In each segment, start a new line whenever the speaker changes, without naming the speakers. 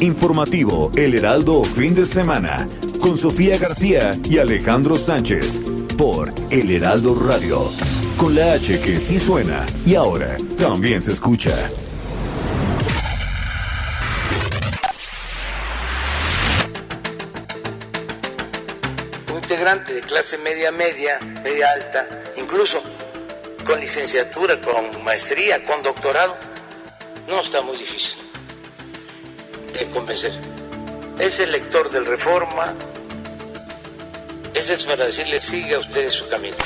Informativo El Heraldo Fin de Semana con Sofía García y Alejandro Sánchez por El Heraldo Radio. Con la H que sí suena y ahora también se escucha.
Un integrante de clase media media, media alta, incluso con licenciatura, con maestría, con doctorado, no está muy difícil de convencer. Es el lector del Reforma. Ese es para decirle, siga usted su camino.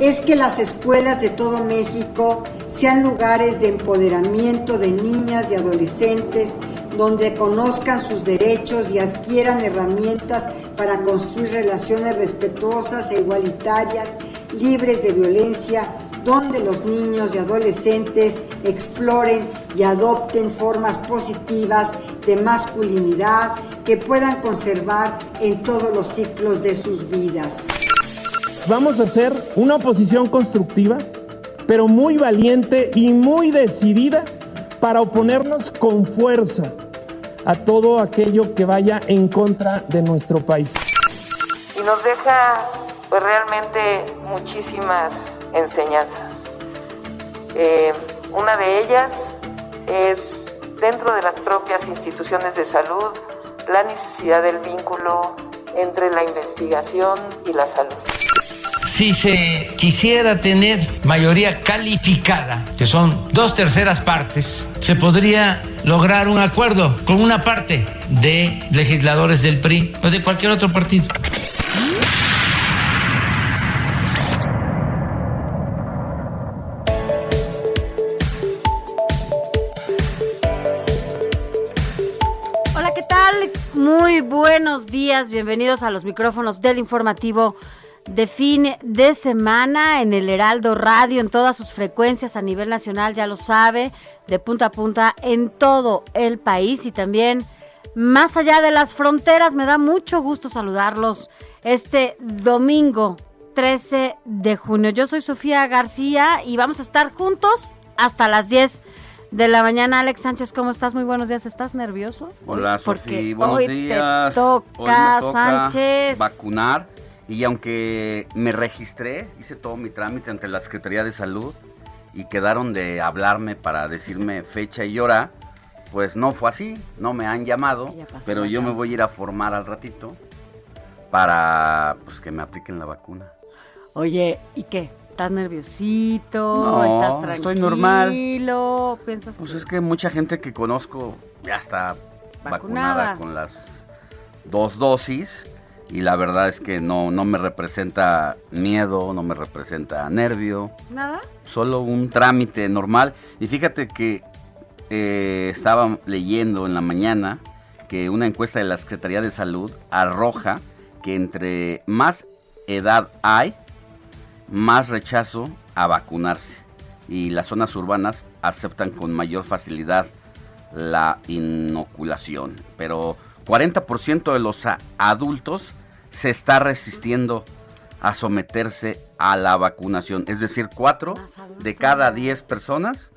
Es que las escuelas de todo México sean lugares de empoderamiento de niñas y adolescentes donde conozcan sus derechos y adquieran herramientas para construir relaciones respetuosas e igualitarias, libres de violencia, donde los niños y adolescentes exploren y adopten formas positivas de masculinidad que puedan conservar en todos los ciclos de sus vidas.
Vamos a hacer una oposición constructiva, pero muy valiente y muy decidida para oponernos con fuerza a todo aquello que vaya en contra de nuestro país.
Y nos deja pues realmente muchísimas enseñanzas. Eh, una de ellas es dentro de las propias instituciones de salud la necesidad del vínculo entre la investigación y la salud.
Si se quisiera tener mayoría calificada, que son dos terceras partes, se podría lograr un acuerdo con una parte de legisladores del PRI o de cualquier otro partido.
Muy buenos días, bienvenidos a los micrófonos del informativo de fin de semana en el Heraldo Radio, en todas sus frecuencias a nivel nacional, ya lo sabe, de punta a punta en todo el país y también más allá de las fronteras. Me da mucho gusto saludarlos este domingo 13 de junio. Yo soy Sofía García y vamos a estar juntos hasta las 10 de la mañana. Alex Sánchez, ¿cómo estás? Muy buenos días. ¿Estás nervioso?
Hola, Sofía. Buenos
hoy
días.
Te toca,
Hoy me toca
Sánchez.
vacunar. Y aunque me registré, hice todo mi trámite ante la Secretaría de Salud y quedaron de hablarme para decirme fecha y hora, pues no fue así. No me han llamado, pero yo me voy a ir a formar al ratito para pues que me apliquen la vacuna.
Oye, ¿y qué? ¿Estás nerviosito?
No,
¿Estás tranquilo?
estoy normal.
¿Piensas
Pues
que-
es que mucha gente que conozco ya está
Vacunada.
vacunada con las dos dosis y la verdad es que no, no me representa miedo, no me representa nervio,
¿Nada?
solo un trámite normal. Y fíjate que eh, estaba leyendo en la mañana que una encuesta de la Secretaría de Salud arroja que entre más edad hay, más rechazo a vacunarse. Y las zonas urbanas aceptan con mayor facilidad la inoculación. Pero 40% de los adultos se está resistiendo a someterse a la vacunación. Es decir, 4
Más adultos.
de cada 10 personas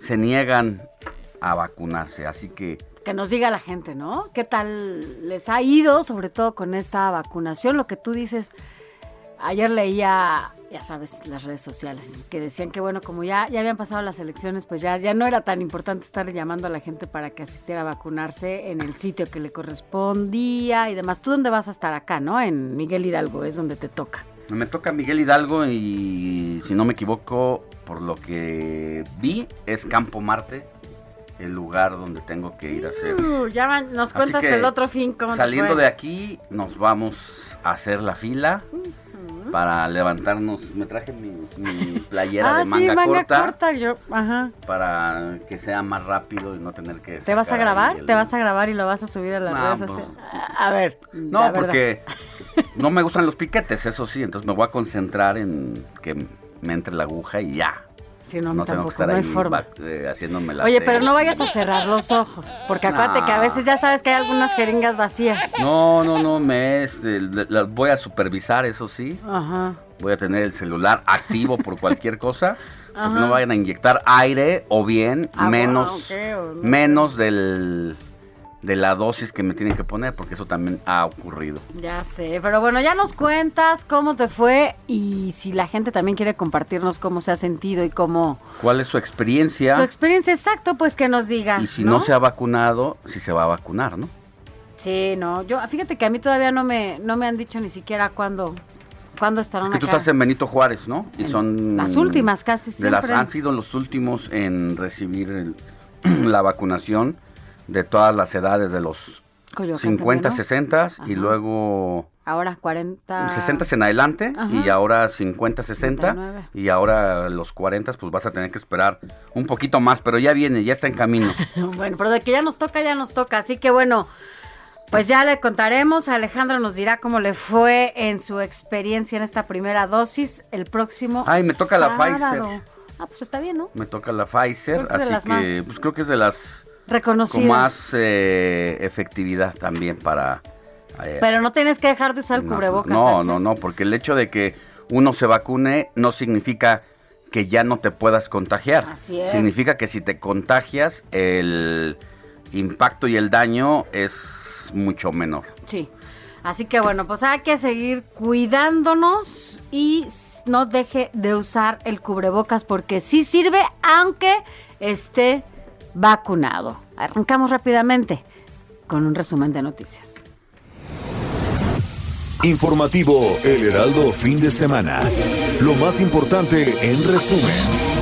se niegan a vacunarse. Así que
Que nos diga la gente, ¿no? ¿Qué tal les ha ido, sobre todo con esta vacunación? Lo que tú dices, ayer leía, ya sabes, las redes sociales, que decían que, bueno, como ya, ya habían pasado las elecciones, pues ya, ya no era tan importante estar llamando a la gente para que asistiera a vacunarse en el sitio que le correspondía y demás. ¿Tú dónde vas a estar acá, no? En Miguel Hidalgo, es donde te toca.
me toca Miguel Hidalgo y si no me equivoco, por lo que vi, es Campo Marte el lugar donde tengo que ir a hacer.
Uh, ya van- nos cuentas el otro fin cómo
Saliendo de aquí, nos vamos a hacer la fila para levantarnos. Me traje mi, mi playera
ah,
de manga,
sí, manga
corta,
corta, yo, ajá.
para que sea más rápido y no tener que.
¿Te vas a grabar?
el-
¿Te vas a grabar y lo vas a subir a las
No,
redes
pues?
A ver.
No, porque no me gustan los piquetes, eso sí. Entonces me voy a concentrar en que me entre la aguja y ya.
Sí, no,
no tengo que
tampoco,
estar
no
ahí
forma.
eh, haciéndome la
Oye, pero no vayas a cerrar los ojos, porque acuérdate que a veces ya sabes que hay algunas jeringas vacías.
No, no, no, me es, eh, la- la voy a supervisar, eso sí.
Ajá.
Voy a tener el celular activo por cualquier cosa. Porque no vayan a inyectar aire o bien
Ah,
menos,
bueno, ok, o no.
menos del, de la dosis que me tienen que poner, porque eso también ha ocurrido.
Ya sé, pero bueno, ya nos cuentas cómo te fue y si la gente también quiere compartirnos cómo se ha sentido y cómo
¿Cuál es su experiencia?
su experiencia exacto, pues que nos diga.
y si no se ha vacunado, si se va a vacunar, ¿no?
Sí, no, yo fíjate que a mí todavía no me no me han dicho ni siquiera cuándo cuándo estarán
Que tú estás en Benito Juárez, ¿no? Y son
las últimas casi
de las han sido los últimos en recibir el- la vacunación de todas las edades de los
Coyoacán
50,
también, ¿no?
60 y luego
Ahora 40
60 en adelante
Ajá.
y ahora 50, 60
59.
y ahora los 40 pues vas a tener que esperar un poquito más, pero ya viene, ya está en camino.
Bueno, pero de que ya nos toca, ya nos toca. Así que bueno, pues ya le contaremos. Alejandro nos dirá cómo le fue en su experiencia en esta primera dosis el próximo.
Ay, me toca la. Pfizer.
Ah, pues está bien, ¿no?
Me toca la Pfizer, así que
más
pues creo que es de las
Reconocidas.
con más eh, efectividad también para eh,
Pero no tienes que dejar de usar el
No,
cubrebocas.
No,
Sánchez.
no, no, porque el hecho de que uno se vacune no significa que ya no te puedas contagiar.
Así es.
Significa que si te contagias, el impacto y el daño es mucho menor.
Sí. Así que bueno, pues hay que seguir cuidándonos y no deje de usar el cubrebocas porque sí sirve aunque esté vacunado. Arrancamos rápidamente con un resumen de noticias.
Informativo El Heraldo fin de semana. Lo más importante en resumen.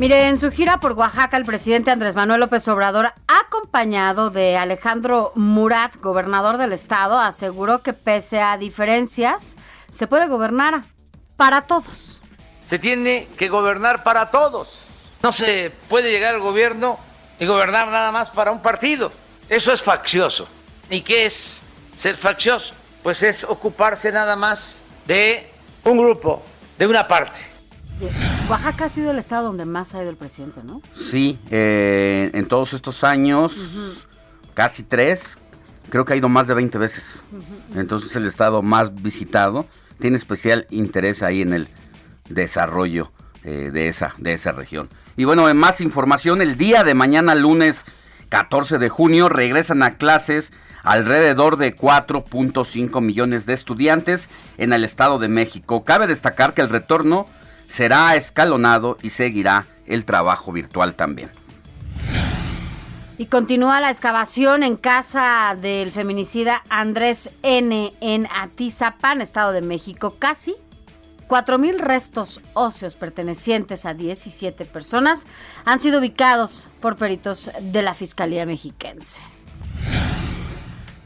Mire, en su gira por Oaxaca, el presidente Andrés Manuel López Obrador, acompañado de Alejandro Murat, gobernador del estado, aseguró que pese a diferencias, se puede gobernar para todos.
Se tiene que gobernar para todos. No se puede llegar al gobierno y gobernar nada más para un partido. Eso es faccioso. ¿Y qué es ser faccioso? Pues es ocuparse nada más de un grupo, de una parte.
Oaxaca ha sido el estado donde más ha ido el presidente, ¿no?
Sí, eh, en todos estos años, casi tres, creo que ha ido más de 20 veces. Entonces el estado más visitado tiene especial interés ahí en el desarrollo eh, de, esa, de esa región. Y bueno, en más información, el día de mañana, lunes 14 de junio, regresan a clases alrededor de 4.5 millones de estudiantes en el Estado de México. Cabe destacar que el retorno será escalonado y seguirá el trabajo virtual también.
Y continúa la excavación en casa del feminicida Andrés N. en Atizapán, Estado de México. Casi 4.000 restos óseos pertenecientes a 17 personas han sido ubicados por peritos de la Fiscalía Mexiquense.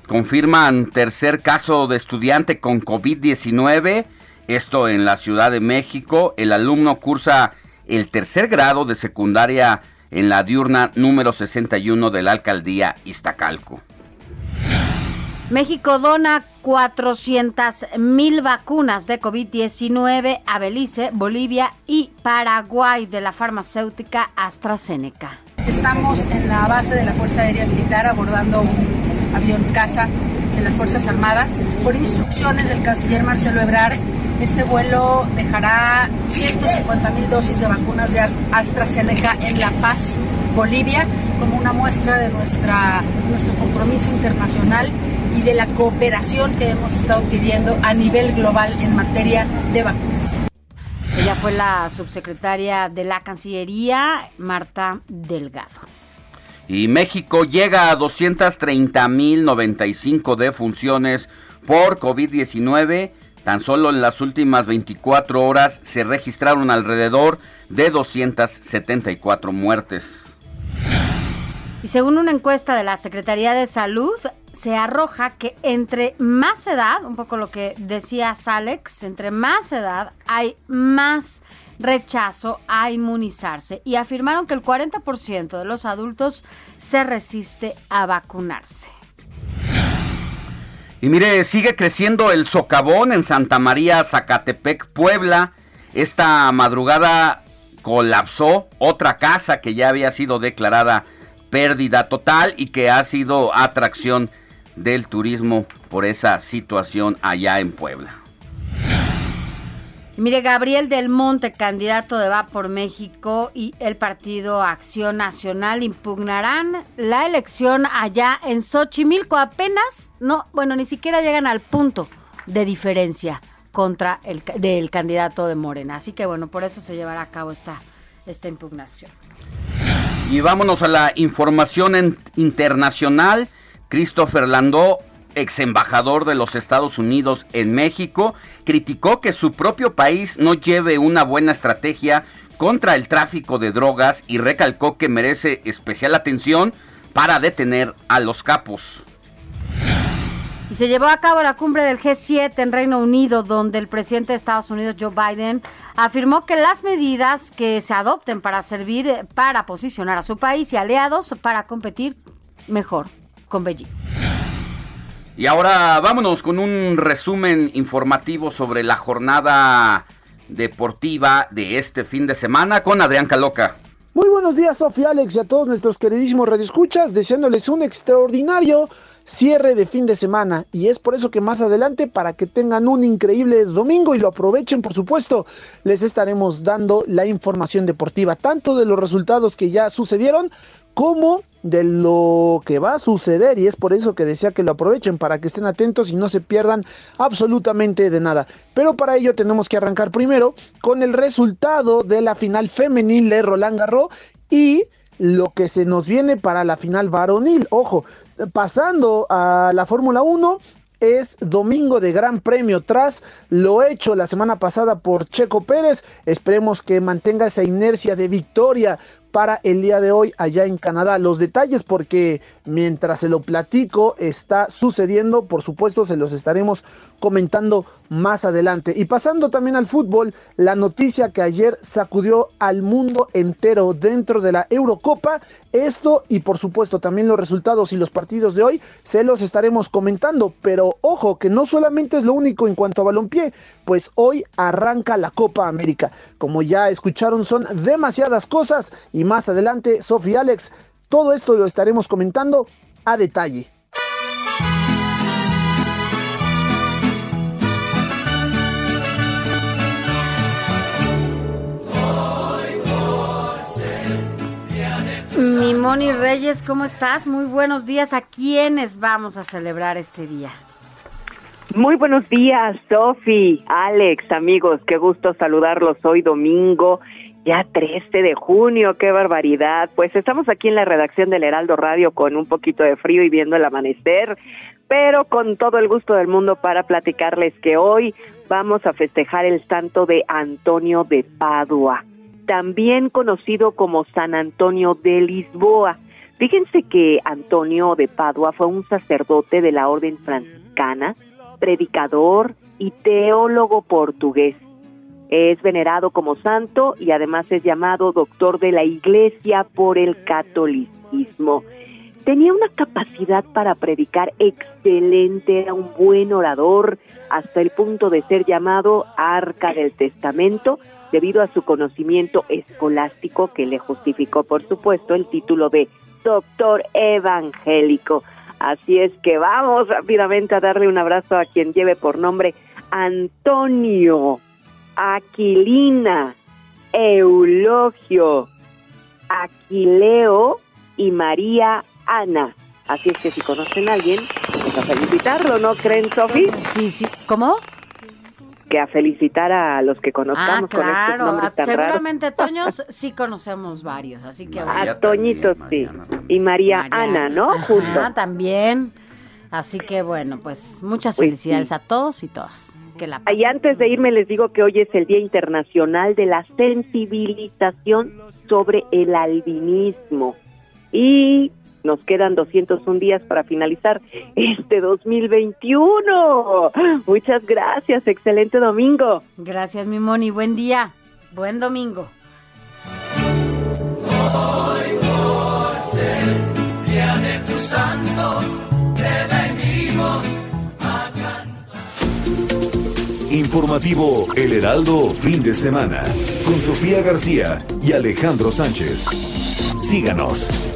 Confirman tercer caso de estudiante con COVID-19, esto en la Ciudad de México. El alumno cursa el tercer grado de secundaria en la diurna número 61 de la alcaldía Iztacalco.
México dona 400 mil vacunas de COVID-19 a Belice, Bolivia y Paraguay de la farmacéutica AstraZeneca.
Estamos en la base de la Fuerza Aérea Militar abordando un avión caza de las Fuerzas Armadas. Por instrucciones del canciller Marcelo Ebrard, este vuelo dejará 150 mil dosis de vacunas de AstraZeneca en La Paz, Bolivia, como una muestra de nuestro compromiso internacional y de la cooperación que hemos estado pidiendo a nivel global en materia de vacunas.
Ella fue la subsecretaria de la Cancillería, Marta Delgado.
Y México llega a 230.095 defunciones por COVID-19, Tan solo en las últimas 24 horas se registraron alrededor de 274 muertes.
Y según una encuesta de la Secretaría de Salud, se arroja que entre más edad, un poco lo que decía Alex, entre más edad hay más rechazo a inmunizarse y afirmaron que el 40% de los adultos se resiste a vacunarse.
Y mire, sigue creciendo el socavón en Santa María, Zacatepec, Puebla. Esta madrugada colapsó otra casa que ya había sido declarada pérdida total y que ha sido atracción del turismo por esa situación allá en Puebla.
Mire, Gabriel del Monte, candidato de Va por México y el partido Acción Nacional impugnarán la elección allá en Xochimilco. Apenas, no, bueno, ni siquiera llegan al punto de diferencia contra el del candidato de Morena. Así que bueno, por eso se llevará a cabo esta, esta impugnación.
Y vámonos a la información internacional. Christopher Landó ex embajador de los Estados Unidos en México, criticó que su propio país no lleve una buena estrategia contra el tráfico de drogas y recalcó que merece especial atención para detener a los capos.
Y se llevó a cabo la cumbre del G7 en Reino Unido, donde el presidente de Estados Unidos, Joe Biden, afirmó que las medidas que se adopten para servir para posicionar a su país y aliados para competir mejor con Beijing.
Y ahora vámonos con un resumen informativo sobre la jornada deportiva de este fin de semana con Adrián Caloca.
Muy buenos días, Sofía Alex, y a todos nuestros queridísimos radioescuchas, deseándoles un extraordinario cierre de fin de semana. Y es por eso que más adelante, para que tengan un increíble domingo y lo aprovechen, por supuesto, les estaremos dando la información deportiva, tanto de los resultados que ya sucedieron, como de lo que va a suceder y es por eso que decía que lo aprovechen para que estén atentos y no se pierdan absolutamente de nada. Pero para ello tenemos que arrancar primero con el resultado de la final femenil de Roland Garros y lo que se nos viene para la final varonil. Ojo, pasando a la Fórmula 1, es domingo de Gran Premio tras lo hecho la semana pasada por Checo Pérez. Esperemos que mantenga esa inercia de victoria para el día de hoy allá en Canadá. Los detalles porque mientras se lo platico está sucediendo, por supuesto se los estaremos comentando más adelante. Y pasando también al fútbol, la noticia que ayer sacudió al mundo entero dentro de la Eurocopa, esto y por supuesto también los resultados y los partidos de hoy se los estaremos comentando, pero ojo que no solamente es lo único en cuanto a balompié, pues hoy arranca la Copa América. Como ya escucharon son demasiadas cosas y más adelante, Sofía Alex, todo esto lo estaremos comentando a detalle.
Mi Moni Reyes, ¿cómo estás? Muy buenos días. ¿A quiénes vamos a celebrar este día?
Muy buenos días, Sofi, Alex, amigos, qué gusto saludarlos hoy domingo ya 13 de junio, qué barbaridad. Pues estamos aquí en la redacción del Heraldo Radio con un poquito de frío y viendo el amanecer, pero con todo el gusto del mundo para platicarles que hoy vamos a festejar el santo de Antonio de Padua, también conocido como San Antonio de Lisboa. Fíjense que Antonio de Padua fue un sacerdote de la orden franciscana, predicador y teólogo portugués es venerado como santo y además es llamado doctor de la Iglesia por el catolicismo. Tenía una capacidad para predicar excelente, era un buen orador, hasta el punto de ser llamado Arca del Testamento, debido a su conocimiento escolástico que le justificó, por supuesto, el título de doctor evangélico. Así es que vamos rápidamente a darle un abrazo a quien lleve por nombre Antonio Aquilina, Eulogio, Aquileo y María Ana. Así es que si conocen a alguien, pues a felicitarlo, ¿no creen, Sofi?
Sí, sí. ¿Cómo?
Que a felicitar a los que conozcamos
ah, claro.
con estos nombres tan
Seguramente Toños sí conocemos varios, así que...
A Toñitos sí. Y María, Ana, ¿no?
Ah, también. Así que bueno, pues muchas felicidades a todos y todas. Que la
y antes de irme les digo que hoy es el Día Internacional de la Sensibilización sobre el Albinismo. Y nos quedan 201 días para finalizar este 2021. Muchas gracias, excelente domingo.
Gracias, mi Moni, buen día, buen domingo.
Hoy por ser día de tu santo, te venimos a cantar.
Informativo El Heraldo, fin de semana, con Sofía García y Alejandro Sánchez. Síganos.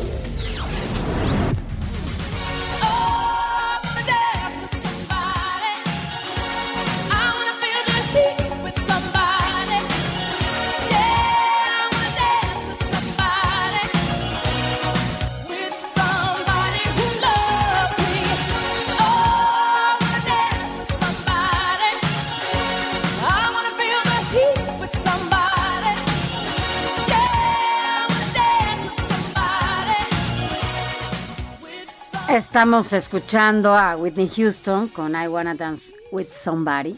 Estamos escuchando a Whitney Houston con I Wanna Dance with Somebody.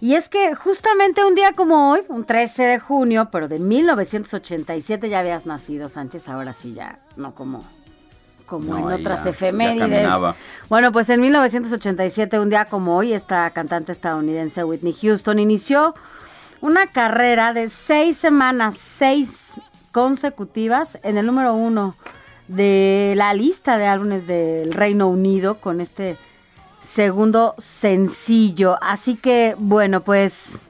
Y es que justamente un día como hoy, un 13 de junio, pero de 1987 ya habías nacido, Sánchez, ahora sí ya, no como, como en otras efemérides. bueno, pues en 1987, un día como hoy, esta cantante estadounidense Whitney Houston inició una carrera de seis semanas, seis consecutivas en el número uno de la lista de álbumes del Reino Unido con este segundo sencillo. Así que, bueno, pues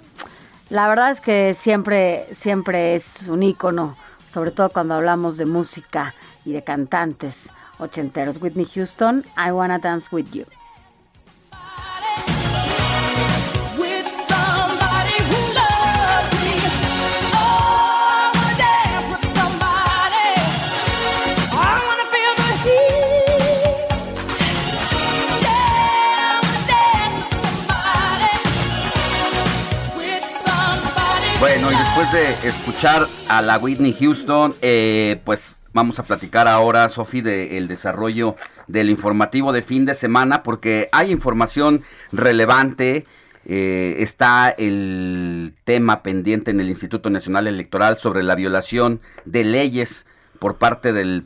la verdad es que siempre, siempre es un ícono, sobre todo cuando hablamos de música y de cantantes ochenteros. Whitney Houston, I Wanna Dance With You.
De escuchar a la Whitney Houston, eh, pues vamos a platicar ahora, Sofi, del desarrollo del informativo de fin de semana, porque hay información relevante. Eh, está el tema pendiente en el Instituto Nacional Electoral sobre la violación de leyes por parte del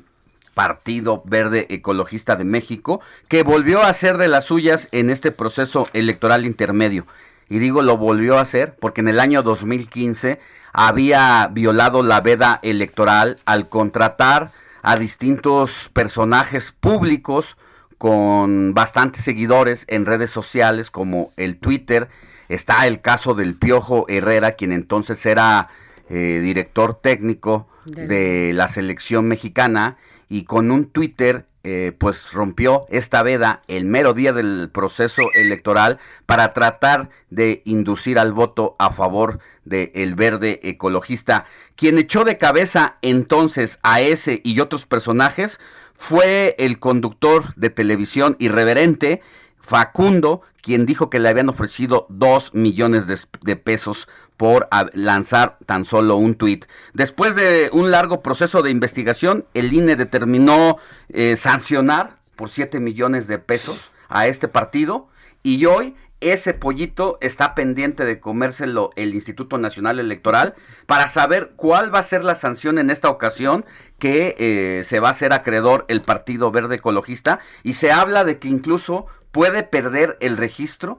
Partido Verde Ecologista de México, que volvió a hacer de las suyas en este proceso electoral intermedio y digo lo volvió a hacer porque en el año 2015 había violado la veda electoral al contratar a distintos personajes públicos con bastantes seguidores en redes sociales como el Twitter. Está el caso del Piojo Herrera, quien entonces era eh, director técnico de la selección mexicana y con un Twitter eh, pues rompió esta veda el mero día del proceso electoral para tratar de inducir al voto a favor del el verde ecologista. Quien echó de cabeza entonces a ese y otros personajes fue el conductor de televisión irreverente Facundo, quien dijo que le habían ofrecido dos millones de pesos por lanzar tan solo un tuit. Después de un largo proceso de investigación, el INE determinó eh, sancionar por 7 millones de pesos a este partido y hoy ese pollito está pendiente de comérselo el Instituto Nacional Electoral para saber cuál va a ser la sanción en esta ocasión que eh, se va a hacer acreedor el Partido Verde Ecologista y se habla de que incluso puede perder el registro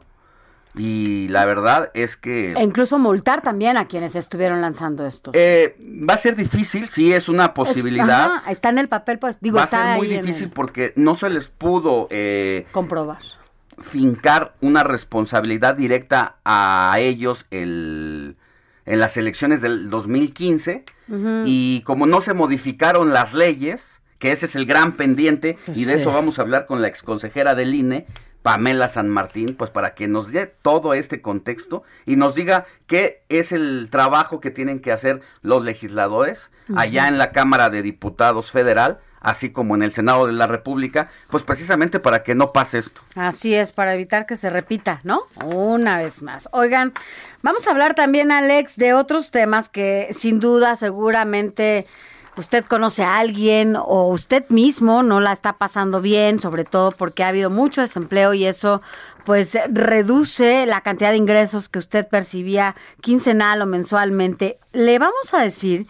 y la verdad es que...
E incluso multar también a quienes estuvieron lanzando esto.
Eh, va a ser difícil, sí, es una posibilidad.
está en el papel, pues digo,
va a ser muy difícil porque no se les pudo... Eh,
Comprobar.
Fincar una responsabilidad directa a ellos el, en las elecciones del 2015 y como no se modificaron las leyes, que ese es el gran pendiente, pues y de eso vamos a hablar con la exconsejera del INE, Pamela San Martín, pues para que nos dé todo este contexto y nos diga qué es el trabajo que tienen que hacer los legisladores allá en la Cámara de Diputados Federal, así como en el Senado de la República, pues precisamente para que no pase esto.
Así es, para evitar que se repita, ¿no? Una vez más. Oigan, vamos a hablar también, Alex, de otros temas que sin duda seguramente usted conoce a alguien o usted mismo no la está pasando bien, sobre todo porque ha habido mucho desempleo y eso pues reduce la cantidad de ingresos que usted percibía quincenal o mensualmente. Le vamos a decir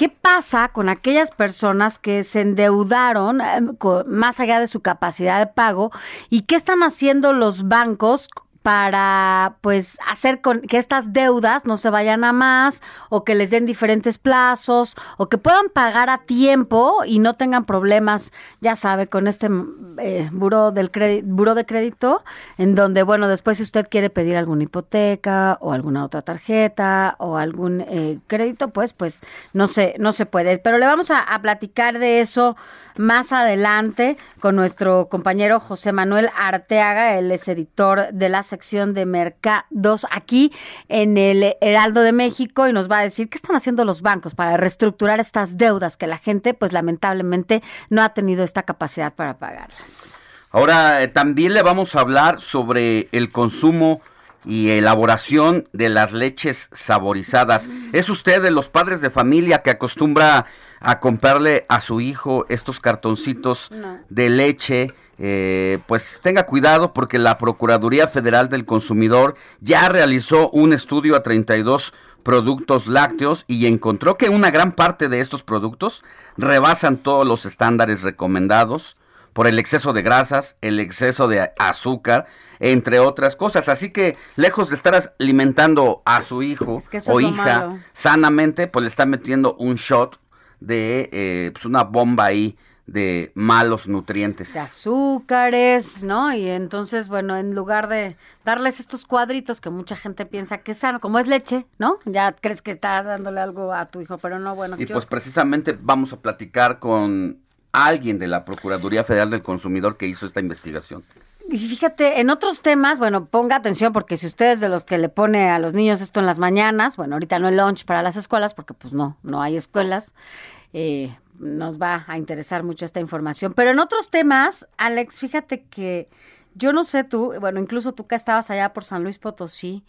¿Qué pasa con aquellas personas que se endeudaron eh, más allá de su capacidad de pago y qué están haciendo los bancos para pues hacer con que estas deudas no se vayan a más o que les den diferentes plazos o que puedan pagar a tiempo y no tengan problemas, ya sabe, con este eh, buro del de crédito, en donde bueno, después si usted quiere pedir alguna hipoteca o alguna otra tarjeta o algún eh, crédito, pues pues no se no se puede, pero le vamos a platicar de eso más adelante con nuestro compañero José Manuel Arteaga, él es editor de la sección de Mercados aquí en el Heraldo de México y nos va a decir qué están haciendo los bancos para reestructurar estas deudas que la gente pues lamentablemente no ha tenido esta capacidad para pagarlas.
Ahora eh, también le vamos a hablar sobre el consumo y elaboración de las leches saborizadas. ¿Es usted de los padres de familia que acostumbra a comprarle a su hijo estos cartoncitos de leche? Eh, pues tenga cuidado porque la Procuraduría Federal del Consumidor ya realizó un estudio a 32 productos lácteos y encontró que una gran parte de estos productos rebasan todos los estándares recomendados por el exceso de grasas, el exceso de azúcar, entre otras cosas. Así que lejos de estar alimentando a su hijo o hija sanamente, pues le está metiendo un shot de eh, pues una bomba ahí de malos nutrientes.
De azúcares, ¿no? Y entonces, bueno, en lugar de darles estos cuadritos que mucha gente piensa que es sano, como es leche, ¿no? Ya crees que está dándole algo a tu hijo, pero no, bueno.
Y pues precisamente vamos a platicar con alguien de la Procuraduría Federal del Consumidor que hizo esta investigación.
Y fíjate, en otros temas, bueno, ponga atención porque si usted es de los que le pone a los niños esto en las mañanas, bueno, ahorita no hay lunch para las escuelas porque pues no, no hay escuelas, eh, nos va a interesar mucho esta información. Pero en otros temas, Alex, fíjate que yo no sé tú, bueno, incluso tú que estabas allá por San Luis Potosí,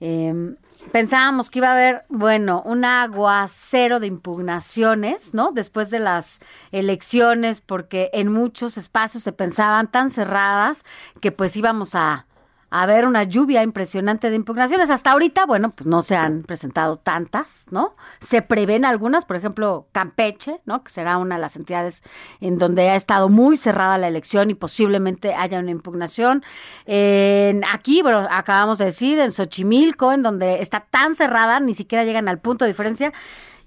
eh, pensábamos que iba a haber, bueno, un aguacero de impugnaciones, ¿no? Después de las elecciones, porque en muchos espacios se pensaban tan cerradas que pues íbamos a a ver una lluvia impresionante de impugnaciones. Hasta ahorita, bueno, pues no se han presentado tantas, ¿no? Se prevén algunas, por ejemplo, Campeche, ¿no? Que será una de las entidades en donde ha estado muy cerrada la elección y posiblemente haya una impugnación. En, aquí, bueno, acabamos de decir, en Xochimilco, en donde está tan cerrada, ni siquiera llegan al punto de diferencia.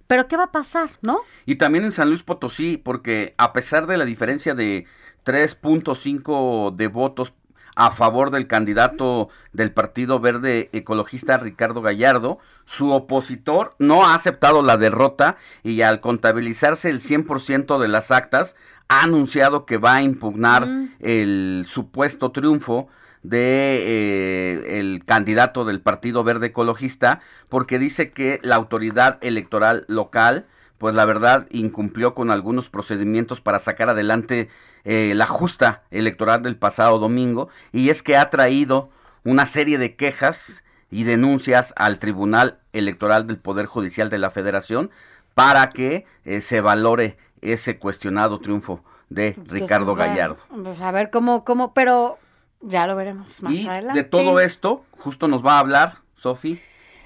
Pero ¿qué va a pasar, no?
Y también en San Luis Potosí, porque a pesar de la diferencia de 3.5 de votos a favor del candidato del Partido Verde Ecologista Ricardo Gallardo. Su opositor no ha aceptado la derrota y al contabilizarse el 100% de las actas ha anunciado que va a impugnar el supuesto triunfo de eh, el candidato del Partido Verde Ecologista porque dice que la autoridad electoral local pues la verdad incumplió con algunos procedimientos para sacar adelante eh, la justa electoral del pasado domingo y es que ha traído una serie de quejas y denuncias al Tribunal Electoral del Poder Judicial de la Federación para que eh, se valore ese cuestionado triunfo de Ricardo Gallardo.
Pues a ver cómo, cómo, pero ya lo veremos más
y
adelante.
De todo esto, justo nos va a hablar, Sofi.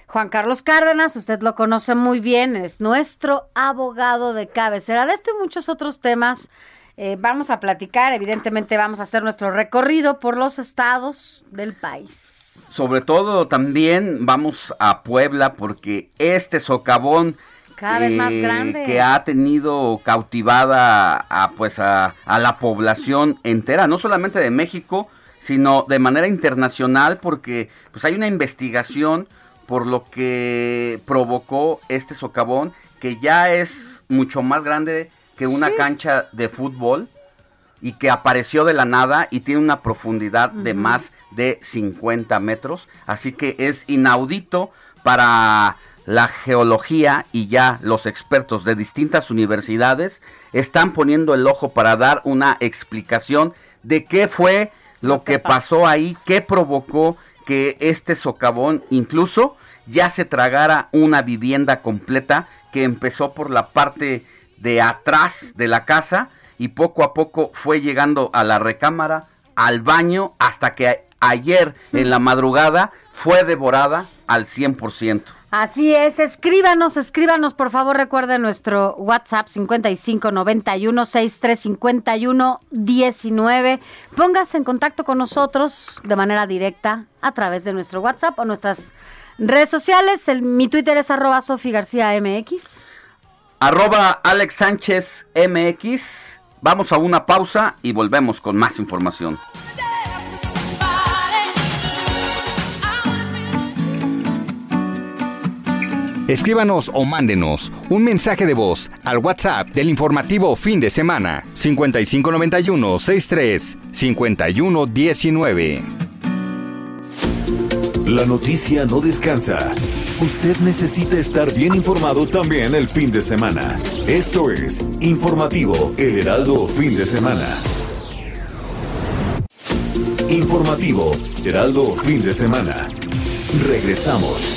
Juan Carlos Cárdenas, usted lo conoce muy bien, es nuestro abogado de cabecera. De este y muchos otros temas eh, vamos a platicar, evidentemente vamos a hacer nuestro recorrido por los estados del país.
Sobre todo también vamos a Puebla porque este socavón
Cada vez más
eh,
grande.
que ha tenido cautivada a, pues a, a la población entera, no solamente de México, sino de manera internacional porque pues hay una investigación por lo que provocó este socavón que ya es mucho más grande que una
Sí.
cancha de fútbol y que apareció de la nada y tiene una profundidad de más de 50 metros. Así que es inaudito para la geología y ya los expertos de distintas universidades están poniendo el ojo para dar una explicación de qué fue lo que pasó ahí, qué provocó que este socavón incluso ya se tragara una vivienda completa que empezó por la parte de atrás de la casa y poco a poco fue llegando a la recámara, al baño, hasta que ayer en la madrugada fue devorada al 100%.
Así es, escríbanos, escríbanos, por favor, recuerden nuestro WhatsApp 5591 6351 19. Póngase en contacto con nosotros de manera directa a través de nuestro WhatsApp o nuestras redes sociales. Mi Twitter es arroba Sofi García MX.
Arroba Alex Sánchez MX. Vamos a una pausa y volvemos con más información.
Escríbanos o mándenos un mensaje de voz al WhatsApp del informativo fin de semana 5591 63 5119.
La noticia no descansa. Usted necesita estar bien informado también el fin de semana. Esto es Informativo El Heraldo Fin de Semana. Informativo Heraldo Fin de Semana. Regresamos.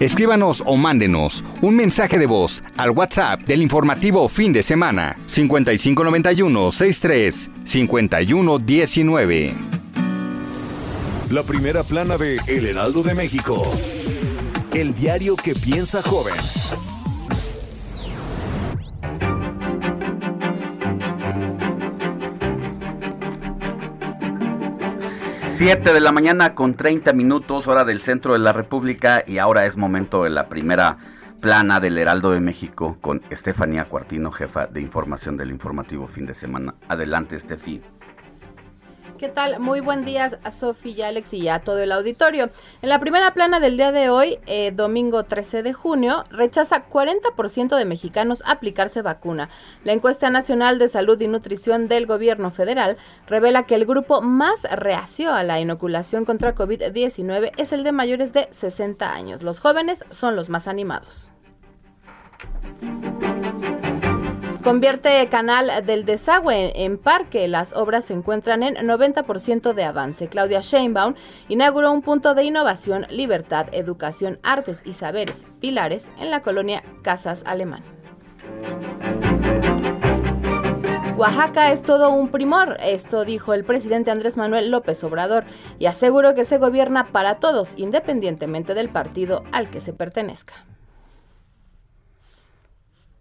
Escríbanos o mándenos un mensaje de voz al WhatsApp del informativo fin de semana 5591 63 5119.
La primera plana de El Heraldo de México. El diario que piensa joven.
7 de la mañana con 30 minutos, hora del centro de la República, y ahora es momento de la primera plana del Heraldo de México con Estefanía Cuartino, jefa de información del informativo fin de semana. Adelante, Estefi.
¿Qué tal? Muy buen día a Sofía y Alex y a todo el auditorio. En la primera plana del día de hoy, eh, domingo 13 de junio, rechaza 40% de mexicanos aplicarse vacuna. La encuesta nacional de salud y nutrición del gobierno federal revela que el grupo más reacio a la inoculación contra COVID-19 es el de mayores de 60 años. Los jóvenes son los más animados. Convierte canal del desagüe en parque. Las obras se encuentran en 90% de avance. Claudia Sheinbaum inauguró un punto de innovación, libertad, educación, artes y saberes, pilares, en la colonia Casas Alemán. Oaxaca es todo un primor, esto dijo el presidente Andrés Manuel López Obrador, y aseguró que se gobierna para todos, independientemente del partido al que se pertenezca.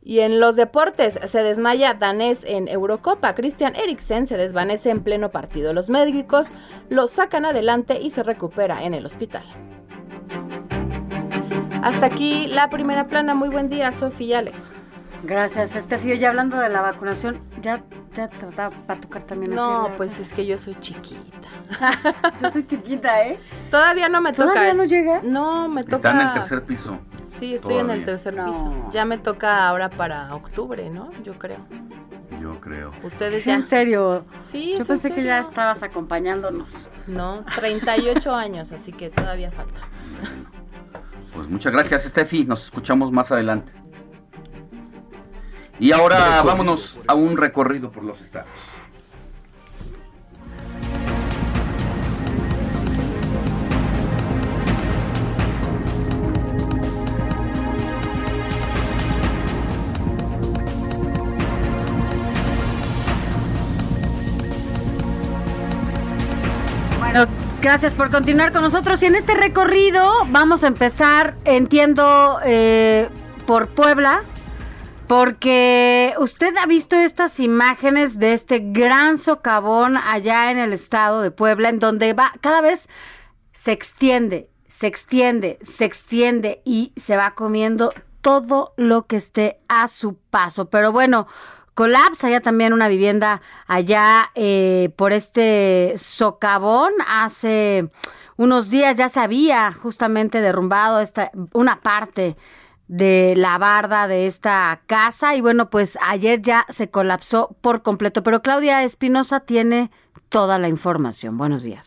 Y en los deportes se desmaya danés en Eurocopa. Christian Eriksen se desvanece en pleno partido. Los médicos lo sacan adelante y se recupera en el hospital. Hasta aquí la primera plana. Muy buen día, Sofía y Alex.
Gracias, Estefio. Ya hablando de la vacunación, ya, ya te va a tocar también.
No, pues es que yo soy chiquita.
yo soy chiquita, ¿eh?
Todavía no me toca.
¿Todavía no llega?
No, me toca.
Está en el tercer piso.
Sí, estoy
Todavía.
en el tercer piso. Ya me toca ahora para octubre, ¿no? Yo creo.
Yo creo.
Ustedes
ya. ¿En serio?
Sí,
Yo pensé que ya estabas acompañándonos.
No, 38 años, así que todavía falta.
Pues muchas gracias, Estefi. Nos escuchamos más adelante. Y ahora vámonos a un recorrido por los estados.
Gracias por continuar con nosotros. Y en este recorrido vamos a empezar, entiendo, eh, por Puebla, porque usted ha visto estas imágenes de este gran socavón allá en el estado de Puebla, en donde va cada vez se extiende, se extiende, se extiende y se va comiendo todo lo que esté a su paso. Pero bueno, colapsa ya también una vivienda allá eh, por este socavón. Hace unos días ya se había justamente derrumbado esta, una parte de la barda de esta casa y bueno, pues ayer ya se colapsó por completo. Pero Claudia Espinosa tiene toda la información. Buenos días.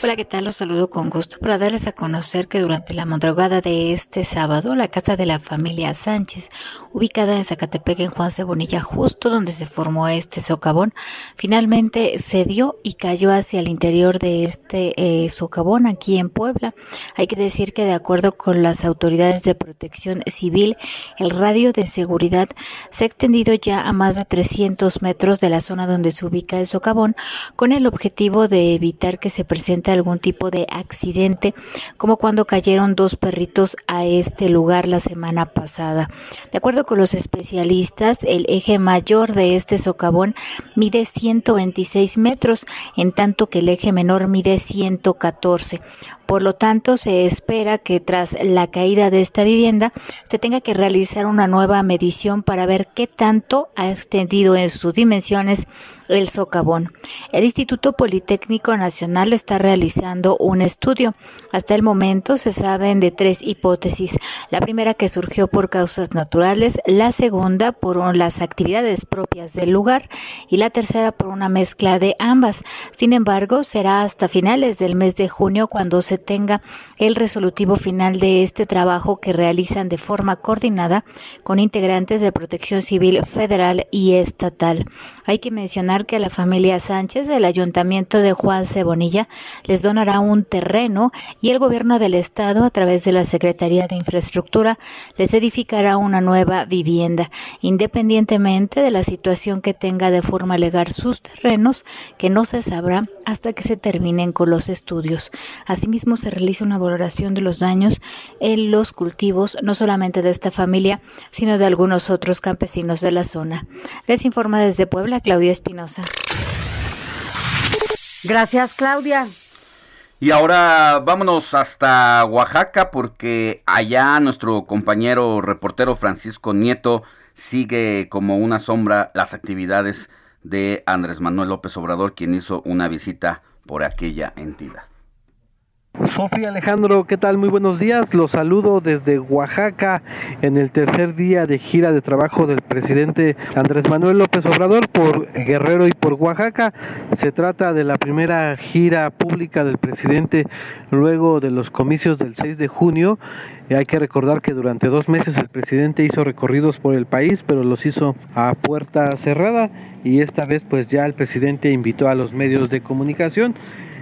Hola, ¿qué tal? Los saludo con gusto para darles a conocer que durante la madrugada de este sábado, la casa de la familia Sánchez, ubicada en Zacatepec, en Juan Cebonilla, justo donde se formó este socavón, finalmente cedió y cayó hacia el interior de este eh, socavón aquí en Puebla. Hay que decir que de acuerdo con las autoridades de protección civil, el radio de seguridad se ha extendido ya a más de 300 metros de la zona donde se ubica el socavón, con el objetivo de evitar que se presente algún tipo de accidente, como cuando cayeron dos perritos a este lugar la semana pasada. De acuerdo con los especialistas, el eje mayor de este socavón mide 126 metros, en tanto que el eje menor mide 114. Por lo tanto, se espera que tras la caída de esta vivienda se tenga que realizar una nueva medición para ver qué tanto ha extendido en sus dimensiones el socavón. El Instituto Politécnico Nacional está realizando un estudio. Hasta el momento se saben de tres hipótesis. La primera que surgió por causas naturales, la segunda por las actividades propias del lugar y la tercera por una mezcla de ambas. Sin embargo, será hasta finales del mes de junio cuando se tenga el resolutivo final de este trabajo que realizan de forma coordinada con integrantes de Protección Civil Federal y Estatal. Hay que mencionar que la familia Sánchez del Ayuntamiento de Juan Cebonilla les donará un terreno y el gobierno del estado a través de la Secretaría de Infraestructura les edificará una nueva vivienda, independientemente de la situación que tenga de forma legal sus terrenos, que no se sabrá hasta que se terminen con los estudios. Asimismo, se realiza una valoración de los daños en los cultivos, no solamente de esta familia, sino de algunos otros campesinos de la zona. Les informa desde Puebla Claudia Espinosa.
Gracias, Claudia.
Y ahora vámonos hasta Oaxaca porque allá nuestro compañero reportero Francisco Nieto sigue como una sombra las actividades de Andrés Manuel López Obrador, quien hizo una visita por aquella entidad.
Sofía Alejandro, ¿qué tal? Muy buenos días. Los saludo desde Oaxaca en el tercer día de gira de trabajo del presidente Andrés Manuel López Obrador por Guerrero y por Oaxaca. Se trata de la primera gira pública del presidente luego de los comicios del 6 de junio. Hay que recordar que durante dos meses el presidente hizo recorridos por el país, pero los hizo a puerta cerrada y esta vez pues ya el presidente invitó a los medios de comunicación.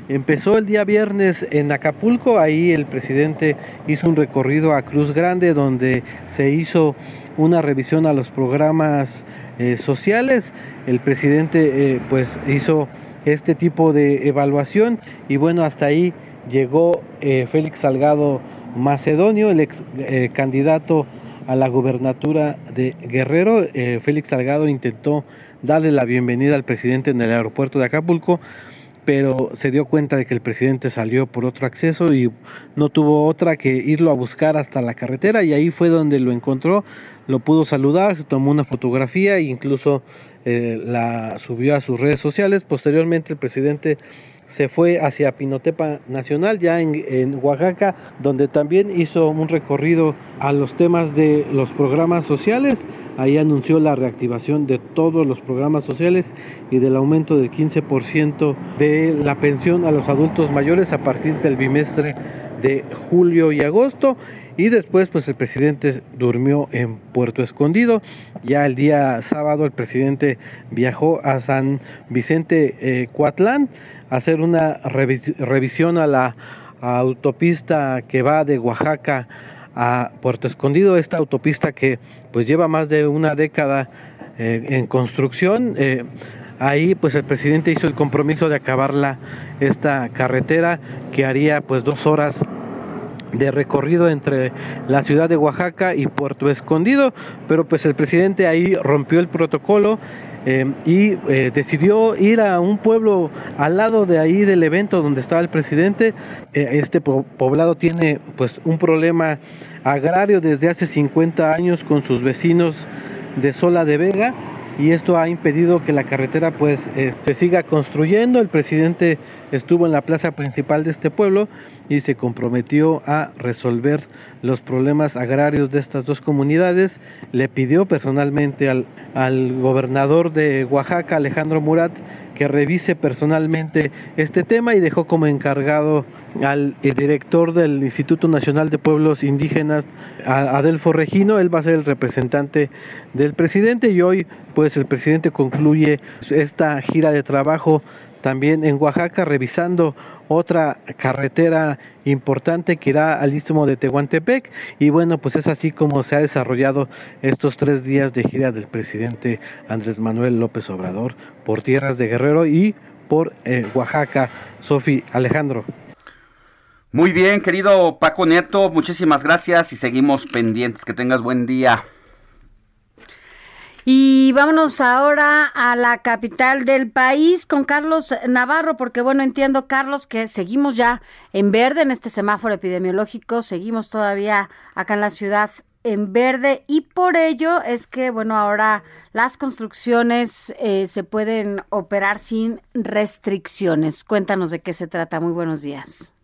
Empezó el día viernes en Acapulco, ahí el presidente hizo un recorrido a Cruz Grande donde se hizo una revisión a los programas eh, sociales. El presidente eh, pues hizo este tipo de evaluación y bueno, hasta ahí llegó eh, Félix Salgado Macedonio, el ex candidato a la gubernatura de Guerrero. Félix Salgado intentó darle la bienvenida al presidente en el aeropuerto de Acapulco, pero se dio cuenta de que el presidente salió por otro acceso y no tuvo otra que irlo a buscar hasta la carretera y ahí fue donde lo encontró, lo pudo saludar, se tomó una fotografía e incluso eh, la subió a sus redes sociales. Posteriormente el presidente se fue hacia Pinotepa Nacional, ya en, en, Oaxaca, donde también hizo un recorrido a los temas de los programas sociales. Ahí anunció la reactivación de todos los programas sociales y del aumento del 15% de la pensión a los adultos mayores a partir del bimestre de julio y agosto. Y después pues el presidente durmió en Puerto Escondido. Ya el día sábado el presidente viajó a San Vicente eh, Coatlán a hacer una revisión a la autopista que va de Oaxaca a Puerto Escondido esta autopista que pues lleva más de una década eh, en construcción eh, ahí pues el presidente hizo el compromiso de acabarla esta carretera que haría pues dos horas de recorrido entre la ciudad de Oaxaca y Puerto Escondido, pero pues el presidente ahí rompió el protocolo eh, y eh, decidió ir a un pueblo al lado de ahí del evento donde estaba el presidente. Eh, este poblado tiene pues un problema agrario desde hace 50 años con sus vecinos de Sola de Vega y esto ha impedido que la carretera pues se siga construyendo. El presidente estuvo en la plaza principal de este pueblo y se comprometió a resolver los problemas agrarios de estas dos comunidades. Le pidió personalmente al, al gobernador de Oaxaca, Alejandro Murat,
que revise personalmente este tema y dejó como encargado al eh, director del Instituto Nacional de Pueblos Indígenas, Adelfo Regino, él va a ser el representante del presidente y hoy pues el presidente concluye esta gira de trabajo también en Oaxaca revisando otra carretera importante que irá al istmo de Tehuantepec y bueno pues es así como se ha desarrollado estos tres días de gira del presidente Andrés Manuel López Obrador por tierras de Guerrero y por eh, Oaxaca. Sofi Alejandro.
Muy bien, querido Paco Neto, muchísimas gracias y seguimos pendientes. Que tengas buen día.
Y vámonos ahora a la capital del país con Carlos Navarro, porque bueno, entiendo, Carlos, que seguimos ya en verde en este semáforo epidemiológico, seguimos todavía acá en la ciudad en verde y por ello es que, bueno, ahora las construcciones eh, se pueden operar sin restricciones. Cuéntanos de qué se trata. Muy buenos días.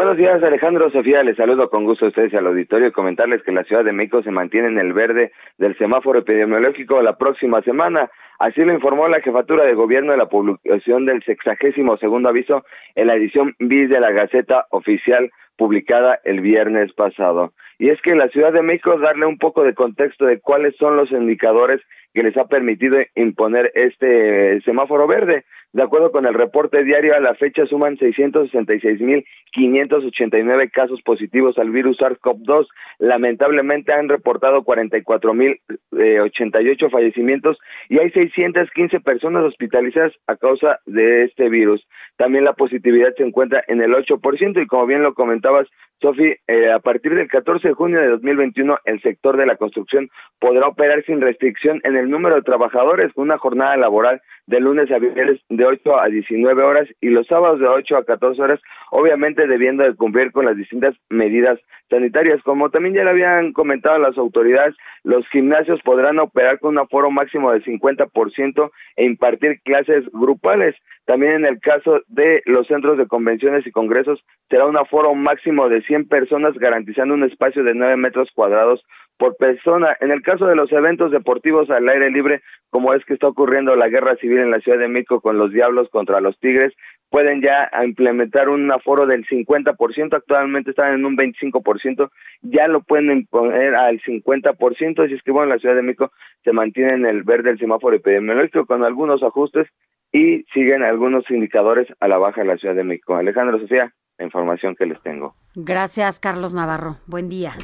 Buenos días, Alejandro. Sofía, les saludo con gusto a ustedes y al auditorio y comentarles que la Ciudad de México se mantiene en el verde del semáforo epidemiológico la próxima semana. Así lo informó la jefatura de gobierno de la publicación del sexagésimo segundo aviso en la edición bis de la Gaceta Oficial publicada el viernes pasado. Y es que la Ciudad de México darle un poco de contexto de cuáles son los indicadores que les ha permitido imponer este semáforo verde. De acuerdo con el reporte diario, a la fecha suman 666.589 casos positivos al virus SARS-CoV-2. Lamentablemente han reportado 44.088 eh, fallecimientos y hay 615 personas hospitalizadas a causa de este virus. También la positividad se encuentra en el 8% y como bien lo comentabas, Sofi, eh, a partir del 14 de junio de 2021 el sector de la construcción podrá operar sin restricción en el número de trabajadores con una jornada laboral de lunes a viernes de 8 a 19 horas y los sábados de 8 a 14 horas, obviamente debiendo de cumplir con las distintas medidas sanitarias. Como también ya lo habían comentado las autoridades, los gimnasios podrán operar con un aforo máximo del 50% e impartir clases grupales. También en el caso de los centros de convenciones y congresos será un aforo máximo de 100 personas garantizando un espacio de 9 metros cuadrados por persona. En el caso de los eventos deportivos al aire libre, como es que está ocurriendo la guerra civil en la Ciudad de México con los Diablos contra los Tigres, pueden ya implementar un aforo del 50%, actualmente están en un 25%, ya lo pueden imponer al 50%, así es que bueno, la Ciudad de México se mantiene en el verde del semáforo epidemiológico con algunos ajustes y siguen algunos indicadores a la baja en la Ciudad de México. Alejandro Sofía, la información que les tengo.
Gracias, Carlos Navarro. Buen día.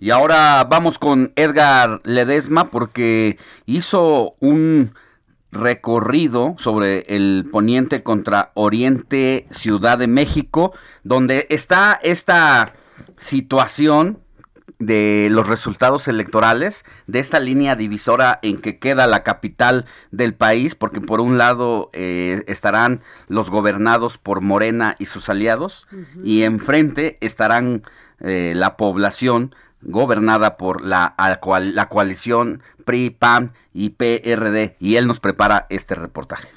Y ahora vamos con Edgar Ledesma porque hizo un recorrido sobre el poniente contra Oriente Ciudad de México, donde está esta situación de los resultados electorales, de esta línea divisora en que queda la capital del país, porque por un lado eh, estarán los gobernados por Morena y sus aliados, y enfrente estarán eh, la población gobernada por la, la coalición PRI, PAN y PRD. Y él nos prepara este reportaje.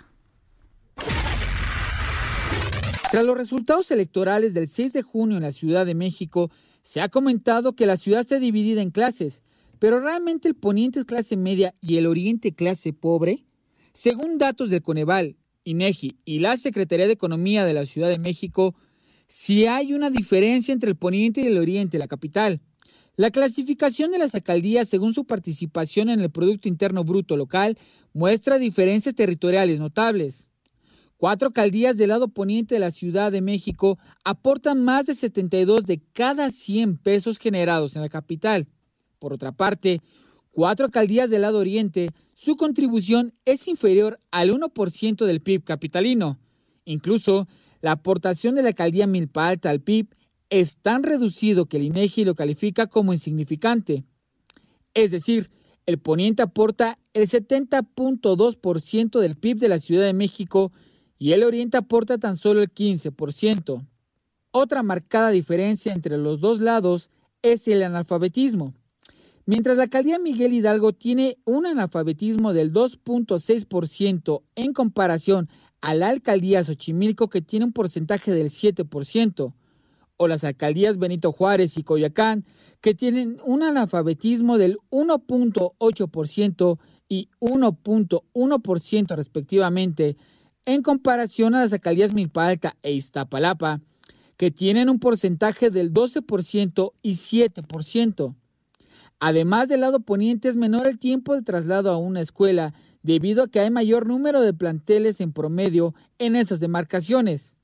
Tras los resultados electorales del 6 de junio en la Ciudad de México, se ha comentado que la ciudad está dividida en clases, pero realmente el poniente es clase media y el oriente clase pobre. Según datos del Coneval, INEGI y la Secretaría de Economía de la Ciudad de México, si hay una diferencia entre el poniente y el oriente, la capital. La clasificación de las alcaldías según su participación en el Producto Interno Bruto local muestra diferencias territoriales notables. Cuatro alcaldías del lado poniente de la Ciudad de México aportan más de 72 de cada 100 pesos generados en la capital. Por otra parte, cuatro alcaldías del lado oriente, su contribución es inferior al 1% del PIB capitalino. Incluso, la aportación de la alcaldía Milpa Alta al PIB es tan reducido que el INEGI lo califica como insignificante. Es decir, el poniente aporta el 70.2% del PIB de la Ciudad de México y el oriente aporta tan solo el 15%. Otra marcada diferencia entre los dos lados es el analfabetismo. Mientras la alcaldía Miguel Hidalgo tiene un analfabetismo del 2.6% en comparación a la alcaldía Xochimilco que tiene un porcentaje del 7%, o las alcaldías Benito Juárez y Coyoacán, que tienen un analfabetismo del 1.8% y 1.1% respectivamente, en comparación a las alcaldías Milpa Alta e Iztapalapa, que tienen un porcentaje del 12% y 7%. Además del lado poniente es menor el tiempo de traslado a una escuela debido a que hay mayor número de planteles en promedio en esas demarcaciones.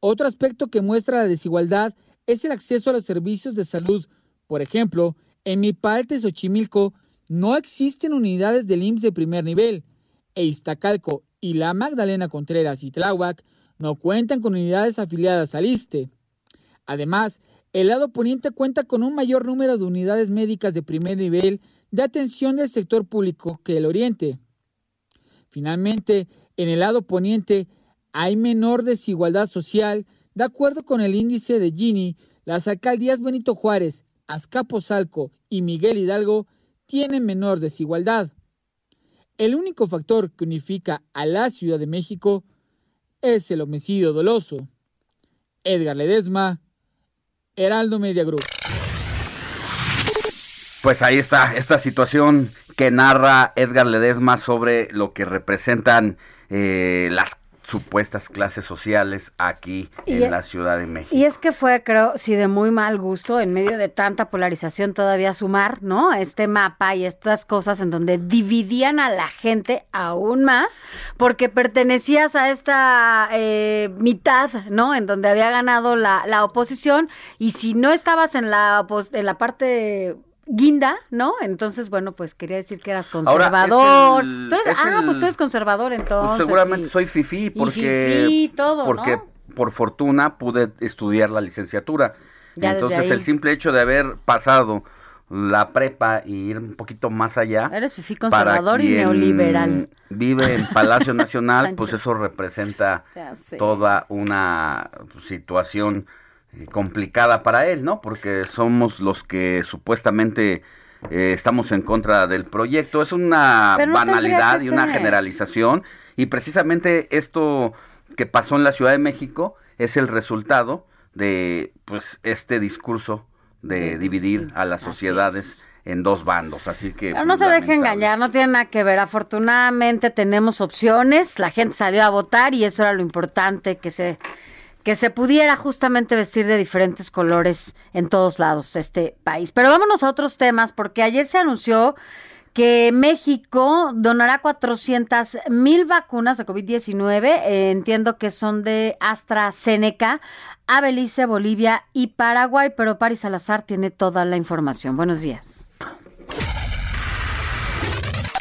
Otro aspecto que muestra la desigualdad es el acceso a los servicios de salud. Por ejemplo, en Milpa y Xochimilco no existen unidades del IMSS de primer nivel, e Iztacalco y la Magdalena Contreras y Tláhuac no cuentan con unidades afiliadas al ISTE. Además, el lado poniente cuenta con un mayor número de unidades médicas de primer nivel de atención del sector público que el oriente. Finalmente, en el lado poniente hay menor desigualdad social de acuerdo con el índice de Gini, las alcaldías Benito Juárez, Azcapotzalco y Miguel Hidalgo tienen menor desigualdad. El único factor que unifica a la Ciudad de México es el homicidio doloso. Edgar Ledesma, Heraldo Media Group.
Pues ahí está esta situación que narra Edgar Ledesma sobre lo que representan eh, las supuestas clases sociales aquí en
e
la Ciudad de México.
Y es que fue, creo, sí, de muy mal gusto, en medio de tanta polarización todavía sumar, ¿no? Este mapa y estas cosas en donde dividían a la gente aún más, porque pertenecías a esta eh, mitad, ¿no? En donde había ganado la, la oposición, y si no estabas en la, en la parte guinda, ¿no? Entonces, bueno, pues quería decir que eras conservador. ah, pues tú eres conservador
pues
entonces.
seguramente soy fifí porque
fifí, todo,
porque por fortuna pude estudiar la licenciatura. entonces, el simple hecho de haber pasado la prepa y ir un poquito más allá.
Eres fifí conservador y neoliberal.
Vive en Palacio Nacional, pues eso representa toda una situación complicada para él, ¿no? Porque somos los que supuestamente eh, estamos en contra del proyecto. Es una banalidad y una generalización. Y precisamente esto que pasó en la Ciudad de México es el resultado de pues este discurso de dividir a las sociedades en dos bandos, así que...
Pero no se deje engañar, no tiene nada que ver. Afortunadamente tenemos opciones, la gente salió a votar y eso era lo importante, que se que se pudiera justamente vestir de diferentes colores en todos lados este país. Pero vámonos a otros temas, porque ayer se anunció que México donará 400 mil vacunas de COVID-19, eh, entiendo que son de AstraZeneca, a Belice, Bolivia y Paraguay, pero Paris Salazar tiene toda la información. Buenos días.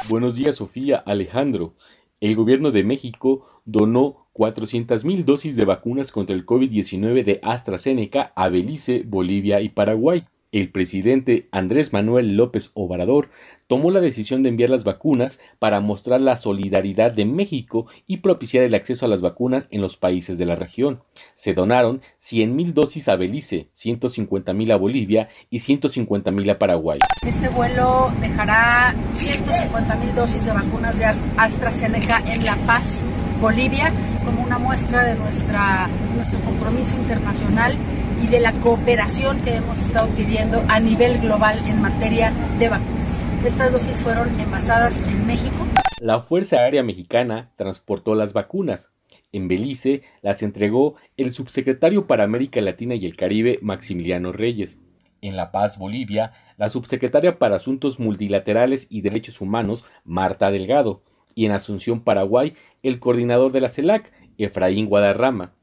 Buenos días, Sofía Alejandro. El gobierno de México donó 400.000 dosis de vacunas contra el COVID-19 de AstraZeneca a Belice, Bolivia y Paraguay. El presidente Andrés Manuel López Obrador tomó la decisión de enviar las vacunas para mostrar la solidaridad de México y propiciar el acceso a las vacunas en los países de la región. Se donaron 100.000 dosis a Belice, 150.000 a Bolivia y 150.000 a Paraguay.
Este vuelo dejará 150.000 dosis de vacunas de AstraZeneca en La Paz, Bolivia, como una muestra de nuestra, nuestro compromiso internacional y de la cooperación que hemos estado pidiendo a nivel global en materia de vacunas. Estas dosis fueron envasadas en México.
La Fuerza Aérea Mexicana transportó las vacunas. En Belice las entregó el subsecretario para América Latina y el Caribe, Maximiliano Reyes. En La Paz, Bolivia, la subsecretaria para Asuntos Multilaterales y Derechos Humanos, Marta Delgado. Y en Asunción, Paraguay, el coordinador de la CELAC, Efraín Guadarrama.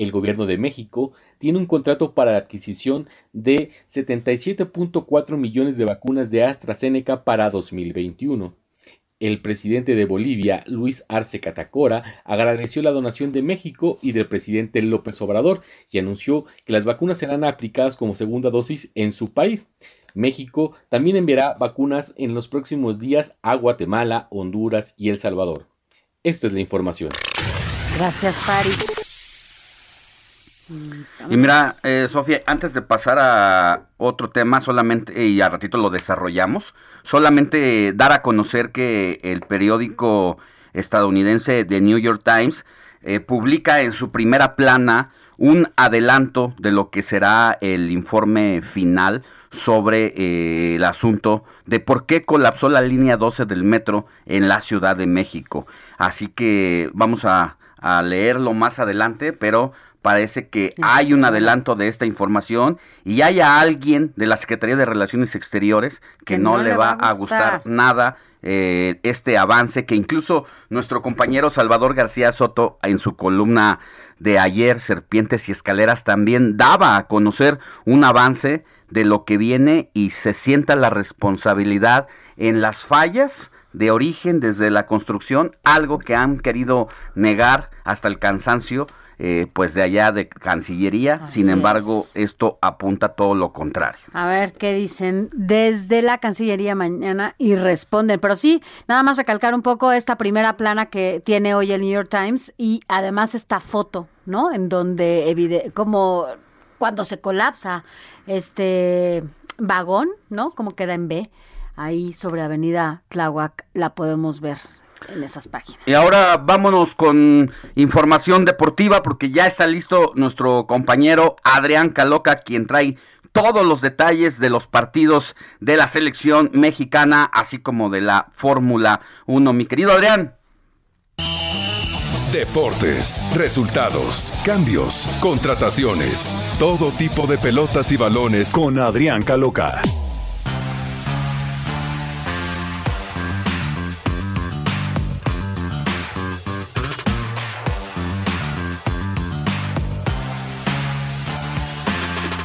El gobierno de México tiene un contrato para la adquisición de 77.4 millones de vacunas de AstraZeneca para 2021. El presidente de Bolivia, Luis Arce Catacora, agradeció la donación de México y del presidente López Obrador y anunció que las vacunas serán aplicadas como segunda dosis en su país. México también enviará vacunas en los próximos días a Guatemala, Honduras y El Salvador. Esta es la información.
Gracias, Paris.
Y mira, eh, Sofía, antes de pasar a otro tema, solamente, y a ratito lo desarrollamos, solamente dar a conocer que el periódico estadounidense The New York Times eh, publica en su primera plana un adelanto de lo que será el informe final sobre eh, el asunto de por qué colapsó la línea 12 del metro en la Ciudad de México. Así que vamos a, a leerlo más adelante, pero parece que hay un adelanto de esta información y hay a alguien de la Secretaría de Relaciones Exteriores que, no, le va a gustar. nada eh, este avance que incluso nuestro compañero Salvador García Soto en su columna de ayer, Serpientes y Escaleras, también daba a conocer un avance de lo que viene y se sienta la responsabilidad en las fallas de origen desde la construcción, algo que han querido negar hasta el cansancio eh, pues de allá de Cancillería. Sin embargo, esto apunta todo lo contrario.
A ver qué dicen desde la Cancillería mañana y responden. Pero sí, nada más recalcar un poco esta primera plana que tiene hoy el New York Times y además esta foto, ¿no? En donde como cuando se colapsa este vagón, ¿no? Como queda en B, ahí sobre Avenida Tláhuac la podemos ver en esas páginas.
Y ahora vámonos con información deportiva porque ya está listo nuestro compañero Adrián Caloca, quien trae todos los detalles de los partidos de la selección mexicana, así como de la Fórmula 1. Mi querido Adrián.
Deportes, resultados, cambios, contrataciones, todo tipo de pelotas y balones con Adrián Caloca.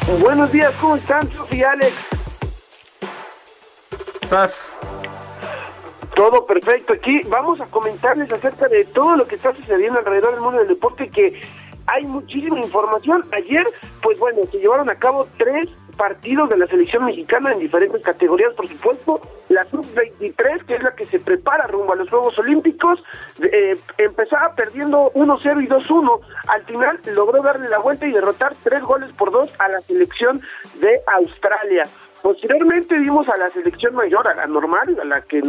Buenos días, ¿cómo están, Sofía Alex?
¿Estás?
Todo perfecto. Aquí vamos a comentarles acerca de todo lo que está sucediendo alrededor del mundo del deporte, que hay muchísima información. Ayer, pues bueno, se llevaron a cabo tres partidos de la selección mexicana en diferentes categorías, por supuesto. La sub-23, que es la que se prepara rumbo a los Juegos Olímpicos, eh, empezaba perdiendo 1-0 y 2-1. Al final logró darle la vuelta y derrotar tres goles por dos a la selección de Australia. Posteriormente vimos a la selección mayor, a la normal, a la que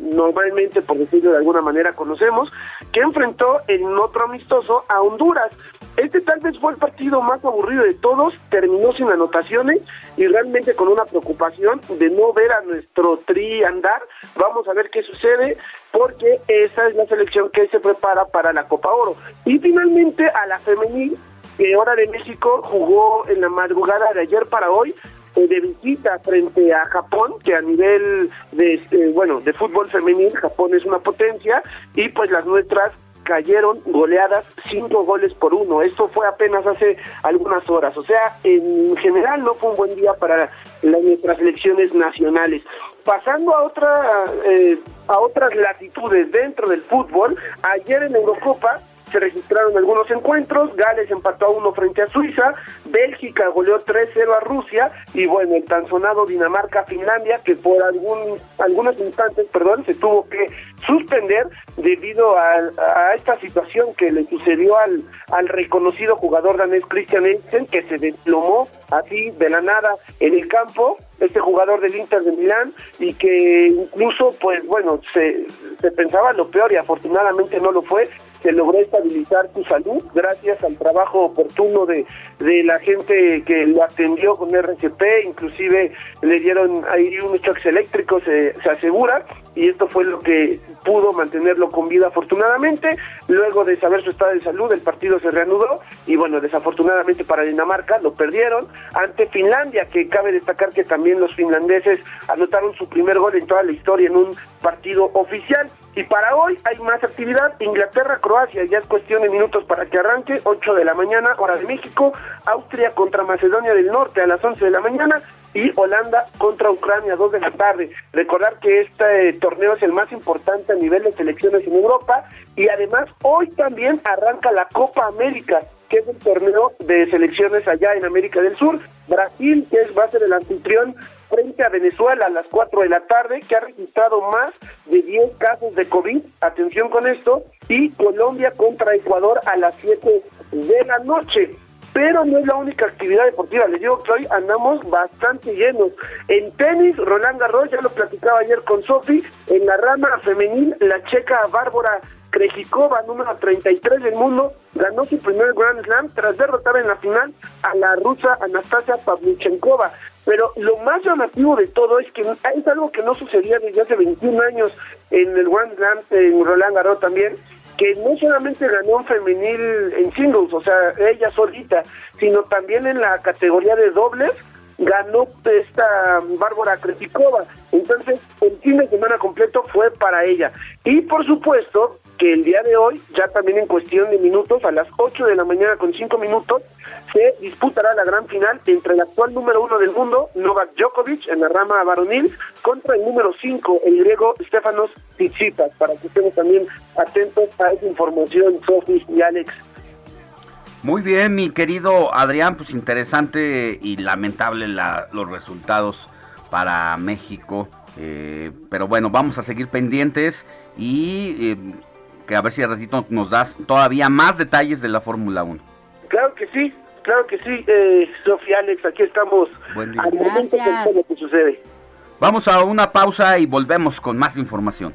normalmente, por decirlo de alguna manera, conocemos, que enfrentó en otro amistoso a Honduras. Este tal vez fue el partido más aburrido de todos, terminó sin anotaciones y realmente con una preocupación de no ver a nuestro tri andar. Vamos a ver qué sucede porque esa es la selección que se prepara para la Copa Oro. Y finalmente a la femenil, que ahora de México jugó en la madrugada de ayer para hoy, de visita frente a Japón, que a nivel de eh, bueno de fútbol femenil Japón es una potencia y pues las nuestras cayeron goleadas cinco goles por uno. Esto fue apenas hace algunas horas. O sea, en general no fue un buen día para nuestras elecciones nacionales. Pasando a otra eh, a otras latitudes dentro del fútbol, ayer en Eurocopa se registraron algunos encuentros, Gales empató a uno frente a Suiza, Bélgica goleó 3-0 a Rusia y bueno, el tan sonado Dinamarca-Finlandia que por algún, algunos instantes, perdón, se tuvo que suspender debido a, a, esta situación que le sucedió al, al reconocido jugador danés Christian Eriksen que se desplomó así de la nada en el campo este jugador del Inter de Milán y que incluso pues bueno se, se pensaba lo peor y afortunadamente no lo fue se logró estabilizar su salud gracias al trabajo oportuno de, de la gente que lo atendió con RCP, inclusive le dieron ahí unos choques eléctricos, se, se asegura, y esto fue lo que pudo mantenerlo con vida afortunadamente. Luego de saber su estado de salud, el partido se reanudó y bueno, desafortunadamente para Dinamarca lo perdieron ante Finlandia, que cabe destacar que también los finlandeses anotaron su primer gol en toda la historia en un partido oficial. Y para hoy hay más actividad, Inglaterra-Croacia, ya es cuestión de minutos para que arranque, 8 de la mañana, hora de México, Austria contra Macedonia del Norte a las 11 de la mañana, y Holanda contra Ucrania, 2 de la tarde. Recordar que este torneo es el más importante a nivel de selecciones en Europa. Y además hoy también arranca la Copa América, que es un torneo de selecciones allá en América del Sur. Brasil, que es, va a ser el anfitrión frente a Venezuela a las 4 de la tarde, que ha registrado más de 10 casos de COVID, atención con esto, y Colombia contra Ecuador a las 7 de la noche pero no es la única actividad deportiva. Les digo que hoy andamos bastante llenos. En tenis, Roland Garros, ya lo platicaba ayer con Sofi, en la rama femenil, la checa Bárbara Krejcikova, número 33 del mundo, ganó su primer Grand Slam tras derrotar en la final a la rusa Anastasia Pavlyuchenkova. Pero lo más llamativo de todo es que es algo que no sucedía desde hace 21 años en el Grand Slam, en Roland Garros también, que no solamente ganó un femenil en singles, o sea, ella solita, sino también en la categoría de dobles, ganó esta Bárbara Krejcikova. Entonces, el fin de semana completo fue para ella. Y por supuesto que el día de hoy, ya también en cuestión de minutos, a las 8 de la mañana con 5 minutos, se disputará la gran final entre el actual número uno del mundo, Novak Djokovic, en la rama varonil, contra el número 5, el griego Stefanos Tsitsipas, para que estemos también atentos a esa información, Sofi y Alex.
Muy bien, mi querido Adrián, pues interesante y lamentable la- los resultados para México. eh, pero bueno, vamos a seguir pendientes y eh, que a ver si al ratito nos das todavía más detalles de la Fórmula 1.
Claro que sí, claro que sí, eh, Sofía Alex, aquí estamos
Buen día.
al momento que sucede.
Vamos a una pausa y volvemos con más información.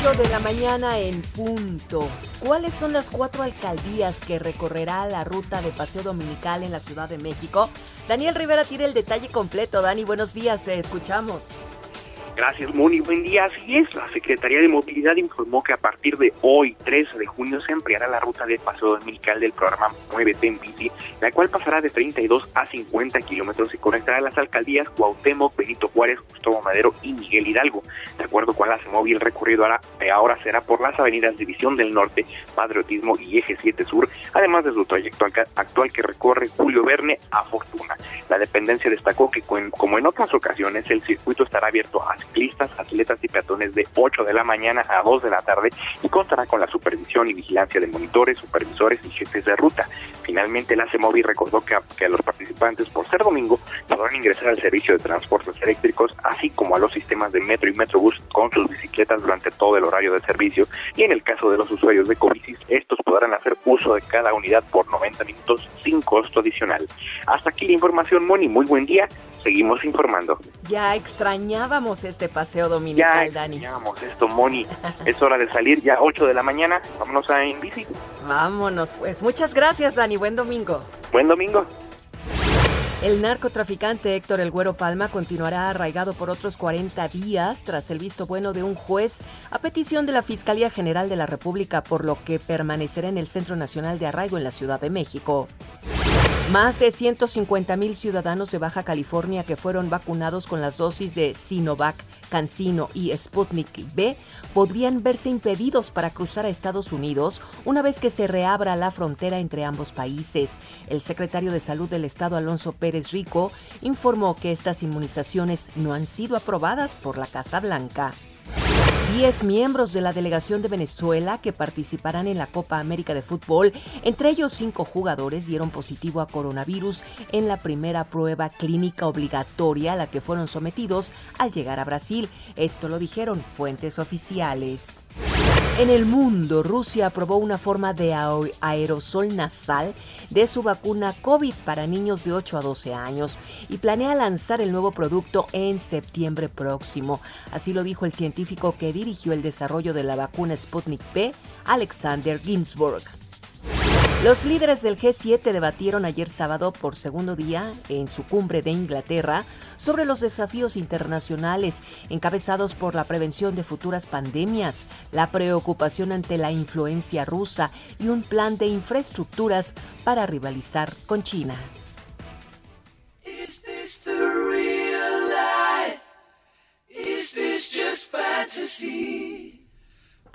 Ocho de la mañana en punto. ¿Cuáles son las cuatro alcaldías que recorrerá la ruta de paseo dominical en la Ciudad de México? Daniel Rivera tiene el detalle completo. Dani, buenos días, te escuchamos.
Gracias, Moni. Buen día. Así es, la Secretaría de Movilidad informó que a partir de hoy, 13 de junio, se ampliará la ruta de paseo dominical del programa Muévete en Bici, la cual pasará de 32 a 50 kilómetros y conectará las alcaldías Cuauhtémoc, Benito Juárez, Gustavo Madero y Miguel Hidalgo. De acuerdo con la CEMOVI, el recorrido ahora, ahora será por las avenidas División del Norte, Patriotismo y Eje 7 Sur, además de su trayecto actual que recorre Julio Verne a Fortuna. La dependencia destacó que, como en otras ocasiones, el circuito estará abierto a ciclistas, atletas y peatones de 8 de la mañana a 2 de la tarde y contará con la supervisión y vigilancia de monitores, supervisores y jefes de ruta. Finalmente, la CEMOVI recordó que a, que a los participantes, por ser domingo, podrán ingresar al servicio de transportes eléctricos, así como a los sistemas de metro y metrobús con sus bicicletas durante todo el horario de servicio. Y en el caso de los usuarios de Covicis, estos podrán hacer uso de cada unidad por 90 minutos sin costo adicional. Hasta aquí la información, Moni. Muy buen día. Seguimos informando.
Ya extrañábamos este paseo dominical,
Ya
Dani.
extrañábamos esto, Moni. Es hora de salir ya 8 de la mañana. Vámonos a en bici.
Vámonos, pues. Muchas gracias, Dani. Buen domingo.
Buen domingo.
El narcotraficante Héctor El Güero Palma continuará arraigado por otros 40 días tras el visto bueno de un juez a petición de la Fiscalía General de la República, por lo que permanecerá en el Centro Nacional de Arraigo en la Ciudad de México. Más de 150 mil ciudadanos de Baja California que fueron vacunados con las dosis de Sinovac, Cancino y Sputnik B podrían verse impedidos para cruzar a Estados Unidos una vez que se reabra la frontera entre ambos países. El secretario de Salud del Estado, Alonso Pérez Rico, informó que estas inmunizaciones no han sido aprobadas por la Casa Blanca. Diez miembros de la delegación de Venezuela que participarán en la Copa América de Fútbol, entre ellos cinco jugadores, dieron positivo a coronavirus en la primera prueba clínica obligatoria a la que fueron sometidos al llegar a Brasil. Esto lo dijeron fuentes oficiales. En el mundo, Rusia aprobó una forma de ae- aerosol nasal de su vacuna COVID para niños de 8 a 12 años y planea lanzar el nuevo producto en septiembre próximo. Así lo dijo el científico que dirigió el desarrollo de la vacuna Sputnik P, Alexander Ginsburg. Los líderes del G7 debatieron ayer sábado por segundo día en su cumbre de Inglaterra sobre los desafíos internacionales encabezados por la prevención de futuras pandemias, la preocupación ante la influencia rusa y un plan de infraestructuras para rivalizar con China.
This the real just fantasy?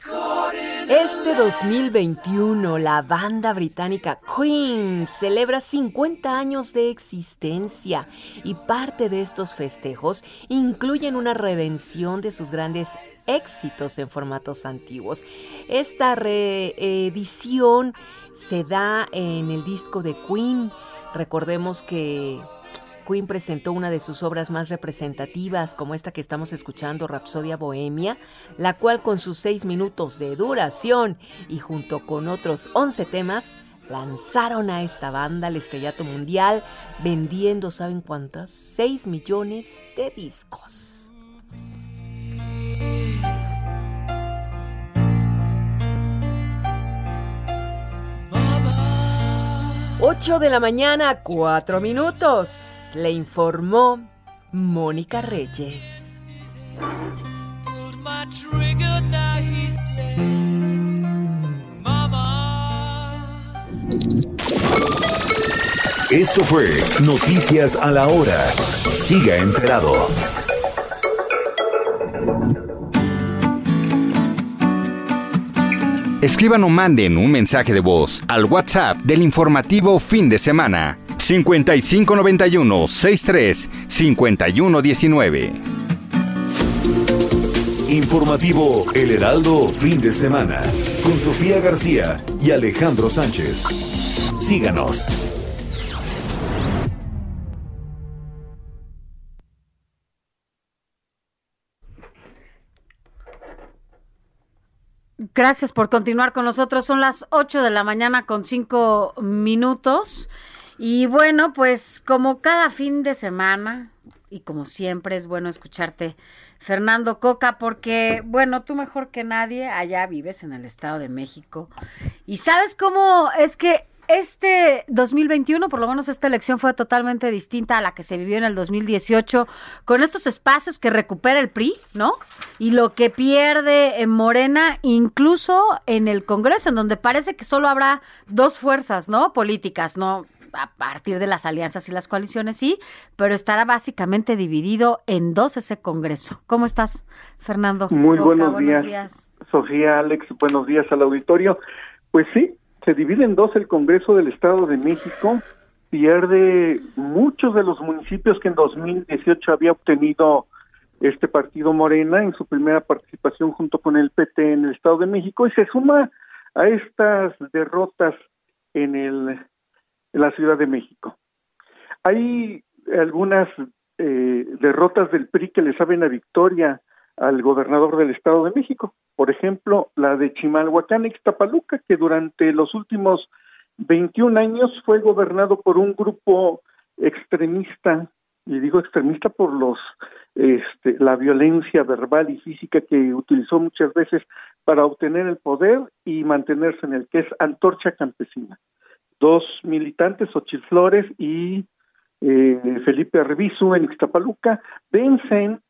Este 2021, la banda británica Queen celebra 50 años de existencia y parte de estos festejos incluyen una redención de sus grandes éxitos en formatos antiguos. Esta reedición se da en el disco de Queen. Recordemos que Queen presentó una de sus obras más representativas, como esta que estamos escuchando, Rapsodia Bohemia, la cual con sus seis minutos de duración y junto con otros 11 temas, lanzaron a esta banda al estrellato mundial, vendiendo, ¿saben cuántas? 6 millones de discos. 8 de la mañana, 4 minutos. Le informó Mónica Reyes.
Esto fue Noticias a la Hora. Siga enterado.
Escriban o manden un mensaje de voz al WhatsApp del informativo fin de semana 5591 63 5119.
Informativo El Heraldo fin de semana con Sofía García y Alejandro Sánchez. Síganos.
Gracias por continuar con nosotros. Son las 8 de la mañana con 5 minutos. Y bueno, pues como cada fin de semana, y como siempre es bueno escucharte, Fernando Coca, porque bueno, tú mejor que nadie allá vives en el Estado de México. Y sabes cómo es que este 2021, por lo menos esta elección fue totalmente distinta a la que se vivió en el 2018, con estos espacios que recupera el PRI, ¿no? Y lo que pierde en Morena, incluso en el Congreso, en donde parece que solo habrá dos fuerzas, ¿no? Políticas, ¿no? A partir de las alianzas y las coaliciones, sí, pero estará básicamente dividido en dos ese Congreso. ¿Cómo estás, Fernando?
Muy
Coca?
buenos, días. Sofía, Alex, buenos días al auditorio. Pues sí, se divide en dos el Congreso del Estado de México, pierde muchos de los municipios que en 2018 había obtenido este partido Morena en su primera participación junto con el PT en el Estado de México y se suma a estas derrotas en el en la Ciudad de México. Hay algunas eh, derrotas del PRI que le saben a victoria al gobernador del Estado de México. Por ejemplo, la de Chimalhuacán, Ixtapaluca, que durante los últimos 21 años fue gobernado por un grupo extremista, y digo extremista por los este, la violencia verbal y física que utilizó muchas veces para obtener el poder y mantenerse en el que es Antorcha Campesina. Dos militantes, Ochil Flores y eh, Felipe Arbizu en Ixtapaluca, vencen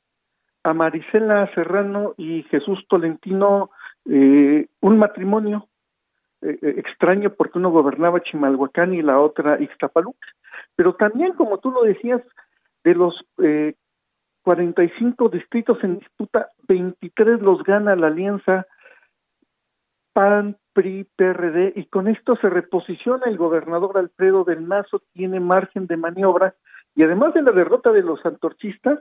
a Marisela Serrano y Jesús Tolentino eh, un matrimonio eh, eh, extraño porque uno gobernaba Chimalhuacán y la otra Ixtapaluca. Pero también, como tú lo decías, de los eh, 45 distritos en disputa, 23 los gana la alianza PAN, PRI, PRD, y con esto se reposiciona el gobernador Alfredo del Mazo, tiene margen de maniobra, y además de la derrota de los antorchistas,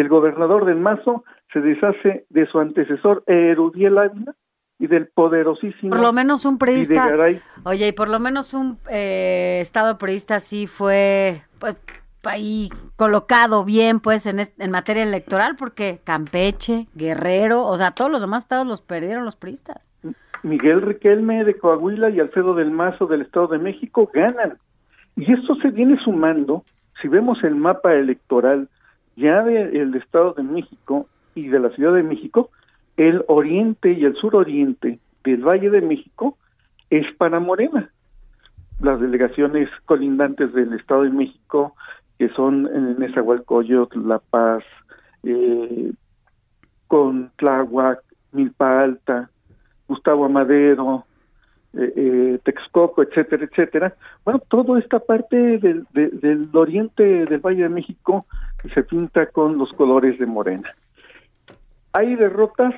el gobernador del Mazo se deshace de su antecesor Erudiel Ávila y del poderosísimo
Por lo menos un priista. Oye, y por lo menos un eh, estado priista sí fue pues, ahí colocado bien, pues, en, en materia electoral, porque Campeche, Guerrero, o sea, todos los demás estados los perdieron los priistas.
Miguel Riquelme de Coahuila y Alfredo del Mazo del Estado de México ganan. Y esto se viene sumando, si vemos el mapa electoral ya del Estado de México y de la Ciudad de México, el oriente y el suroriente del Valle de México es para Morena. Las delegaciones colindantes del Estado de México, que son en Nezahualcóyotl, La Paz, eh, con Tláhuac, Milpa Alta, Gustavo Amadero, eh, eh, Texcoco, etcétera, etcétera. Bueno, toda esta parte del, de- del oriente del Valle de México se pinta con los colores de Morena. Hay derrotas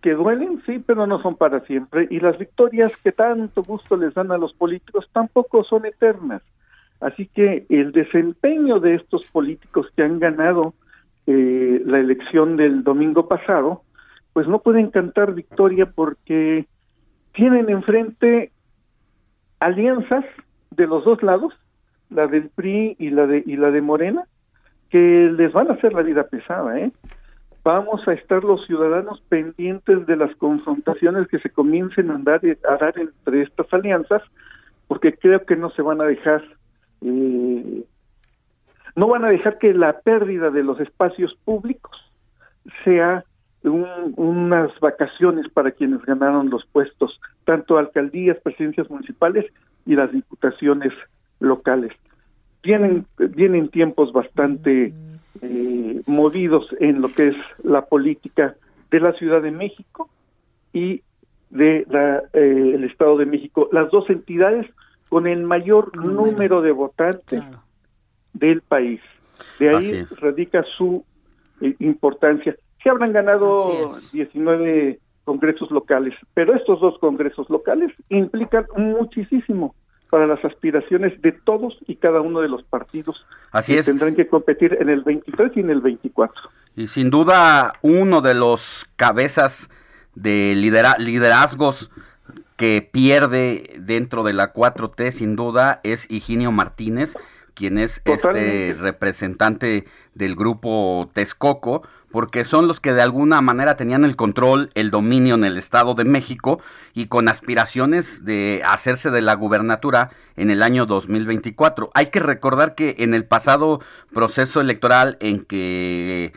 que duelen, sí, pero no son para siempre. Y las victorias que tanto gusto les dan a los políticos tampoco son eternas. Así que el desempeño de estos políticos que han ganado eh, la elección del domingo pasado, pues no pueden cantar victoria porque tienen enfrente alianzas de los dos lados, la del PRI y la de y la de Morena, que les van a hacer la vida pesada, ¿eh? Vamos a estar los ciudadanos pendientes de las confrontaciones que se comiencen a dar, a dar entre estas alianzas, porque creo que no se van a dejar, eh, no van a dejar que la pérdida de los espacios públicos sea un- unas vacaciones para quienes ganaron los puestos, tanto alcaldías, presidencias municipales y las diputaciones locales. Vienen, vienen tiempos bastante eh, movidos en lo que es la política de la Ciudad de México y de la, eh, el Estado de México, las dos entidades con el mayor número de votantes del país. De ahí radica su eh, importancia. Se habrán ganado
Así es.
19 congresos locales, pero estos dos congresos locales implican muchísimo para las aspiraciones de todos y cada uno de los partidos
Así
que
es.
tendrán que competir en el 23 y en el 24.
Y sin duda uno de los cabezas de lidera- liderazgos que pierde dentro de la 4T sin duda es Higinio Martínez, quien es
Totalmente.
este representante del grupo Texcoco, porque son los que de alguna manera tenían el control, el dominio en el Estado de México y con aspiraciones de hacerse de la gubernatura en el año 2024. Hay que recordar que en el pasado proceso electoral en que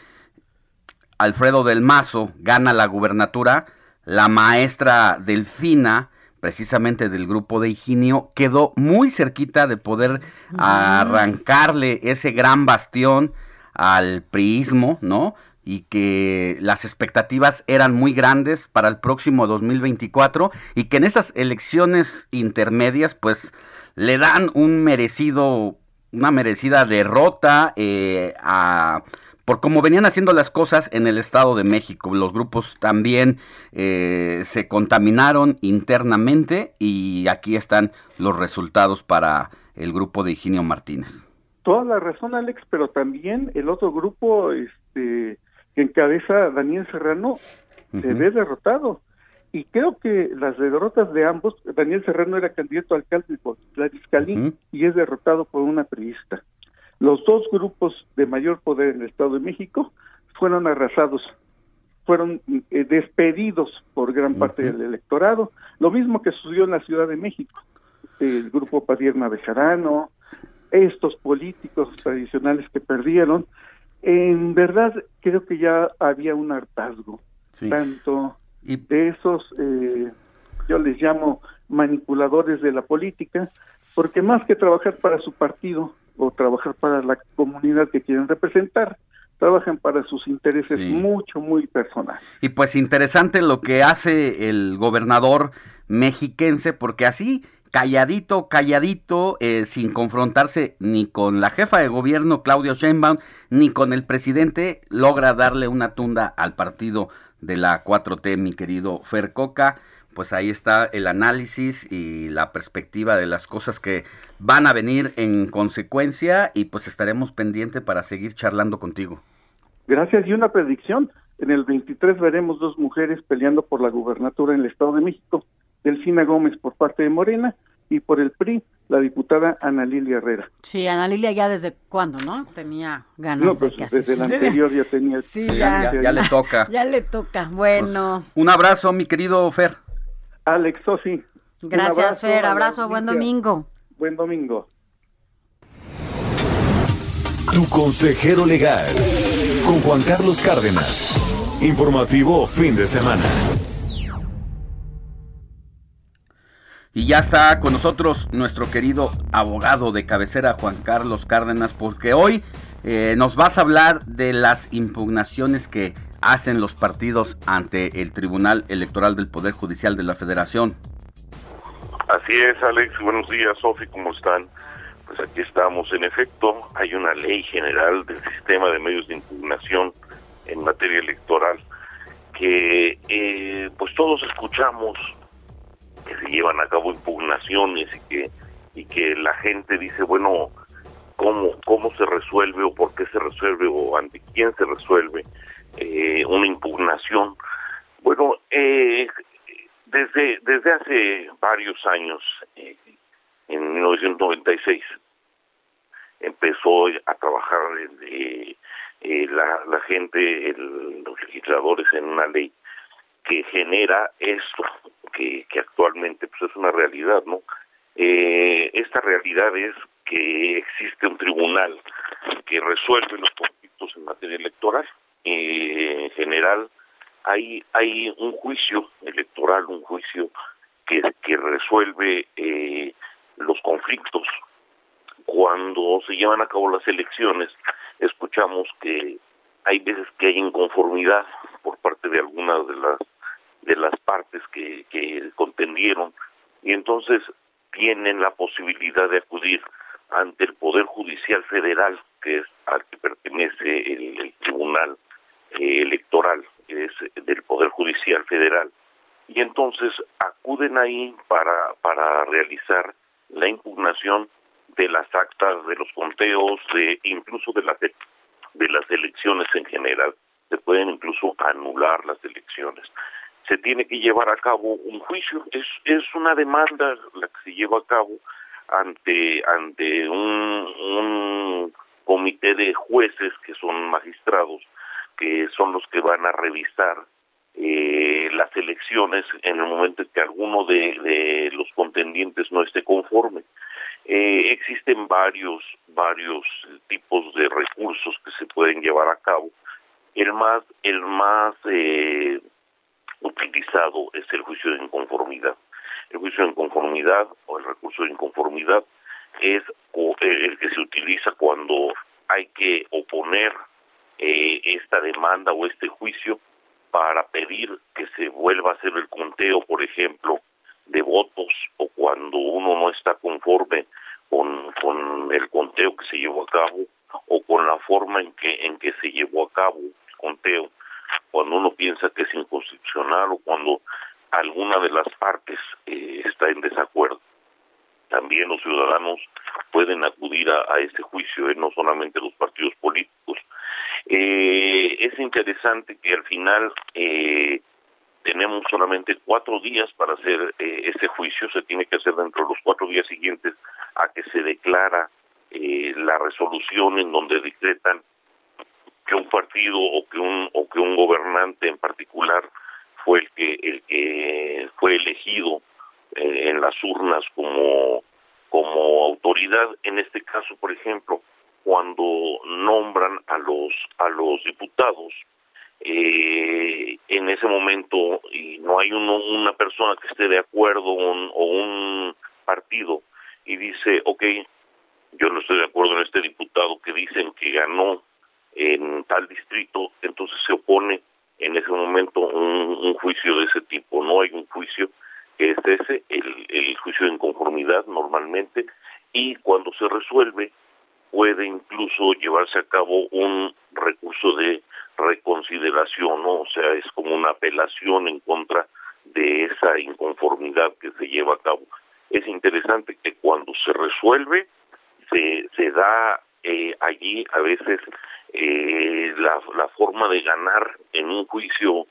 Alfredo del Mazo gana la gubernatura, la maestra Delfina, precisamente del grupo de Higinio, quedó muy cerquita de poder arrancarle ese gran bastión al priismo, ¿no? Y que las expectativas eran muy grandes para el próximo 2024 y que en estas elecciones intermedias, pues, le dan un merecido, una merecida derrota eh, a por cómo venían haciendo las cosas en el Estado de México. Los grupos también eh, se contaminaron internamente y aquí están los resultados para el grupo de Higinio Martínez.
Toda la razón, Alex, pero también el otro grupo este, que encabeza Daniel Serrano se ve derrotado. Y creo que las derrotas de ambos, Daniel Serrano era candidato a alcalde por Calín y es derrotado por una priista. Los dos grupos de mayor poder en el Estado de México fueron arrasados, fueron eh, despedidos por gran parte del electorado, lo mismo que sucedió en la Ciudad de México. El grupo Padierna Bejarano, estos políticos tradicionales que perdieron, en verdad creo que ya había un hartazgo,
Sí.
tanto de esos, eh, yo les llamo manipuladores de la política, porque más que trabajar para su partido o trabajar para la comunidad que quieren representar, trabajan para sus intereses
Sí.
mucho, muy personales.
Y pues interesante lo que hace el gobernador mexiquense, porque así, calladito, calladito, eh, sin confrontarse ni con la jefa de gobierno, Claudio Sheinbaum, ni con el presidente, logra darle una tunda al partido de la 4T, mi querido Fer Coca. Pues ahí está el análisis y la perspectiva de las cosas que van a venir en consecuencia y pues estaremos pendientes para seguir charlando contigo.
Gracias. Y una predicción. En el 23 veremos dos mujeres peleando por la gubernatura en el Estado de México. Delfina Gómez por parte de Morena y por el PRI, la diputada Ana Lilia Herrera.
Sí, Ana Lilia ya desde cuándo, ¿no? Tenía ganas
No,
de
pues
que así
desde el anterior ya tenía.
Sí,
Ya, ya- ya le toca.
Ya le toca. Bueno,
Un abrazo, mi querido Fer.
Alex Sosi. un
gracias
abrazo
Fer, abrazo, buen domingo.
Buen domingo.
Tu consejero legal. Con Juan Carlos Cárdenas. Informativo fin de semana.
Y ya está con nosotros nuestro querido abogado de cabecera, Juan Carlos Cárdenas, porque hoy eh, nos vas a hablar de las impugnaciones que hacen los partidos ante el Tribunal Electoral del Poder Judicial de la Federación.
Así es, Alex. Buenos días, Sofi, ¿cómo están? Pues aquí estamos. En efecto, hay una ley general del sistema de medios de impugnación en materia electoral que, eh, pues todos escuchamos que se llevan a cabo impugnaciones y que y que la gente dice, bueno, ¿cómo, cómo se resuelve o por qué se resuelve o ante quién se resuelve eh, una impugnación? Bueno, eh, desde, desde hace varios años, eh, en 1996, empezó a trabajar eh, eh, la, la gente, el- los legisladores en una ley que genera esto, que, actualmente pues, es una realidad, ¿no? Eh, esta realidad es que existe un tribunal que resuelve los conflictos en materia electoral. Eh, en general, hay, hay un juicio electoral, un juicio que, que resuelve eh, los conflictos. Cuando se llevan a cabo las elecciones, escuchamos que hay veces que hay inconformidad por parte de algunas de las de las partes que, que contendieron. Y entonces tienen la posibilidad de acudir ante el Poder Judicial Federal, que es al que pertenece el, Tribunal eh, Electoral, que es del Poder Judicial Federal, y entonces acuden ahí para, para realizar la impugnación de las actas, de los conteos, de incluso de las, de las elecciones en general. Se pueden incluso anular las elecciones se tiene que llevar a cabo un juicio. Es, es una demanda la que se lleva a cabo ante, ante un, comité de jueces que son magistrados, que son los que van a revisar eh, las elecciones en el momento en que alguno de, de los contendientes no esté conforme. Eh, existen varios, varios tipos de recursos que se pueden llevar a cabo. El más, el más eh, utilizado es el juicio de inconformidad. El juicio de inconformidad o el recurso de inconformidad es eh, el que se utiliza cuando hay que oponer eh, esta demanda o este juicio para pedir que se vuelva a hacer el conteo, por ejemplo, de votos o cuando uno no está conforme con, con el conteo que se llevó a cabo o con la forma en que en que se llevó a cabo el conteo cuando uno piensa que es inconstitucional o cuando alguna de las partes eh, está en desacuerdo. También los ciudadanos pueden acudir a, a este juicio, eh, no solamente los partidos políticos. Eh, es interesante que al final eh, tenemos solamente cuatro días para hacer eh, este juicio, se tiene que hacer dentro de los cuatro días siguientes a que se declara la resolución en donde decretan que un partido o que un o que un gobernante en particular fue el que el que fue elegido eh, en las urnas como como autoridad. En este caso por ejemplo cuando nombran a los a los diputados eh, en ese momento y no hay uno, una persona que esté de acuerdo un- o un partido y dice ok yo no estoy de acuerdo en este diputado que dicen que ganó en tal distrito, entonces se opone en ese momento un, juicio de ese tipo. No hay un juicio que es ese, el, el juicio de inconformidad normalmente, y cuando se resuelve puede incluso llevarse a cabo un recurso de reconsideración, ¿no? O sea, es como una apelación en contra de esa inconformidad que se lleva a cabo. Es interesante que cuando se resuelve, se, se da eh, allí a veces eh, la, la forma de ganar en un juicio,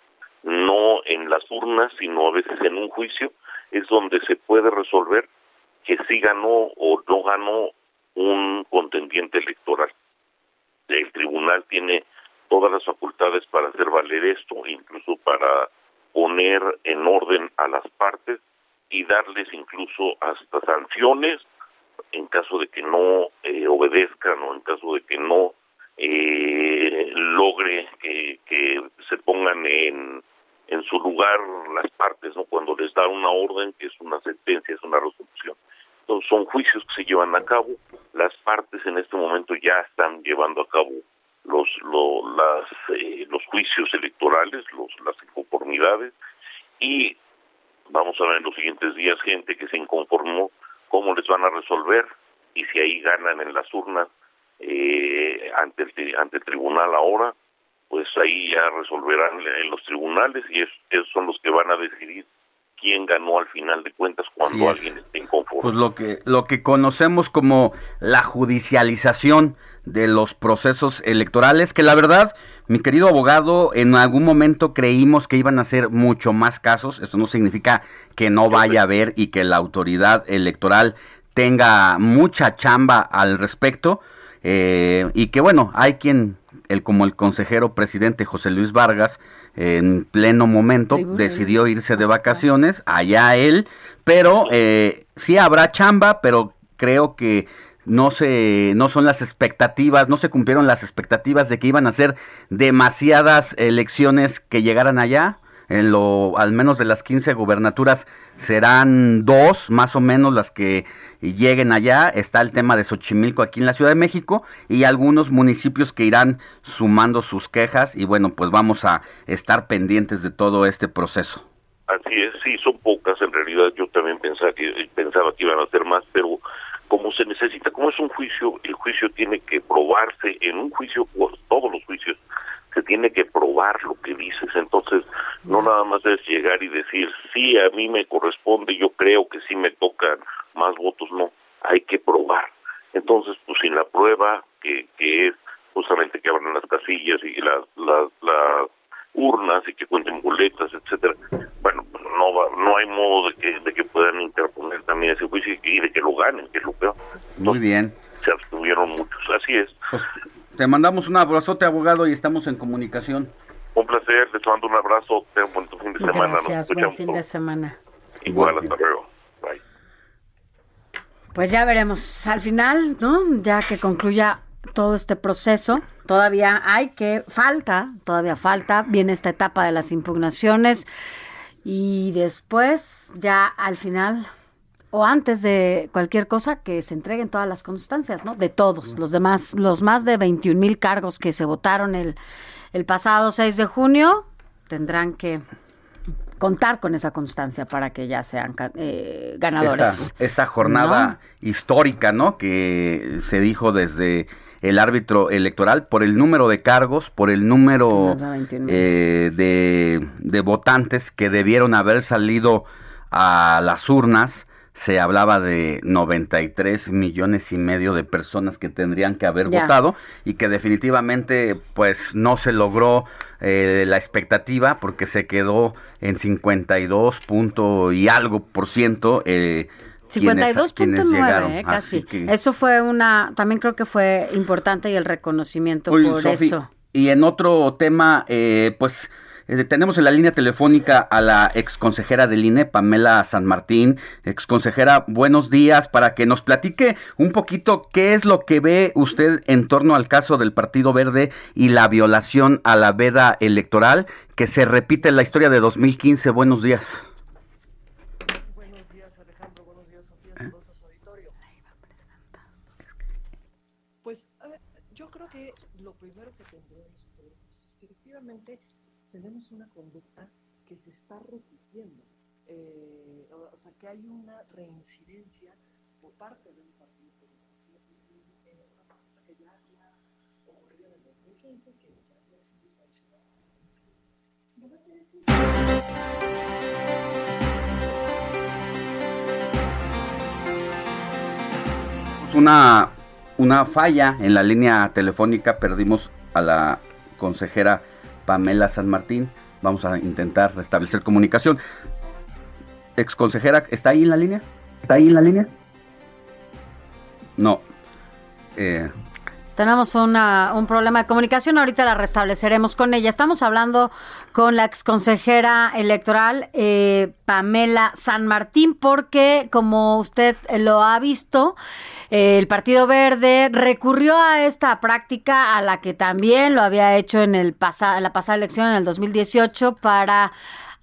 no en las urnas, sino a veces en un juicio, es donde se puede resolver que sí ganó o no ganó un contendiente electoral. El tribunal tiene todas las facultades para hacer valer esto, incluso para poner en orden a las partes y darles incluso hasta sanciones en caso de que no eh, obedezcan o en caso de que no eh, logre que, se pongan en, en su lugar las partes, ¿no? Cuando les da una orden, que es una sentencia, es una resolución. Entonces son juicios que se llevan a cabo, las partes en este momento ya están llevando a cabo los lo- las eh, los juicios electorales, los las inconformidades y vamos a ver en los siguientes días gente que se inconformó cómo les van a resolver y si ahí ganan en las urnas eh, ante el ante el tribunal ahora pues ahí ya resolverán en los tribunales y es- esos son los que van a decidir quién ganó al final de cuentas cuando alguien esté inconforme.
Pues lo que, lo que conocemos como la judicialización de los procesos electorales, que la verdad, mi querido abogado, en algún momento creímos que iban a ser mucho más casos. Esto no significa que no vaya a haber y que la autoridad electoral tenga mucha chamba al respecto. eh, y que bueno, hay quien, el, como el consejero presidente José Luis Vargas, en pleno momento decidió irse de vacaciones, allá él, pero eh, sí habrá chamba, pero creo que no se no son las expectativas, no se cumplieron las expectativas de que iban a ser demasiadas elecciones que llegaran allá. En lo al menos de las 15 gubernaturas serán dos más o menos las que lleguen allá. Está el tema de Xochimilco aquí en la Ciudad de México y algunos municipios que irán sumando sus quejas y bueno, pues vamos a estar pendientes de todo este proceso.
Así es, sí, son pocas en realidad. Yo también pensaba que, pensaba que iban a ser más, pero como se necesita, como es un juicio, el juicio tiene que probarse. En un juicio, o todos los juicios, se tiene que probar lo que dices. Entonces, no nada más es llegar y decir, sí, a mí me corresponde, yo creo que sí me tocan más votos. No, hay que probar. Entonces, pues sin la prueba, que, que es justamente que abran las casillas y las, las, las urnas y que cuenten boletas, etcétera. Bueno, pues no va, no hay modo de que, de que puedan interponer también ese juicio y, de que lo ganen, que es lo peor.
Muy bien.
Se abstuvieron muchos, así es.
Pues, te mandamos un abrazote, abogado, y estamos en comunicación.
Un placer, les mando un abrazo, tengan buen fin de semana.
Gracias, buen fin de semana.
Igual, hasta luego.
Pues ya veremos al final, ¿no? Ya que concluya todo este proceso, todavía hay que, falta, todavía falta, viene esta etapa de las impugnaciones y después ya al final o antes de cualquier cosa que se entreguen todas las constancias, ¿no? De todos, los demás, los más de 21 mil cargos que se votaron el, el pasado 6 de junio, tendrán que contar con esa constancia para que ya sean eh, ganadores.
Esta, esta jornada histórica, ¿no? Que se dijo desde el árbitro electoral por el número de cargos, por el número
Más de 21,000.
eh, de, de votantes que debieron haber salido a las urnas. Se hablaba de 93 millones y medio de personas que tendrían que haber
Ya.
votado y que definitivamente pues no se logró eh, la expectativa porque se quedó en 52 punto y algo por ciento eh, quienes- quienes
52.9,
llegaron.
eh, casi.
que-
Eso fue una, también creo que fue importante y el reconocimiento
Oye,
por eso.
Y en otro tema, eh, pues eh, tenemos en la línea telefónica a la exconsejera del INE, Pamela San Martín. Exconsejera, buenos días, para que nos platique un poquito qué es lo que ve usted en torno al caso del Partido Verde y la violación a la veda electoral que se repite en la historia de 2015. Buenos días.
Pues a ver, yo creo que lo primero que tendríamos que ver es que efectivamente tenemos una conducta que se está repitiendo. Eh, o, o sea, hay una reincidencia por parte del partido político y- y- en una cosa que ya, ya ocurrió en el 2015, que ya había sido sancionada. ¿No va a ser así?
una, una falla en la línea telefónica, perdimos a la consejera Pamela San Martín. Vamos a intentar restablecer comunicación. Ex consejera, ¿está ahí en la línea? ¿Está ahí en la línea? No. Eh,
Tenemos una, un problema de comunicación, ahorita la restableceremos con ella. Estamos hablando con la exconsejera electoral eh, Pamela San Martín, porque como usted lo ha visto, eh, el Partido Verde recurrió a esta práctica a la que también lo había hecho en, el pasa- la pasada elección, en el 2018, para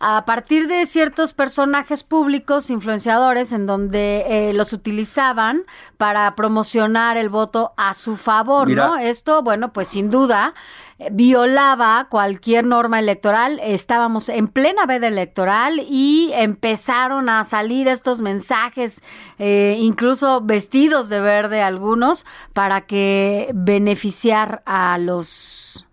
a partir de ciertos personajes públicos, influenciadores, en donde eh, los utilizaban para promocionar el voto a su favor,
Mira.
¿no? Esto, bueno, pues sin duda eh, violaba cualquier norma electoral. Estábamos en plena veda electoral y empezaron a salir estos mensajes, eh, incluso vestidos de verde algunos, para que beneficiar a los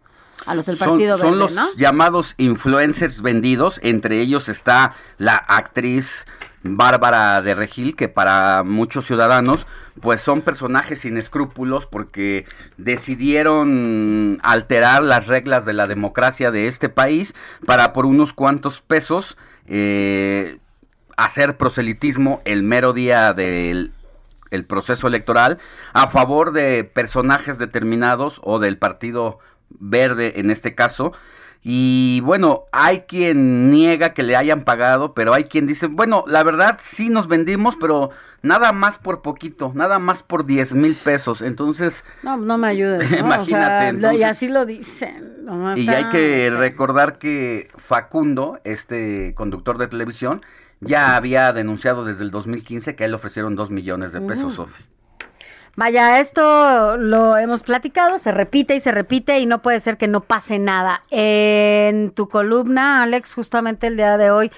A los del
Son-
Partido
son,
Verde,
los
¿no?
llamados influencers vendidos, entre ellos está la actriz Bárbara de Regil, que para muchos ciudadanos pues son personajes sin escrúpulos porque decidieron alterar las reglas de la democracia de este país para por unos cuantos pesos eh, hacer proselitismo el mero día del el proceso electoral a favor de personajes determinados o del partido verde en este caso. Y bueno, hay quien niega que le hayan pagado, pero hay quien dice, bueno, la verdad sí nos vendimos, pero nada más por poquito, nada más por 10 mil pesos. Entonces,
No, no me ayudes. ¿no?
Imagínate,
O sea, lo- y así lo dicen. no,
y hay que recordar que Facundo, este conductor de televisión, ya había denunciado desde el 2015 que a él le ofrecieron 2 millones de pesos. Sofi.
Vaya, esto lo hemos platicado, se repite y se repite y no puede ser que no pase nada. En tu columna, Alex, justamente el día de hoy,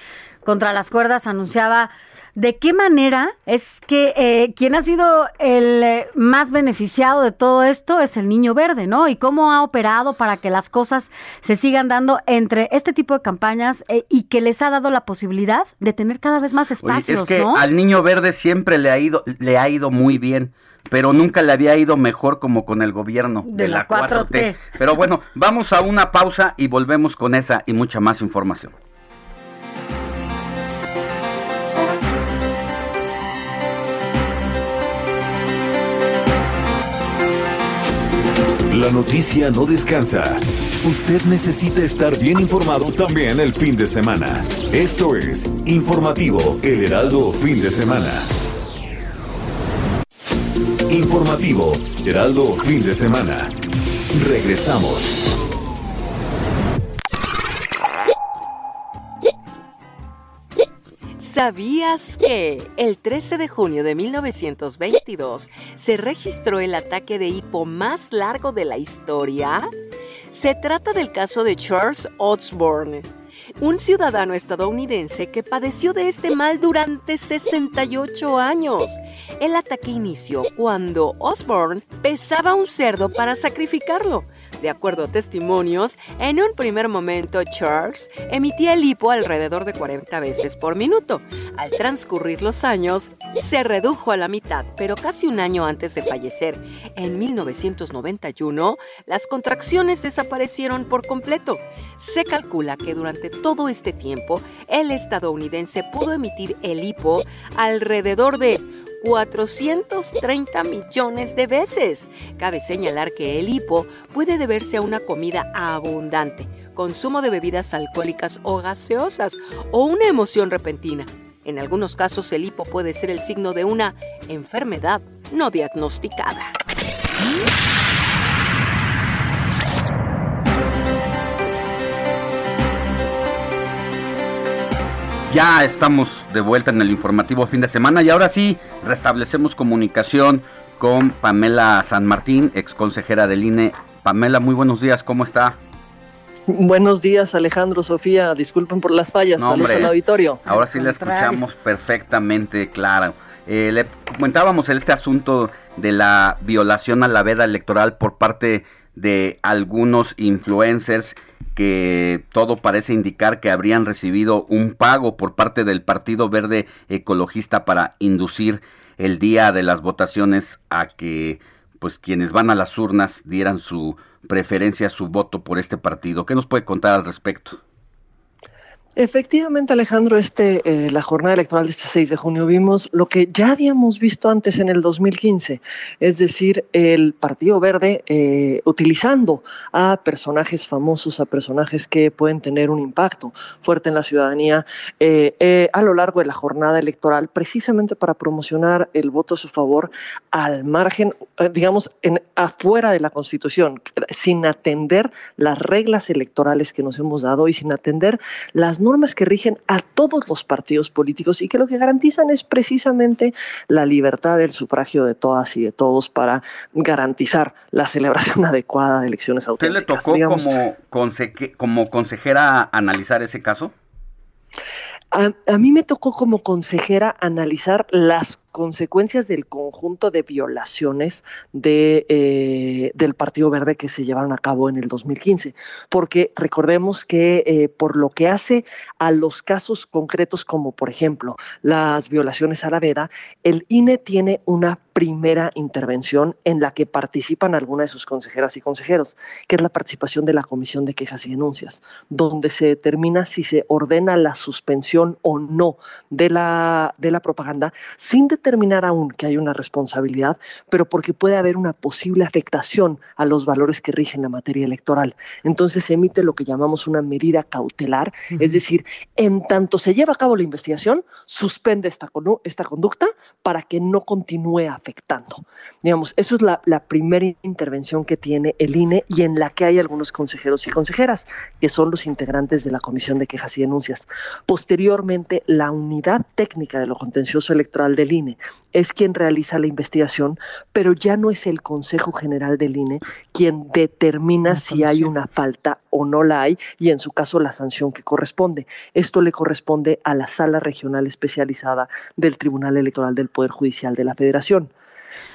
contra las cuerdas, anunciaba de qué manera es que eh, quien ha sido el eh, más beneficiado de todo esto es el niño verde, ¿no? Y cómo ha operado para que las cosas se sigan dando entre este tipo de campañas eh, y que les ha dado la posibilidad de tener cada vez más
Oye,
espacios,
es que
¿no?
al niño verde siempre le ha ido le ha ido muy bien, pero nunca le había ido mejor como con el gobierno de,
De la 4T.
Pero bueno, vamos a una pausa y volvemos con esa y mucha más información.
La noticia no descansa. Usted necesita estar bien informado también el fin de semana. Esto es Informativo El Heraldo Fin de Semana. Informativo Heraldo Fin de Semana. Regresamos.
¿Sabías que el 13 de junio de 1922 se registró el ataque de hipo más largo de la historia? Se trata del caso de Charles Osborne, un ciudadano estadounidense que padeció de este mal durante 68 años. El ataque inició cuando Osborne pesaba un cerdo para sacrificarlo. De acuerdo a testimonios, en un primer momento Charles emitía el hipo alrededor de 40 veces por minuto. Al transcurrir los años, se redujo a la mitad, pero casi un año antes de fallecer, en 1991, las contracciones desaparecieron por completo. Se calcula que durante todo este tiempo, el estadounidense pudo emitir el hipo alrededor de 430 millones de veces. Cabe señalar que el hipo puede deberse a una comida abundante, consumo de bebidas alcohólicas o gaseosas o una emoción repentina. En algunos casos el hipo puede ser el signo de una enfermedad no diagnosticada.
Ya estamos de vuelta en el informativo fin de semana y ahora sí restablecemos comunicación con Pamela San Martín, ex consejera del INE. Pamela, muy buenos días, ¿cómo está?
Buenos días, Alejandro, Sofía. Disculpen por las fallas.
No,
Saludos
hombre.
al auditorio.
Ahora sí la escuchamos perfectamente clara. Eh, le comentábamos este asunto de la violación a la veda electoral por parte de algunos influencers que todo parece indicar que habrían recibido un pago por parte del Partido Verde Ecologista para inducir el día de las votaciones a que pues quienes van a las urnas dieran su preferencia, su voto por este partido. ¿Qué nos puede contar al respecto?
Efectivamente, Alejandro, este, eh, la jornada electoral de este 6 de junio vimos lo que ya habíamos visto antes en el 2015, es decir, el Partido Verde eh, utilizando a personajes famosos, a personajes que pueden tener un impacto fuerte en la ciudadanía eh, a lo largo de la jornada electoral, precisamente para promocionar el voto a su favor al margen, digamos, en, afuera de la Constitución, sin atender las reglas electorales que nos hemos dado y sin atender las normas que rigen a todos los partidos políticos y que lo que garantizan es precisamente la libertad del sufragio de todas y de todos para garantizar la celebración adecuada de elecciones
¿Usted le
auténticas.
tocó
digamos.
como, conse- como consejera analizar ese caso?
A, a mí me tocó como consejera analizar las consecuencias del conjunto de violaciones de, eh, del Partido Verde que se llevaron a cabo en el 2015. Porque recordemos que eh, por lo que hace a los casos concretos, como por ejemplo las violaciones a la veda, el INE tiene una primera intervención en la que participan algunas de sus consejeras y consejeros, que es la participación de la Comisión de Quejas y Denuncias, donde se determina si se ordena la suspensión o no de la, de la propaganda, sin determinar aún que hay una responsabilidad, pero porque puede haber una posible afectación a los valores que rigen la materia electoral. Entonces se emite lo que llamamos una medida cautelar, es decir, en tanto se lleva a cabo la investigación, suspende esta, esta conducta para que no continúe afectando. Digamos, eso es la, la primera intervención que tiene el INE y en la que hay algunos consejeros y consejeras, que son los integrantes de la Comisión de Quejas y Denuncias. Posteriormente, la unidad técnica de lo contencioso electoral del INE es quien realiza la investigación, pero ya no es el Consejo General del INE quien determina si hay una falta o no la hay y en su caso la sanción que corresponde. Esto le corresponde a la sala regional especializada del Tribunal Electoral del Poder Judicial de la Federación.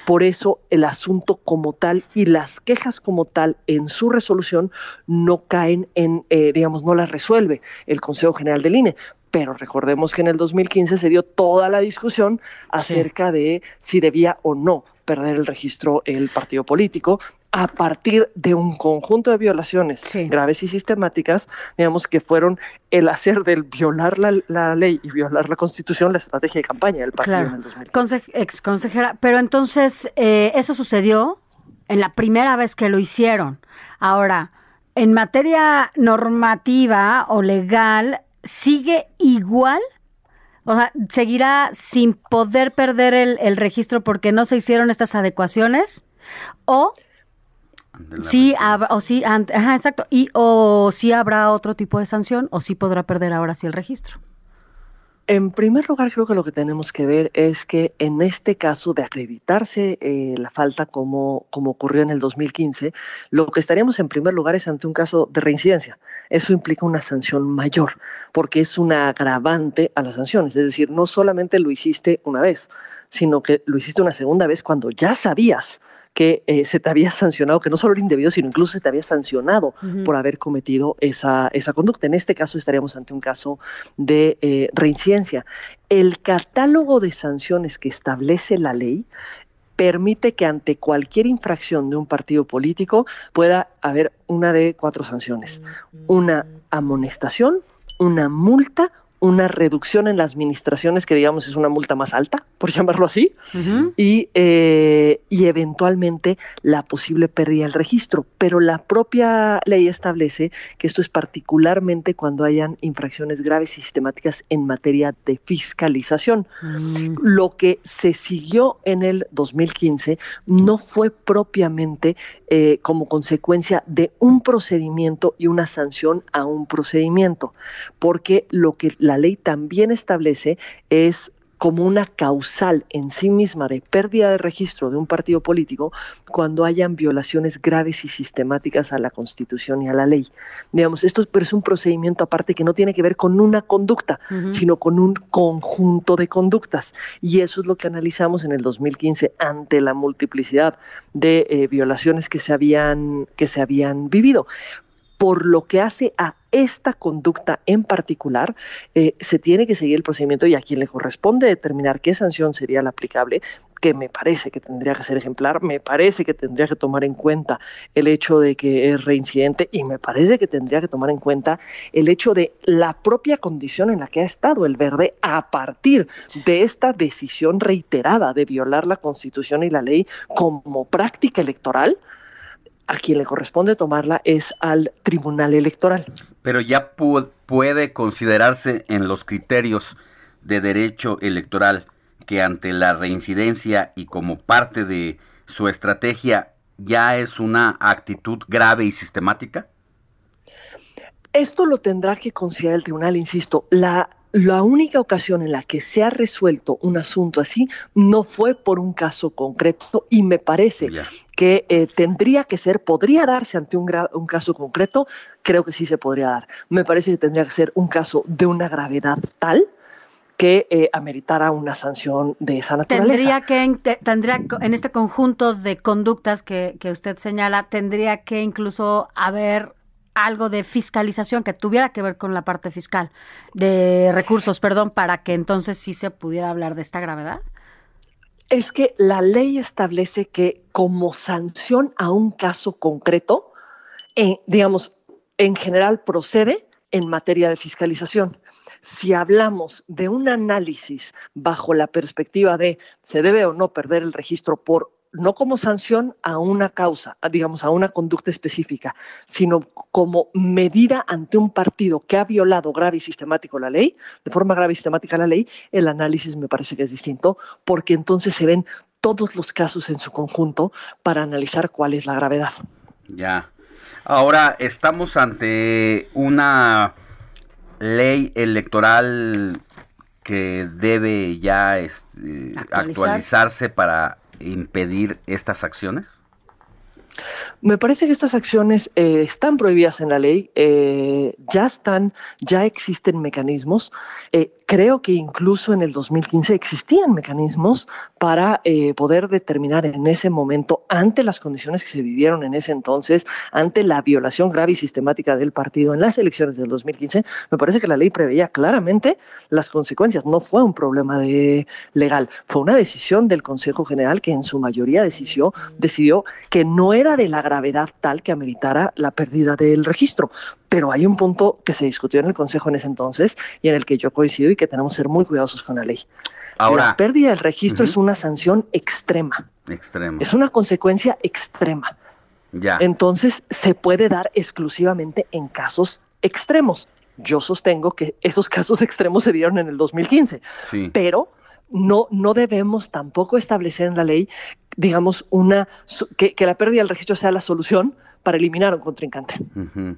Por eso el asunto como tal y las quejas como tal en su resolución no caen en, eh, digamos, no las resuelve el Consejo General del INE. Pero recordemos que en el 2015 se dio toda la discusión acerca de si debía o no perder el registro el partido político a partir de un conjunto de violaciones graves y sistemáticas, digamos que fueron el hacer del violar la, la, ley y violar la constitución la estrategia de campaña del partido en el 2015.
ex consejera, pero entonces eh, eso sucedió en la primera vez que lo hicieron. Ahora, en materia normativa o legal, ¿sigue igual? O sea, ¿seguirá sin poder perder el, el registro porque no se hicieron estas adecuaciones? ¿O sí, o sí, ajá, exacto. Y o sí habrá otro tipo de sanción o sí podrá perder ahora sí el registro.
En primer lugar, creo que lo que tenemos que ver es que en este caso de acreditarse eh, la falta como, como ocurrió en el 2015, lo que estaríamos en primer lugar es ante un caso de reincidencia. Eso implica una sanción mayor, porque es una agravante a las sanciones. Es decir, no solamente lo hiciste una vez, sino que lo hiciste una segunda vez cuando ya sabías que eh, se te había sancionado, que no solo era indebido, sino incluso se te había sancionado por haber cometido esa, esa conducta. En este caso estaríamos ante un caso de eh, reincidencia. El catálogo de sanciones que establece la ley permite que ante cualquier infracción de un partido político pueda haber una de cuatro sanciones. Una amonestación, una multa, una reducción en las administraciones, que digamos es una multa más alta, por llamarlo así, y, eh, y eventualmente la posible pérdida del registro. Pero la propia ley establece que esto es particularmente cuando hayan infracciones graves y sistemáticas en materia de fiscalización. Lo que se siguió en el 2015 no fue propiamente eh, como consecuencia de un procedimiento y una sanción a un procedimiento, porque lo que la ley también establece es como una causal en sí misma de pérdida de registro de un partido político cuando hayan violaciones graves y sistemáticas a la Constitución y a la ley. Digamos, esto es un procedimiento aparte que no tiene que ver con una conducta, sino con un conjunto de conductas. Y eso es lo que analizamos en el 2015 ante la multiplicidad de eh, violaciones que se habían que se habían vivido por lo que hace a esta conducta en particular, eh, se tiene que seguir el procedimiento y a quien le corresponde determinar qué sanción sería la aplicable, que me parece que tendría que ser ejemplar, me parece que tendría que tomar en cuenta el hecho de que es reincidente y me parece que tendría que tomar en cuenta el hecho de la propia condición en la que ha estado el verde a partir de esta decisión reiterada de violar la constitución y la ley como práctica electoral a quien le corresponde tomarla es al Tribunal Electoral.
Pero ya pu- puede considerarse en los criterios de derecho electoral que ante la reincidencia y como parte de su estrategia ya es una actitud grave y sistemática.
Esto lo tendrá que considerar el tribunal, insisto. La, la única ocasión en la que se ha resuelto un asunto así no fue por un caso concreto y me parece que eh, tendría que ser, podría darse ante un, un caso concreto, creo que sí se podría dar. Me parece que tendría que ser un caso de una gravedad tal que eh, ameritara una sanción de esa naturaleza.
Tendría que, en- te- tendría, en este conjunto de conductas que, que usted señala, tendría que incluso haber algo de fiscalización que tuviera que ver con la parte fiscal, de recursos, perdón, para que entonces sí se pudiera hablar de esta gravedad.
Es que la ley establece que como sanción a un caso concreto, eh, digamos, en general procede en materia de fiscalización. Si hablamos de un análisis bajo la perspectiva de se debe o no perder el registro por no como sanción a una causa, a, digamos, a una conducta específica, sino como medida ante un partido que ha violado grave y sistemático la ley, de forma grave y sistemática la ley, el análisis me parece que es distinto, porque entonces se ven todos los casos en su conjunto para analizar cuál es la gravedad.
Ya. Ahora estamos ante una ley electoral que debe ya este,
Actualizar.
actualizarse para impedir estas acciones.
Me parece que estas acciones eh, están prohibidas en la ley, eh, ya están, ya existen mecanismos. Eh, creo que incluso en el 2015 existían mecanismos para eh, poder determinar en ese momento, ante las condiciones que se vivieron en ese entonces, ante la violación grave y sistemática del partido en las elecciones del 2015, me parece que la ley preveía claramente las consecuencias. No fue un problema de legal, fue una decisión del Consejo General que en su mayoría decidió, decidió que no era de la gravedad tal que ameritara la pérdida del registro. Pero hay un punto que se discutió en el Consejo en ese entonces y en el que yo coincido y que tenemos que ser muy cuidadosos con la ley.
Ahora-
la pérdida del registro es una sanción extrema,
Extremo.
es una consecuencia extrema.
Ya.
Entonces se puede dar exclusivamente en casos extremos. Yo sostengo que esos casos extremos se dieron en el 2015,
Sí.
pero no, no debemos tampoco establecer en la ley, digamos, una que, que la pérdida del registro sea la solución para eliminar a un contrincante
Ujú.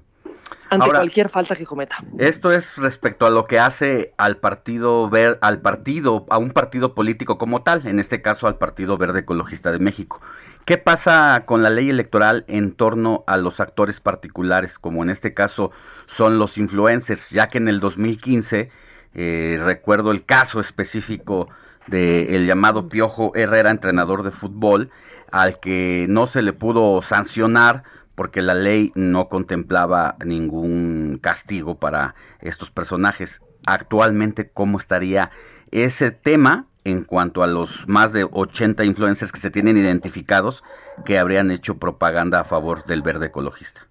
Ante
Ahora-
cualquier falta que cometa.
Esto es respecto a lo que hace al partido ver al partido a un partido político como tal, en este caso al Partido Verde Ecologista de México. ¿Qué pasa con la ley electoral en torno a los actores particulares, como en este caso son los influencers, ya que en el 2015 eh, recuerdo el caso específico del llamado Piojo Herrera, entrenador de fútbol, al que no se le pudo sancionar porque la ley no contemplaba ningún castigo para estos personajes. Actualmente, ¿cómo estaría ese tema en cuanto a los más de 80 influencers que se tienen identificados que habrían hecho propaganda a favor del verde ecologista?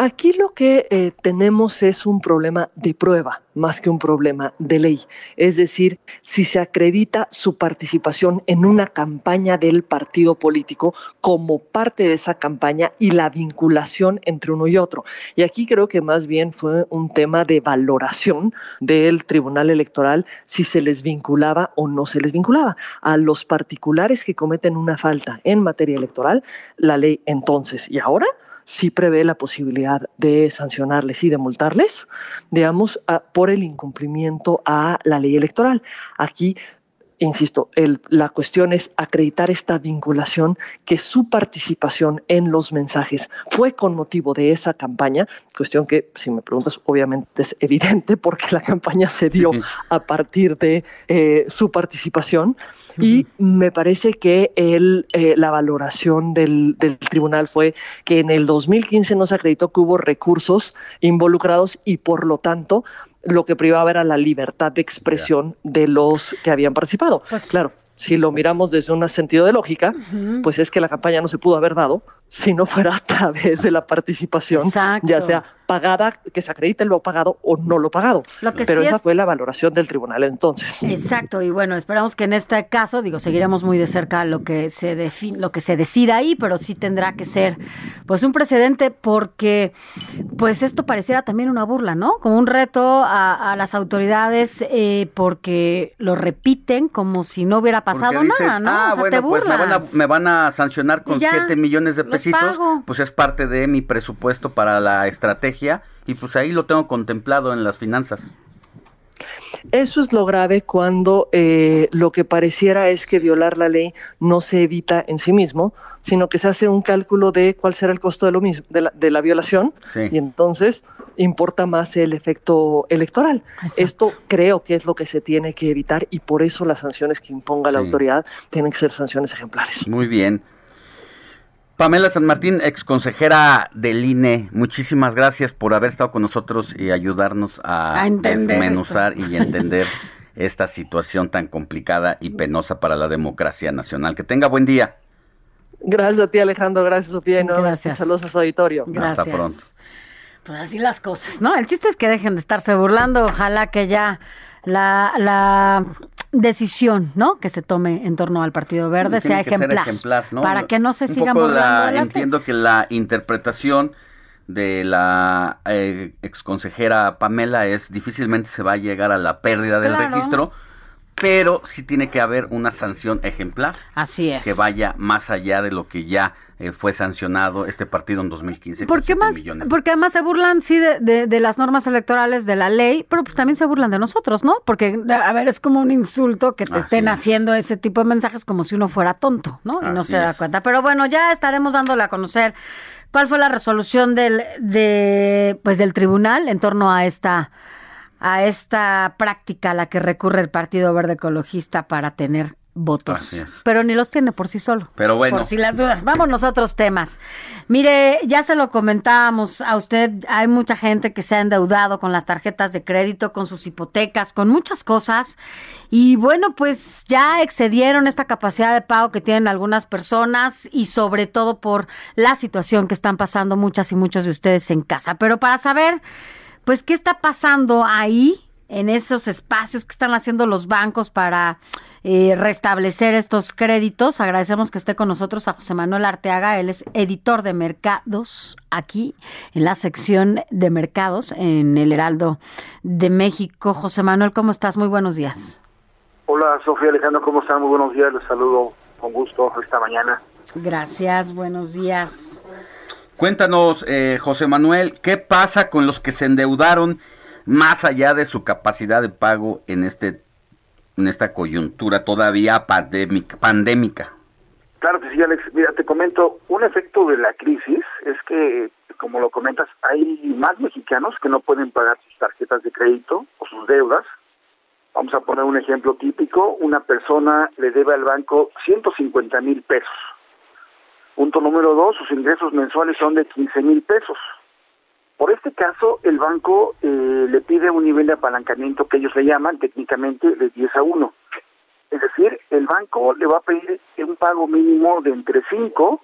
Aquí lo que eh, tenemos es un problema de prueba más que un problema de ley. Es decir, si se acredita su participación en una campaña del partido político como parte de esa campaña y la vinculación entre uno y otro. Y aquí creo que más bien fue un tema de valoración del Tribunal Electoral si se les vinculaba o no se les vinculaba. A los particulares que cometen una falta en materia electoral, la ley entonces y ahora sí prevé la posibilidad de sancionarles y de multarles, digamos, por el incumplimiento a la ley electoral. Aquí, insisto, el- la cuestión es acreditar esta vinculación, que su participación en los mensajes fue con motivo de esa campaña, cuestión que, si me preguntas, obviamente es evidente porque la campaña se dio a partir de eh, su participación. Y me parece que el, eh, la valoración del, del tribunal fue que en el 2015 no se acreditó que hubo recursos involucrados y por lo tanto lo que privaba era la libertad de expresión de los que habían participado. claro, si lo miramos desde un sentido de lógica, pues es que la campaña no se pudo haber dado si no fuera a través de la participación, ya sea pagada, que se acredite lo pagado o no lo pagado.
Lo que
Pero
sí
esa
es-
fue la valoración del tribunal entonces.
Exacto, y bueno, esperamos que en este caso, digo, seguiremos muy de cerca lo que se defi- lo que se decida ahí, pero sí tendrá que ser pues un precedente porque pues esto pareciera también una burla, ¿no? Como un reto a, a las autoridades eh, porque lo repiten como si no hubiera pasado
dices,
nada, ¿no?
ah,
o sea,
bueno,
te
pues me van, a,
burlas.
me van a sancionar con
Y ya,
7 millones de
los
pesitos,
pago.
pues es parte de mi presupuesto para la estrategia y pues ahí lo tengo contemplado en las finanzas.
Eso es lo grave cuando eh, lo que pareciera es que violar la ley no se evita en sí mismo, sino que se hace un cálculo de cuál será el costo de lo mismo, de la, de la violación,
Sí.
y entonces
importa más el efecto electoral. Esto creo que es lo que se tiene que evitar y por eso las sanciones que imponga la autoridad tienen que ser sanciones ejemplares.
Muy bien. Pamela San Martín, ex consejera del INE, muchísimas gracias por haber estado con nosotros y ayudarnos a, desmenuzar y entender esta situación tan complicada y penosa para la democracia nacional. Que tenga buen día.
Gracias a ti, Alejandro. Gracias, Sofía. y nuevamente
Gracias.
Saludos a su auditorio.
Hasta pronto.
Pues así las cosas, ¿no? El chiste es que dejen de estarse burlando. Ojalá que ya la, la decisión, ¿no? Que se tome en torno al Partido Verde
Tiene
sea ejemplar.
ejemplar, ¿no?
Para que no se
Un
sigan
poco la- Entiendo que la interpretación de la eh, exconsejera Pamela es difícilmente se va a llegar a la pérdida del
Claro.
registro, pero sí tiene que haber una sanción ejemplar.
Así es.
Que vaya más allá de lo que ya eh, fue sancionado este partido en 2015. con
¿Por qué más?
millones.
Porque además se burlan, sí, de, de- de las normas electorales, de la ley, pero pues también se burlan de nosotros, ¿no? Porque, a ver, es como un insulto que te
Así
estén
es.
haciendo ese tipo de mensajes como si uno fuera tonto, ¿no? Y no se da cuenta. Pero bueno, ya estaremos dándole a conocer cuál fue la resolución del, de, pues, del tribunal en torno a esta a esta práctica a la que recurre el Partido Verde Ecologista para tener votos. Pero ni los tiene por sí solo.
Pero bueno.
Por si las dudas. Vámonos a otros temas. Mire, ya se lo comentábamos a usted, hay mucha gente que se ha endeudado con las tarjetas de crédito, con sus hipotecas, con muchas cosas. Y bueno, pues ya excedieron esta capacidad de pago que tienen algunas personas y sobre todo por la situación que están pasando muchas y muchos de ustedes en casa. Pero para saber, pues, qué está pasando ahí en esos espacios que están haciendo los bancos para eh, restablecer estos créditos. Agradecemos que esté con nosotros a José Manuel Arteaga, él es editor de mercados aquí en la sección de mercados en el Heraldo de México. José Manuel, ¿cómo estás? Muy buenos días.
Hola Sofía Alejandro, ¿cómo están? Muy buenos días, les saludo con gusto esta mañana.
Gracias, buenos días.
Cuéntanos, eh, José Manuel, ¿qué pasa con los que se endeudaron más allá de su capacidad de pago en este en esta coyuntura todavía pandémica? pandémica?
Claro que sí, Alex. Mira, te comento, un efecto de la crisis es que, como lo comentas, hay más mexicanos que no pueden pagar sus tarjetas de crédito o sus deudas. Vamos a poner un ejemplo típico. Una persona le debe al banco 150 mil pesos. Punto número dos, sus ingresos mensuales son de 15 mil pesos. Por este caso, el banco eh, le pide un nivel de apalancamiento que ellos le llaman técnicamente de 10 a 1. Es decir, el banco le va a pedir un pago mínimo de entre 5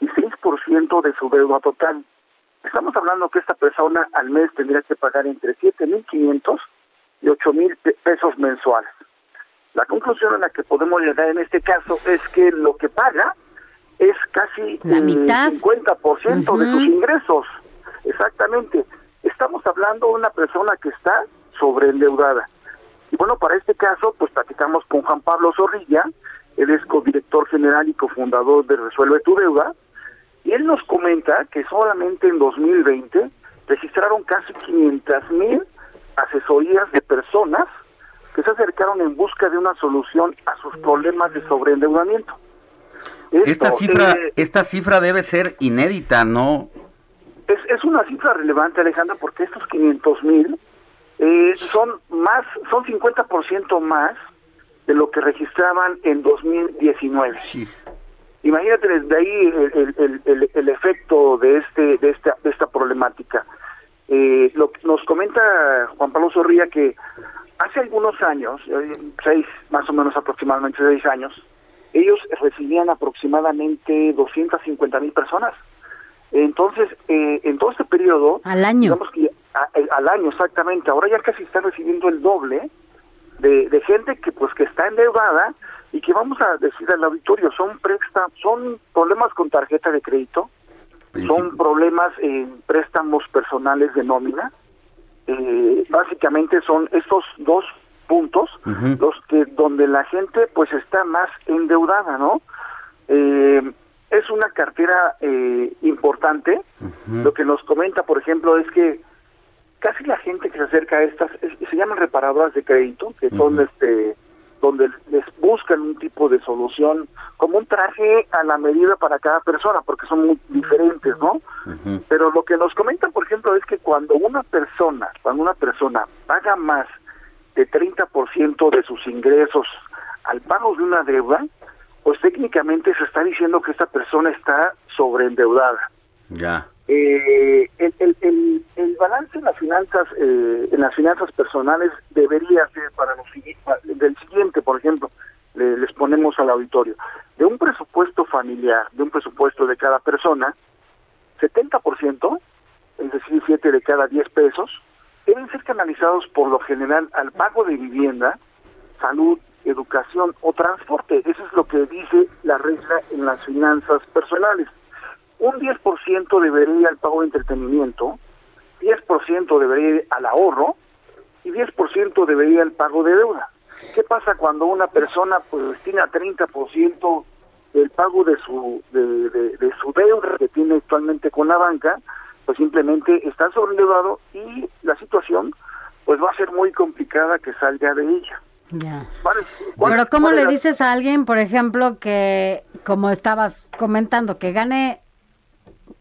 y 6% de su deuda total. Estamos hablando que esta persona al mes tendría que pagar entre 7.500 y 8.000 pe- pesos mensuales. La conclusión a la que podemos llegar en este caso es que lo que paga es casi
La
eh,
mitad.
50% de sus ingresos. Exactamente. Estamos hablando de una persona que está sobreendeudada. Y bueno, para este caso, pues platicamos con Juan Pablo Zorrilla, él es codirector general y cofundador de Resuelve tu Deuda, y él nos comenta que solamente en 2020 registraron casi 500 mil asesorías de personas que se acercaron en busca de una solución a sus problemas de sobreendeudamiento.
Esta cifra,
eh,
esta cifra debe ser inédita, ¿no?
Es, es una cifra relevante, Alejandra, porque estos 500 mil eh, son más, son 50% más de lo que registraban en 2019. Imagínate desde ahí el, el- el- el- el efecto de este de esta de esta problemática. Eh, lo que nos comenta Juan Pablo Zorrilla que hace algunos años, eh, seis más o menos aproximadamente seis años, ellos recibían aproximadamente 250 mil personas. Entonces, eh, en todo este periodo...
Al año.
Digamos que a- eh, al año, exactamente. Ahora ya casi están recibiendo el doble de, de gente que pues que está endeudada y que vamos a decir al auditorio, son presta, son problemas con tarjeta de crédito, son problemas en préstamos personales de nómina. Eh, básicamente son estos dos puntos los que donde la gente pues está más endeudada, ¿no? Eh, es una cartera eh, importante. Lo que nos comenta, por ejemplo, es que casi la gente que se acerca a estas es- se llaman reparadoras de crédito, que son este donde les buscan un tipo de solución como un traje a la medida para cada persona, porque son muy diferentes, ¿no? Pero lo que nos comentan, por ejemplo, es que cuando una persona, cuando una persona paga más de 30% de sus ingresos al pago de una deuda, pues técnicamente se está diciendo que esta persona está sobreendeudada.
Ya.
Eh, el, el, el, el balance en las finanzas eh, en las finanzas personales debería ser para los del siguiente por ejemplo le- les ponemos al auditorio de un presupuesto familiar de un presupuesto de cada persona 70% es decir 7 de cada 10 pesos deben ser canalizados por lo general al pago de vivienda salud educación o transporte eso es lo que dice la regla en las finanzas personales un 10% debería ir al pago de entretenimiento, 10% debería ir al ahorro y 10% debería ir al pago de deuda. ¿Qué pasa cuando una persona pues destina 30% del pago de su de, su deuda que tiene actualmente con la banca? Pues simplemente está sobreendeudado y la situación pues va a ser muy complicada que salga de ella.
Ya.
¿Cuál es- cuál-
Pero ¿cómo le dices a alguien, por ejemplo, que, como estabas comentando, que gane,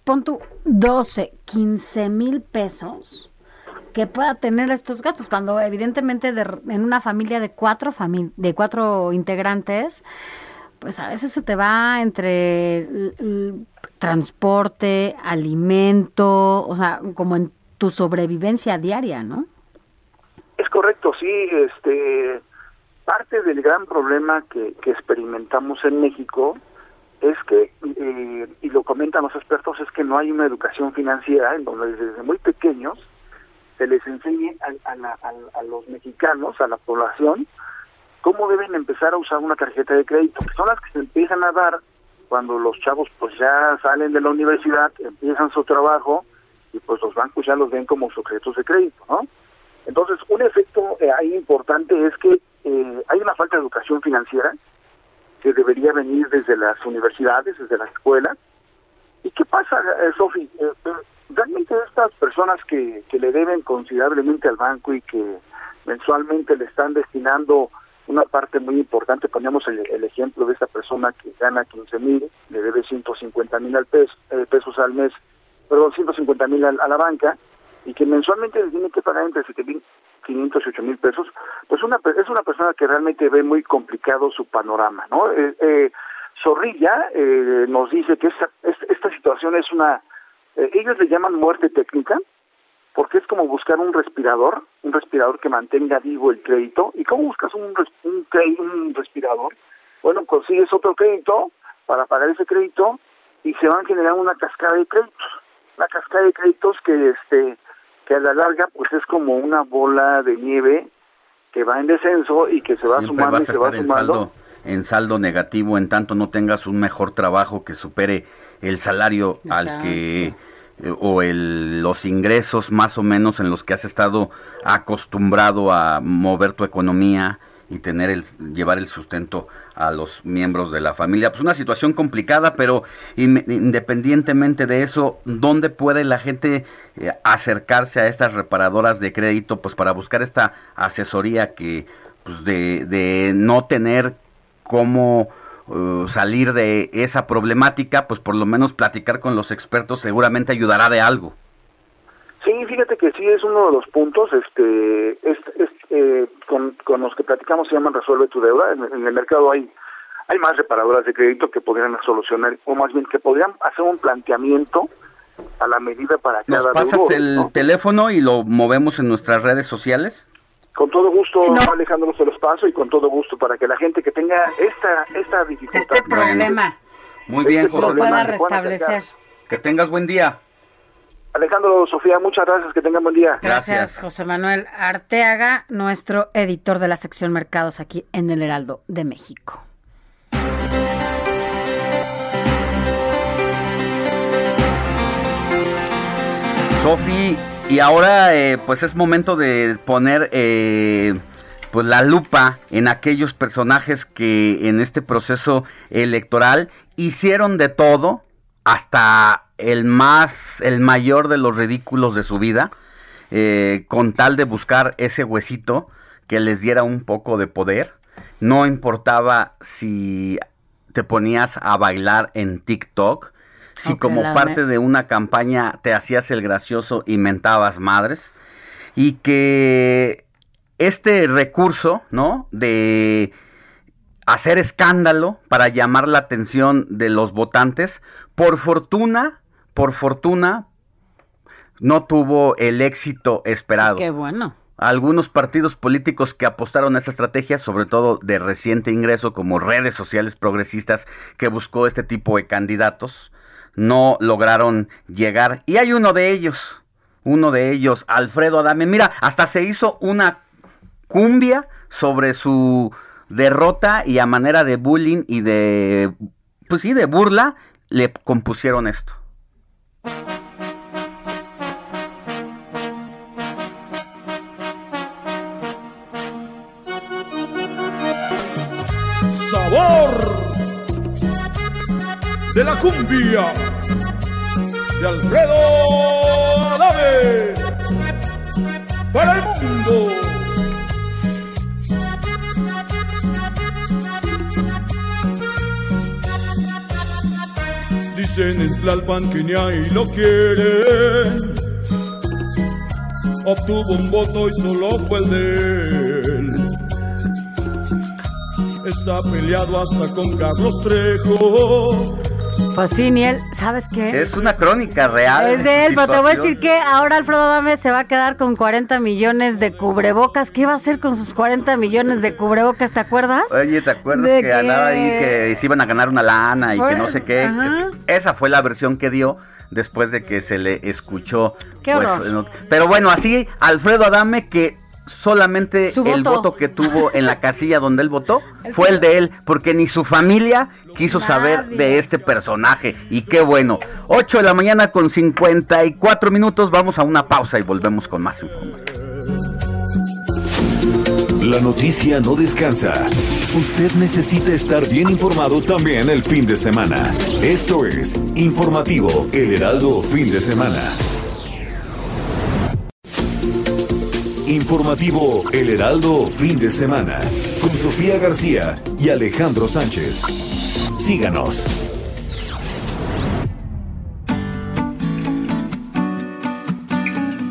pon tú, 12, 15 mil pesos, que pueda tener estos gastos, cuando evidentemente de- en una familia de cuatro, fami- de cuatro integrantes, pues a veces se te va entre transporte, alimento, o sea, como en tu sobrevivencia diaria, ¿no?
Es correcto, sí, este parte del gran problema que, que experimentamos en México es que, eh, y lo comentan los expertos, es que no hay una educación financiera en donde desde muy pequeños se les enseñe a, a a los mexicanos, a la población, cómo deben empezar a usar una tarjeta de crédito, que son las que se empiezan a dar cuando los chavos pues ya salen de la universidad, empiezan su trabajo y pues los bancos ya los ven como sujetos de crédito, ¿no? Entonces, un efecto eh, ahí importante es que eh, hay una falta de educación financiera que debería venir desde las universidades, desde las escuelas. ¿Y qué pasa, eh, Sofi? Eh, eh, realmente estas personas que, que le deben considerablemente al banco y que mensualmente le están destinando una parte muy importante, ponemos el, ejemplo de esta persona que gana 15 mil, le debe 150 mil al peso, eh, pesos al mes, perdón, 150 mil a, a la banca, y que mensualmente le tiene que pagar entre 7.500 y 8 mil pesos, pues una, es una persona que realmente ve muy complicado su panorama, ¿no? Eh, eh, Zorrilla eh, nos dice que esta, es- esta situación es una, eh, ellos le llaman muerte técnica, porque es como buscar un respirador, un respirador que mantenga vivo el crédito. ¿Y cómo buscas un, un, un respirador? Bueno, consigues otro crédito para pagar ese crédito y se van generando una cascada de créditos. Una cascada de créditos que este que a la larga pues es como una bola de nieve que va en descenso y que se va
Siempre
sumando y
vas a
se va
estar en
sumando.
saldo, en saldo negativo en tanto no tengas un mejor trabajo que supere el salario al que eh, o el, los ingresos más o menos en los que has estado acostumbrado a mover tu economía y tener el llevar el sustento a los miembros de la familia. Pues una situación complicada, pero in- independientemente de eso, ¿dónde puede la gente eh, acercarse a estas reparadoras de crédito pues para buscar esta asesoría que pues de, de no tener cómo eh, salir de esa problemática, pues por lo menos platicar con los expertos seguramente ayudará de algo.
Sí, fíjate que sí es uno de los puntos este, es, es, eh, con, con los que platicamos se llaman Resuelve tu deuda. En, en el mercado hay, hay más reparadoras de crédito que podrían solucionar, o más bien que podrían hacer un planteamiento a la medida para
¿Nos
cada
pasas
deudor,
el
¿no?
teléfono y lo movemos en nuestras redes sociales?
Con todo gusto, Alejandro, se los paso y con todo gusto para que la gente que tenga esta, esta dificultad.
Este problema
Muy bien,
Este
José
lo pueda restablecer.
Que tengas buen día.
Alejandro, Sofía, muchas gracias, que tengan buen día.
Gracias, José Manuel Arteaga, nuestro editor de la sección Mercados aquí en el Heraldo de México.
Sofi, y ahora eh, pues es momento de poner eh, pues la lupa en aquellos personajes que en este proceso electoral hicieron de todo hasta el más, el mayor de los ridículos de su vida, eh, con tal de buscar ese huesito que les diera un poco de poder. no importaba si te ponías a bailar en TikTok, si como parte de una campaña te hacías el gracioso y mentabas madres, y que este recurso, ¿no? De hacer escándalo para llamar la atención de los votantes, por fortuna, por fortuna, no tuvo el éxito esperado.
Qué bueno.
Algunos partidos políticos que apostaron a esa estrategia, sobre todo de reciente ingreso, como redes sociales progresistas que buscó este tipo de candidatos, no lograron llegar. Y hay uno de ellos, uno de ellos, Alfredo Adame. Mira, hasta se hizo una cumbia sobre su derrota y a manera de bullying y de, pues sí, de burla, le compusieron esto.
sabor de la cumbia de Alfredo Adame para el mundo. Dicen en Tlalpan que ni ahí lo quieren. Obtuvo un voto y solo fue el de él. Está peleado hasta con Carlos Trejo.
Pues sí, Niel, ¿sabes qué?
Es una crónica real.
Es de él, pero te voy a decir que ahora Alfredo Dame se va a quedar con 40 millones de cubrebocas. ¿Qué va a hacer con sus 40 millones de cubrebocas? ¿Te acuerdas?
Oye, ¿te acuerdas
De
que,
que-
andaba ahí que se iban a ganar una lana y que no sé qué?
Ajá.
Esa fue la versión que dio después de que se le escuchó.
Qué
pues, no- pero bueno, así Alfredo Adame que solamente el
voto.
voto que tuvo en la casilla donde él votó fue el de él, porque ni su familia quiso saber de este personaje. Y qué bueno. 8 de la mañana con 54 minutos, vamos a una pausa y volvemos con más información.
La noticia no descansa. Usted necesita estar bien informado también el fin de semana. Esto es Informativo El Heraldo Fin de Semana. Informativo El Heraldo Fin de Semana. Con Sofía García y Alejandro Sánchez. Síganos.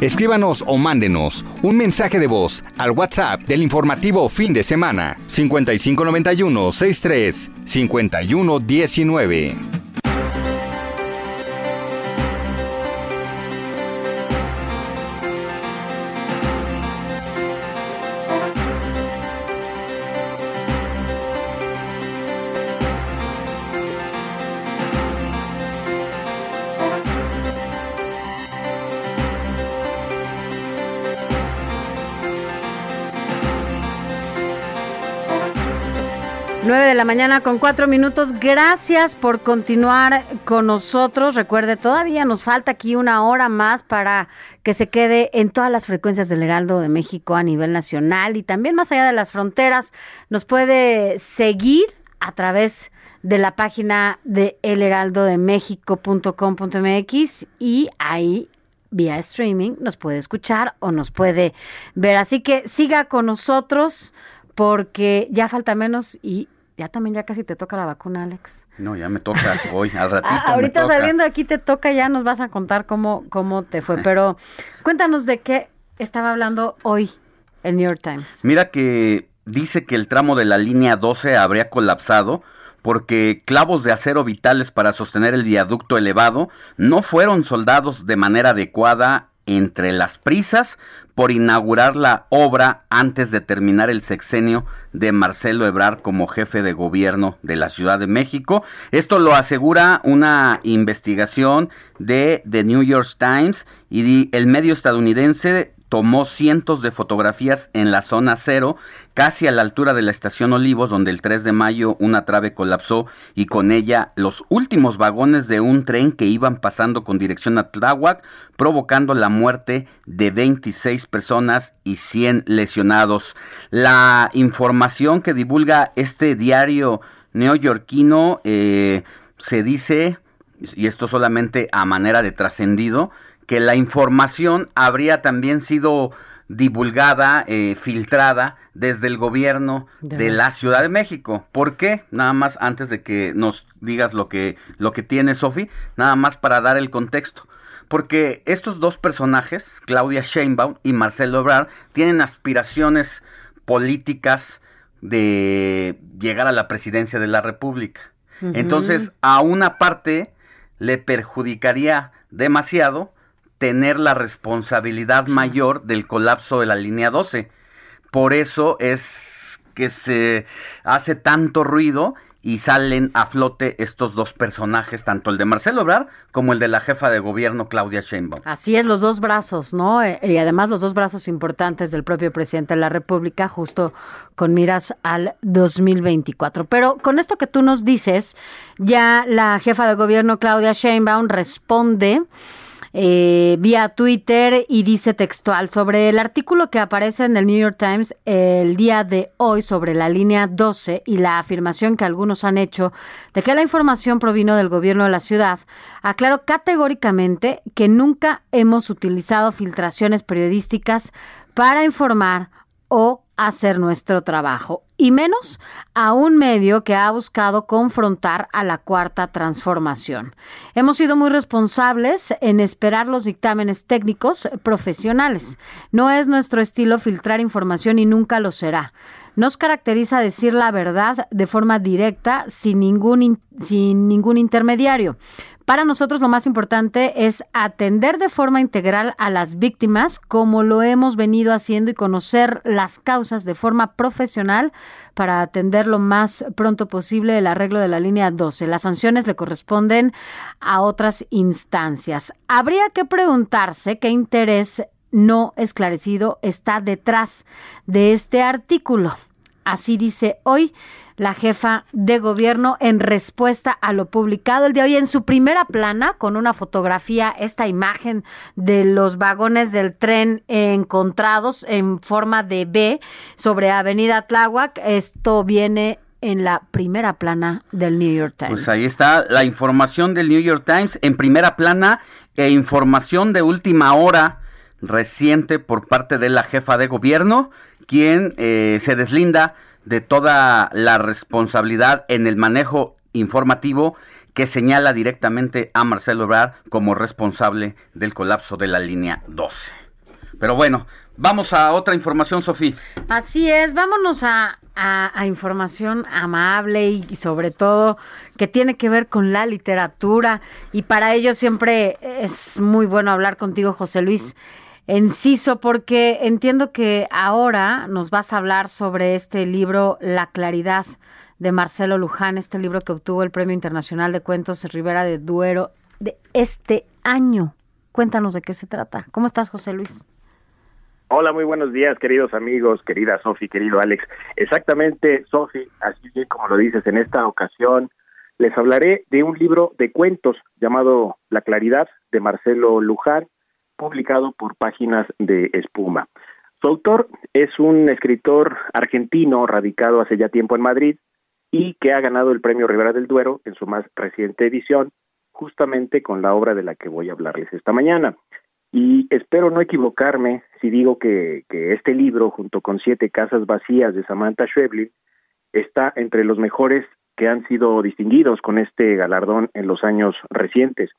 Escríbanos o mándenos un mensaje de voz al WhatsApp del informativo fin de semana 5591 63 51
de la mañana con cuatro minutos. Gracias por continuar con nosotros. Recuerde, todavía nos falta aquí una hora más para que se quede en todas las frecuencias del Heraldo de México a nivel nacional y también más allá de las fronteras. Nos puede seguir a través de la página de elheraldodemexico.com.mx y ahí vía streaming nos puede escuchar o nos puede ver. Así que siga con nosotros porque ya falta menos y ya también ya casi te toca la vacuna, Alex.
No, ya me toca hoy, al ratito.
Ah,
me
ahorita
toca.
saliendo de aquí te toca, ya nos vas a contar cómo, cómo te fue. Pero cuéntanos de qué estaba hablando hoy el New York Times.
Mira que dice que el tramo de la línea 12 habría colapsado porque clavos de acero vitales para sostener el viaducto elevado no fueron soldados de manera adecuada entre las prisas por inaugurar la obra antes de terminar el sexenio de Marcelo Ebrard como jefe de gobierno de la Ciudad de México. Esto lo asegura una investigación de The New York Times y el medio estadounidense tomó cientos de fotografías en la zona cero, casi a la altura de la estación Olivos, donde el 3 de mayo una trave colapsó y con ella los últimos vagones de un tren que iban pasando con dirección a Tláhuac, provocando la muerte de 26 personas y 100 lesionados. La información que divulga este diario neoyorquino eh, se dice, y esto solamente a manera de trascendido, que la información habría también sido divulgada, eh, filtrada desde el gobierno
De la
Ciudad de México. ¿Por qué? Nada más antes de que nos digas lo que, lo que tiene Sofi, nada más para dar el contexto. Porque estos dos personajes, Claudia Sheinbaum y Marcelo Ebrard, tienen aspiraciones políticas de llegar a la presidencia de la República. Entonces, a una parte le perjudicaría demasiado tener la responsabilidad mayor del colapso de la línea 12. Por eso es que se hace tanto ruido y salen a flote estos dos personajes, tanto el de Marcelo Ebrard como el de la jefa de gobierno Claudia Sheinbaum.
Así es, los dos brazos, ¿no? Eh, Y además los dos brazos importantes del propio presidente de la República, justo con miras al 2024. Pero con esto que tú nos dices, ya la jefa de gobierno Claudia Sheinbaum responde eh, vía Twitter y dice textual sobre el artículo que aparece en el New York Times el día de hoy sobre la línea 12 y la afirmación que algunos han hecho de que la información provino del gobierno de la ciudad, aclaro categóricamente que nunca hemos utilizado filtraciones periodísticas para informar o hacer nuestro trabajo, y menos a un medio que ha buscado confrontar a la cuarta transformación. Hemos sido muy responsables en esperar los dictámenes técnicos profesionales. No es nuestro estilo filtrar información y nunca lo será. Nos caracteriza decir la verdad de forma directa, sin ningún, in- sin ningún intermediario. Para nosotros lo más importante es atender de forma integral a las víctimas, como lo hemos venido haciendo, y conocer las causas de forma profesional para atender lo más pronto posible el arreglo de la línea 12. Las sanciones le corresponden a otras instancias. Habría que preguntarse qué interés no esclarecido está detrás de este artículo. Así dice hoy la jefa de gobierno en respuesta a lo publicado el día de hoy en su primera plana con una fotografía, esta imagen de los vagones del tren encontrados en forma de B sobre Avenida Tláhuac. Esto viene en la primera plana del New York Times.
Pues ahí está la información del New York Times en primera plana e información de última hora reciente por parte de la jefa de gobierno, quien eh, se deslinda de toda la responsabilidad en el manejo informativo que señala directamente a Marcelo Ebrard como responsable del colapso de la línea 12. Pero bueno, vamos a otra información, Sofía.
Así es, vámonos a, a- información amable y sobre todo que tiene que ver con la literatura y para ello siempre es muy bueno hablar contigo, José Luis Enciso, porque entiendo que ahora nos vas a hablar sobre este libro La Claridad de Marcelo Luján, este libro que obtuvo el Premio Internacional de Cuentos Rivera de Duero de este año. Cuéntanos de qué se trata. ¿Cómo estás, José Luis?
Hola, muy buenos días, queridos amigos, querida Sofi, querido Alex. Exactamente, Sofi, así como lo dices, en esta ocasión les hablaré de un libro de cuentos llamado La Claridad de Marcelo Luján, publicado por Páginas de Espuma. Su autor es un escritor argentino radicado hace ya tiempo en Madrid y que ha ganado el Premio Rivera del Duero en su más reciente edición, justamente con la obra de la que voy a hablarles esta mañana. Y espero no equivocarme si digo que, este libro, junto con Siete Casas Vacías de Samantha Schweblin, está entre los mejores que han sido distinguidos con este galardón en los años recientes.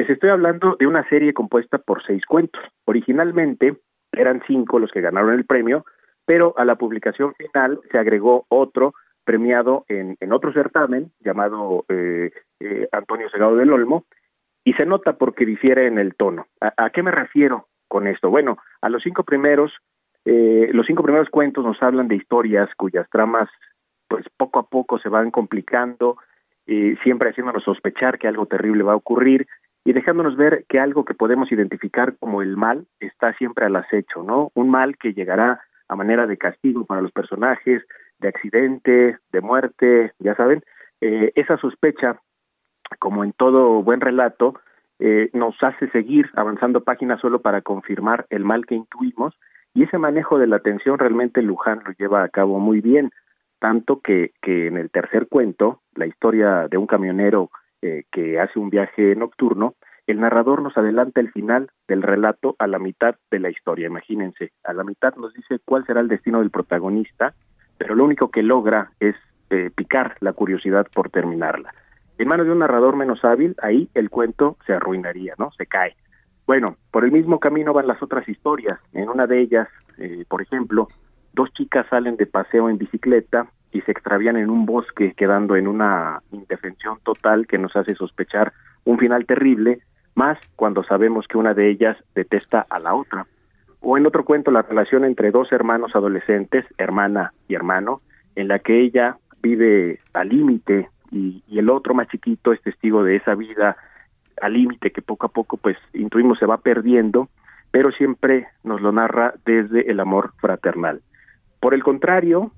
Les estoy hablando de una serie compuesta por seis cuentos. Originalmente eran cinco los que ganaron el premio, pero a la publicación final se agregó otro premiado en, en otro certamen llamado eh, eh, Antonio Segado del Olmo, y se nota porque difiere en el tono. ¿A, qué me refiero con esto? Bueno, a los cinco primeros, eh, los cinco primeros cuentos nos hablan de historias cuyas tramas, pues poco a poco se van complicando, eh, siempre haciéndonos sospechar que algo terrible va a ocurrir y dejándonos ver que algo que podemos identificar como el mal está siempre al acecho, ¿no? Un mal que llegará a manera de castigo para los personajes, de accidente, de muerte, ya saben, eh, esa sospecha como en todo buen relato, eh, nos hace seguir avanzando páginas solo para confirmar el mal que intuimos y ese manejo de la atención realmente Luján lo lleva a cabo muy bien, tanto que, que en el tercer cuento, la historia de un camionero eh, que hace un viaje nocturno, el narrador nos adelanta el final del relato a la mitad de la historia. Imagínense, a la mitad nos dice cuál será el destino del protagonista, pero lo único que logra es eh, picar la curiosidad por terminarla. En manos de un narrador menos hábil, ahí el cuento se arruinaría, ¿no? Se cae. Bueno, por el mismo camino van las otras historias. En una de ellas, eh, por ejemplo, dos chicas salen de paseo en bicicleta y se extravían en un bosque, quedando en una indefensión total que nos hace sospechar un final terrible, más cuando sabemos que una de ellas detesta a la otra. O en otro cuento, la relación entre dos hermanos adolescentes, hermana y hermano, en la que ella vive al límite y, y, el otro más chiquito es testigo de esa vida al límite que poco a poco pues intuimos se va perdiendo, pero siempre nos lo narra desde el amor fraternal. Por el contrario,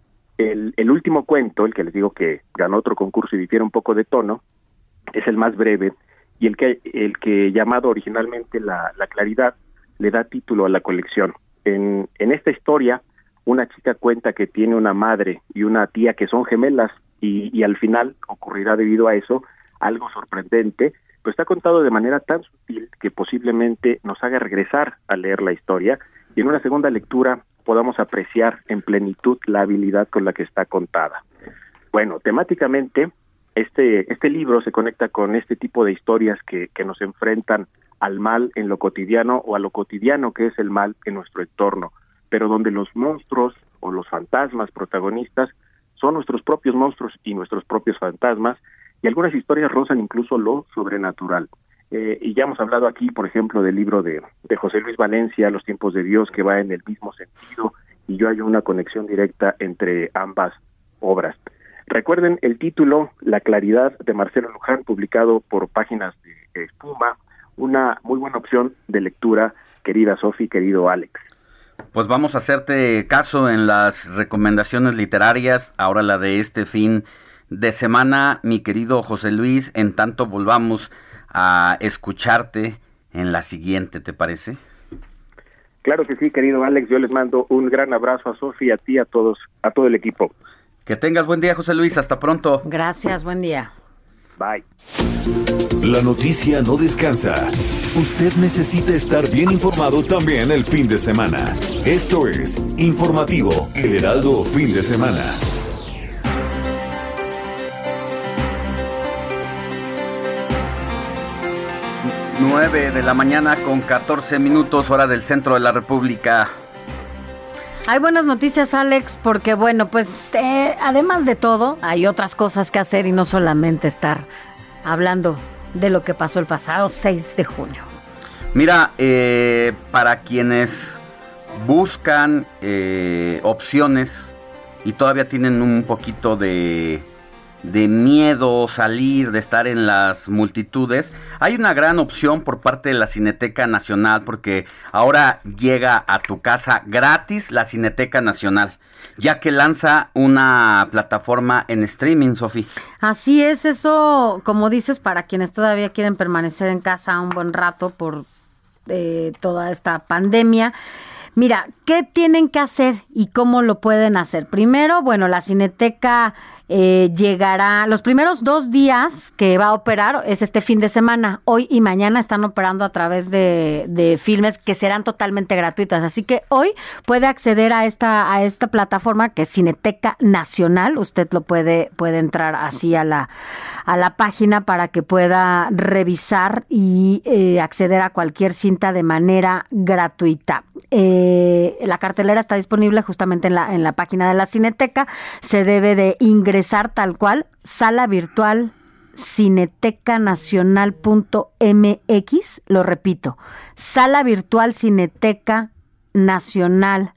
el, último cuento, el que les digo que ganó otro concurso y difiere un poco de tono, es el más breve y el que, el que llamado originalmente la, la Claridad le da título a la colección. En, en esta historia, una chica cuenta que tiene una madre y una tía que son gemelas y, y al final ocurrirá debido a eso algo sorprendente, pero está contado de manera tan sutil que posiblemente nos haga regresar a leer la historia y en una segunda lectura podamos apreciar en plenitud la habilidad con la que está contada. Bueno, temáticamente, este, este libro se conecta con este tipo de historias que, que nos enfrentan al mal en lo cotidiano o a lo cotidiano que es el mal en nuestro entorno, pero donde los monstruos o los fantasmas protagonistas son nuestros propios monstruos y nuestros propios fantasmas, y algunas historias rozan incluso lo sobrenatural. Eh, y ya hemos hablado aquí, por ejemplo, del libro de, de José Luis Valencia, Los tiempos de Dios, que va en el mismo sentido, y yo hay una conexión directa entre ambas obras. Recuerden el título La claridad de Marcelo Luján, publicado por Páginas de Espuma, una muy buena opción de lectura, querida Sofi, querido Alex.
Pues vamos a hacerte caso en las recomendaciones literarias, ahora la de este fin de semana, mi querido José Luis, en tanto volvamos a escucharte en la siguiente, ¿te parece?
Claro que sí, querido Alex, yo les mando un gran abrazo a Sofía, a ti, a todos, a todo el equipo.
Que tengas buen día, José Luis, hasta pronto.
Gracias, buen día.
Bye.
La noticia no descansa. Usted necesita estar bien informado también el fin de semana. Esto es Informativo El Heraldo Fin de Semana.
9 de la mañana con 14 minutos hora del centro de la República.
Hay buenas noticias, Alex, porque bueno, pues eh, además de todo, hay otras cosas que hacer y no solamente estar hablando de lo que pasó el pasado 6 de junio.
Mira, eh, para quienes buscan eh, opciones y todavía tienen un poquito de de miedo salir, de estar en las multitudes, hay una gran opción por parte de la Cineteca Nacional porque ahora llega a tu casa gratis la Cineteca Nacional ya que lanza una plataforma en streaming, Sofía.
Así es, eso, como dices, para quienes todavía quieren permanecer en casa un buen rato por eh, toda esta pandemia. Mira, ¿qué tienen que hacer y cómo lo pueden hacer? Primero, bueno, la Cineteca eh, llegará los primeros dos días que va a operar es este fin de semana. Hoy y mañana están operando a través de, de filmes que serán totalmente gratuitas. Así que hoy puede acceder a esta, a esta plataforma que es Cineteca Nacional. Usted lo puede, puede entrar así a la, a la página para que pueda revisar y eh, acceder a cualquier cinta de manera gratuita. Eh, la cartelera está disponible justamente en la, en la página de la Cineteca. Se debe de ingresar tal cual, sala virtual cinetecanacional.mx, lo repito, sala virtual cineteca nacional.mx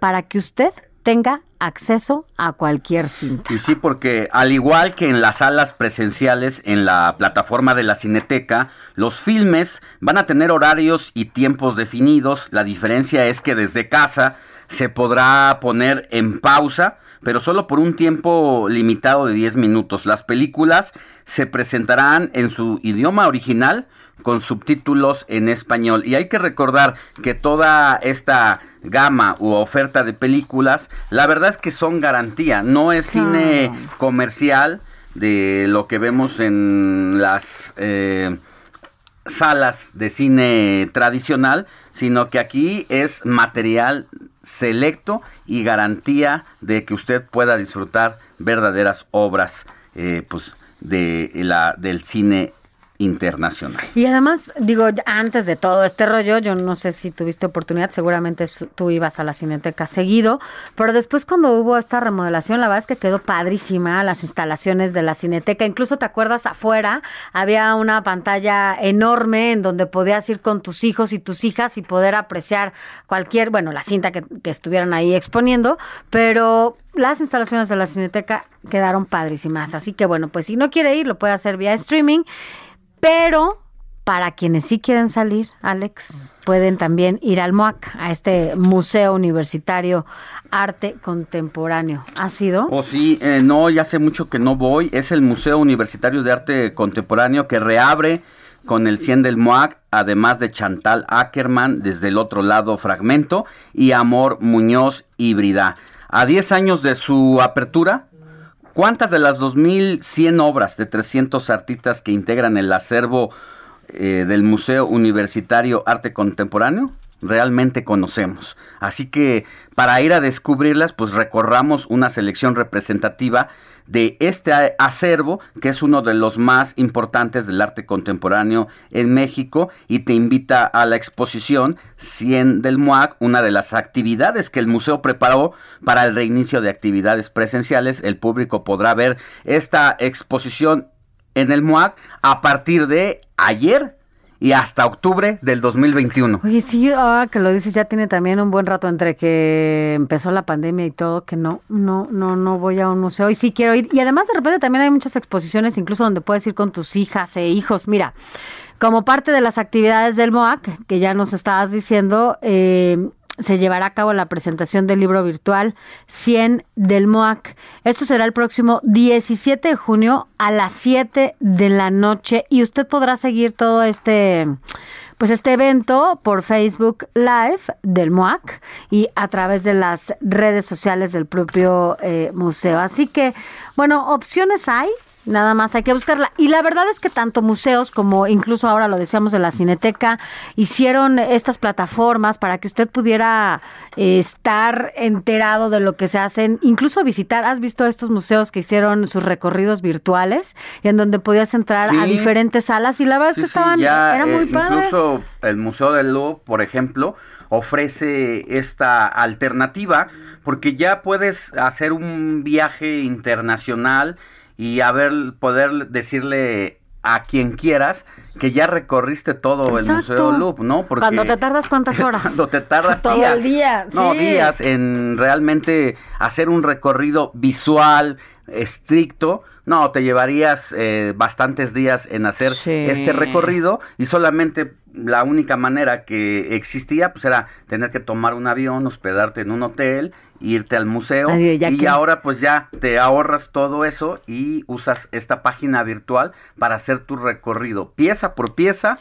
para que usted tenga acceso a cualquier cinta.
Y sí, porque al igual que en las salas presenciales en la plataforma de la Cineteca, los filmes van a tener horarios y tiempos definidos. La diferencia es que desde casa se podrá poner en pausa pero solo por un tiempo limitado de 10 minutos. Las películas se presentarán en su idioma original con subtítulos en español. Y hay que recordar que toda esta gama u oferta de películas, la verdad es que son garantía, no es cine comercial de lo que vemos en las eh, salas de cine tradicional, sino que aquí es material selecto y garantía de que usted pueda disfrutar verdaderas obras eh, pues de la del cine internacional.
Y además, digo, antes de todo este rollo, yo no sé si tuviste oportunidad, seguramente tú ibas a la Cineteca seguido, pero después cuando hubo esta remodelación, la verdad es que quedó padrísima las instalaciones de la Cineteca. Incluso te acuerdas afuera, había una pantalla enorme en donde podías ir con tus hijos y tus hijas y poder apreciar cualquier, bueno, la cinta que, que estuvieran ahí exponiendo, pero las instalaciones de la Cineteca quedaron padrísimas. Así que bueno, pues si no quiere ir, lo puede hacer vía streaming. Pero para quienes sí quieren salir, Alex, pueden también ir al MUAC, a este Museo Universitario Arte Contemporáneo. ¿Ha sido?
O sí, eh, no, ya hace mucho que no voy. Es el Museo Universitario de Arte Contemporáneo que reabre con el 100 del MOAC, además de Chantal Ackerman, desde el otro lado Fragmento, y Amor Muñoz Híbrida. A 10 años de su apertura, ¿cuántas de las 2.100 obras de 300 artistas que integran el acervo eh, del Museo Universitario Arte Contemporáneo realmente conocemos. Así que para ir a descubrirlas, pues recorramos una selección representativa de este acervo, que es uno de los más importantes del arte contemporáneo en México, y te invita a la exposición 100 del MUAC, una de las actividades que el museo preparó para el reinicio de actividades presenciales. El público podrá ver esta exposición en el MUAC a partir de ayer y hasta octubre del 2021.
Oye, sí, ahora que lo dices, ya tiene también un buen rato entre que empezó la pandemia y todo, que no, no, no, no voy a un museo y sí quiero ir. Y además de repente también hay muchas exposiciones, incluso donde puedes ir con tus hijas e hijos. Mira, como parte de las actividades del MOAC, que ya nos estabas diciendo, eh, se llevará a cabo la presentación del libro virtual 100 del MOAC. Esto será el próximo 17 de junio a las 7 de la noche y usted podrá seguir todo este pues este evento por Facebook Live del MOAC y a través de las redes sociales del propio eh, museo. Así que, bueno, opciones hay. Nada más hay que buscarla. Y la verdad es que tanto museos como incluso ahora lo decíamos de la Cineteca hicieron estas plataformas para que usted pudiera eh, estar enterado de lo que se hacen, incluso visitar. ¿Has visto estos museos que hicieron sus recorridos virtuales y en donde podías entrar a diferentes salas? Y la verdad
Sí,
es que
sí,
estaban,
ya,
era muy
eh,
padre.
Incluso el Museo del Louvre, por ejemplo, ofrece esta alternativa porque ya puedes hacer un viaje internacional y a ver, poder decirle a quien quieras que ya recorriste todo el. Museo Louvre, ¿no? Porque
Cuando te tardas cuántas horas.
cuando te tardas
Todo
días.
el día,
No,
sí.
días en realmente hacer un recorrido visual estricto. No, te llevarías eh, bastantes días en hacer
Sí.
este recorrido y solamente la única manera que existía pues era tener que tomar un avión, hospedarte en un hotel, irte al museo
Ay,
y
que-
ahora pues ya te ahorras todo eso y usas esta página virtual para hacer tu recorrido pieza por pieza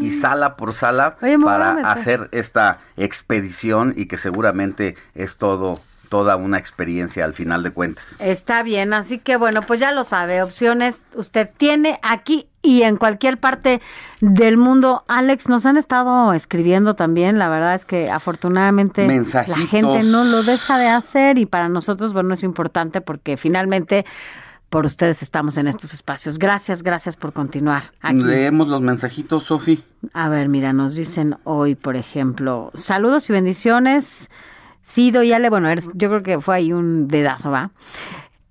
y sala por sala
Oye,
para hacer esta expedición y que seguramente es todo toda una experiencia al final de cuentas.
Está bien, así que bueno, pues ya lo sabe, opciones usted tiene aquí y en cualquier parte del mundo. Alex, nos han estado escribiendo también, la verdad es que afortunadamente la
Mensajitos.
gente no lo deja de hacer y para nosotros, bueno, es importante porque finalmente por ustedes estamos en estos espacios. Gracias, gracias por continuar aquí.
Leemos los mensajitos, Sofi.
A ver, mira, nos dicen hoy, por ejemplo, saludos y bendiciones. Sido y Ale, bueno, eres- yo creo que fue ahí un dedazo, ¿va?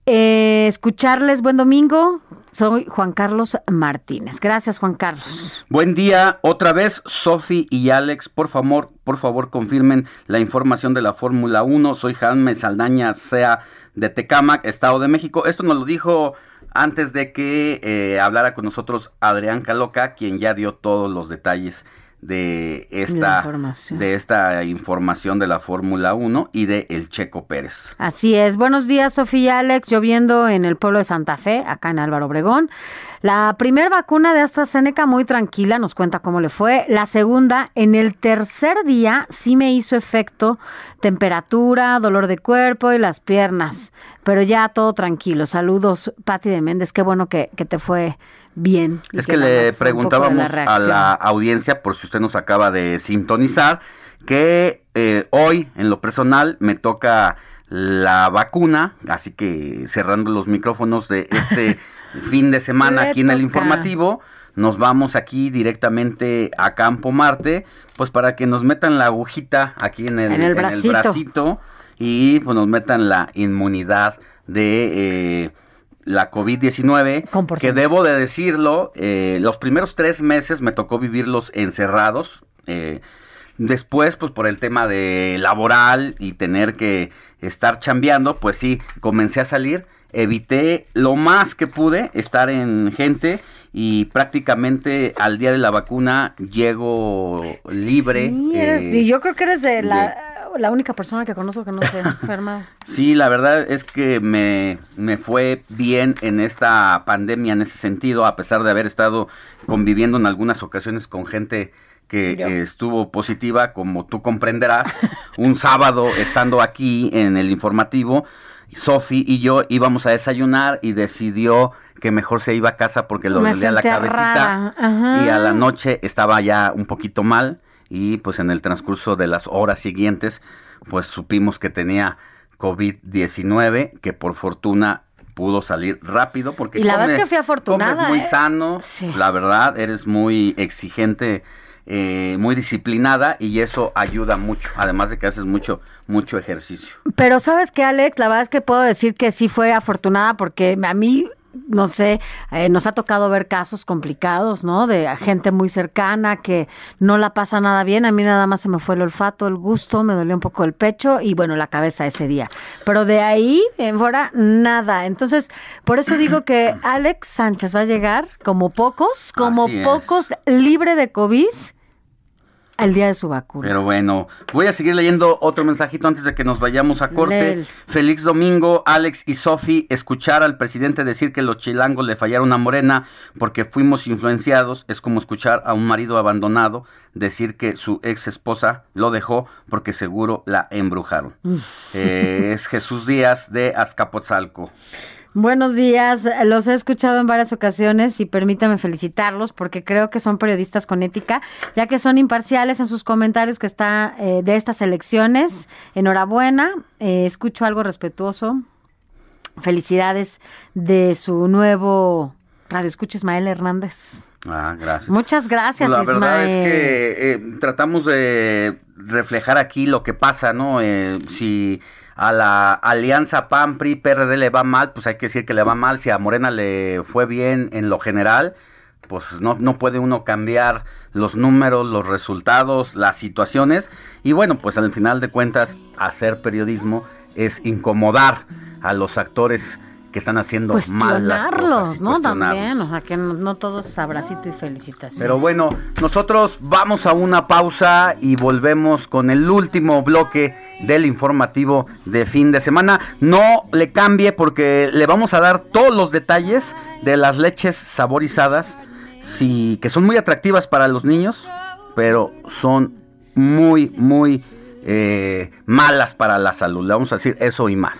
Eh, escucharles, buen domingo. Soy Juan Carlos Martínez. Gracias, Juan Carlos.
Buen día, otra vez Sofi y Alex, por favor, por favor confirmen la información de la Fórmula 1. Soy Jaime Saldaña Sea de Tecámac, Estado de México. Esto nos lo dijo antes de que eh, hablara con nosotros Adrián Caloca, quien ya dio todos los detalles de esta,
información.
de esta información de la Fórmula 1 y de El Checo Pérez.
Así es. Buenos días, Sofía y Alex. Lloviendo en el pueblo de Santa Fe, acá en Álvaro Obregón. La primera vacuna de AstraZeneca muy tranquila, nos cuenta cómo le fue. La segunda, en el tercer día sí me hizo efecto temperatura, dolor de cuerpo y las piernas, pero ya todo tranquilo. Saludos, Pati de Méndez. Qué bueno que, que te fue bien.
Es que le preguntábamos
la
a la audiencia, por si usted nos acaba de sintonizar, que eh, hoy en lo personal me toca la vacuna, así que cerrando los micrófonos de este fin de semana aquí en el informativo, nos vamos aquí directamente a Campo Marte, pues para que nos metan la agujita aquí en el,
En el bracito.
bracito y pues nos metan la inmunidad de... eh, la COVID-19, que debo de decirlo, eh, los primeros tres meses me tocó vivirlos encerrados. eh, después, pues por el tema de laboral y tener que estar chambeando, pues sí, comencé a salir. Evité lo más que pude estar en gente y prácticamente al día de la vacuna llego libre.
Sí, eres-
eh,
y yo creo que eres de la, la única persona que conozco que no se enferma.
Sí, la verdad es que me, me fue bien en esta pandemia en ese sentido, a pesar de haber estado conviviendo en algunas ocasiones con gente que eh, estuvo positiva, como tú comprenderás, un sábado estando aquí en el informativo, Sofi y yo íbamos a desayunar y decidió que mejor se iba a casa porque lo dolía la cabecita y a la noche estaba ya un poquito mal y pues en el transcurso de las horas siguientes pues supimos que tenía COVID-19 que por fortuna pudo salir rápido porque
Y la verdad es que fui afortunada,
comes muy
¿eh?
sano, la verdad eres muy exigente, eh, muy disciplinada y eso ayuda mucho, además de que haces mucho mucho ejercicio.
Pero sabes que Alex, la verdad es que puedo decir que sí fue afortunada porque a mí, no sé, eh, nos ha tocado ver casos complicados, ¿no? De gente muy cercana que no la pasa nada bien. A mí nada más se me fue el olfato, el gusto, me dolió un poco el pecho y bueno, la cabeza ese día. Pero de ahí en fuera, nada. Entonces, por eso digo que Alex Sánchez va a llegar como pocos, como pocos, libre de COVID al día de su vacuna.
Pero bueno, voy a seguir leyendo otro mensajito antes de que nos vayamos a corte.
Léelo.
Félix Domingo, Alex y Sofi, escuchar al presidente decir que los chilangos le fallaron a Morena porque fuimos influenciados es como escuchar a un marido abandonado decir que su ex esposa lo dejó porque seguro la embrujaron. Eh, es Jesús Díaz de Azcapotzalco.
Buenos días, los he escuchado en varias ocasiones y permítame felicitarlos porque creo que son periodistas con ética, ya que son imparciales en sus comentarios que está eh, de estas elecciones. Enhorabuena, eh, escucho algo respetuoso. Felicidades de su nuevo radio escucha Ismael Hernández.
Ah, gracias.
Muchas gracias,
Pues la verdad
Ismael.
es que eh, tratamos de reflejar aquí lo que pasa, ¿no? Eh, si a la alianza PAN, PRI, PRD le va mal, pues hay que decir que le va mal. Si a Morena le fue bien en lo general, pues no, no puede uno cambiar los números, los resultados, las situaciones. Y bueno, pues al final de cuentas, hacer periodismo es incomodar a los actores que están haciendo mal las cosas.
¿no? También, o sea, que no, no todo es abracito y felicitación.
Pero bueno, nosotros vamos a una pausa y volvemos con el último bloque del informativo de fin de semana. No le cambie porque le vamos a dar todos los detalles de las leches saborizadas, sí, que son muy atractivas para los niños, pero son muy, muy eh, malas para la salud. Le vamos a decir eso y más.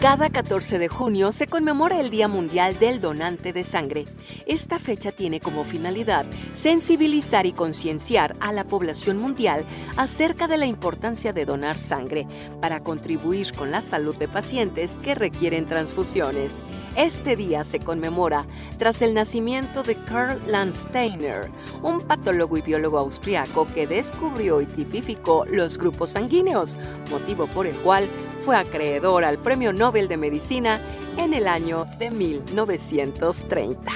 Cada 14 de junio se conmemora el Día Mundial del Donante de Sangre. Esta fecha tiene como finalidad sensibilizar y concienciar a la población mundial acerca de la importancia de donar sangre para contribuir con la salud de pacientes que requieren transfusiones. Este día se conmemora tras el nacimiento de Karl Landsteiner, un patólogo y biólogo austriaco que descubrió y tipificó los grupos sanguíneos, motivo por el cual fue acreedor al Premio Nobel de Medicina en el año de 1930.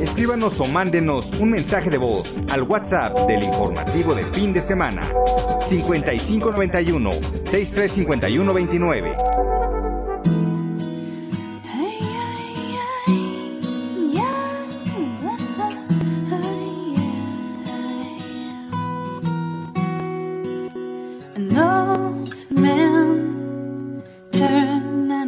Escríbanos o mándenos un mensaje de voz al WhatsApp del informativo de fin de semana 5591 635129.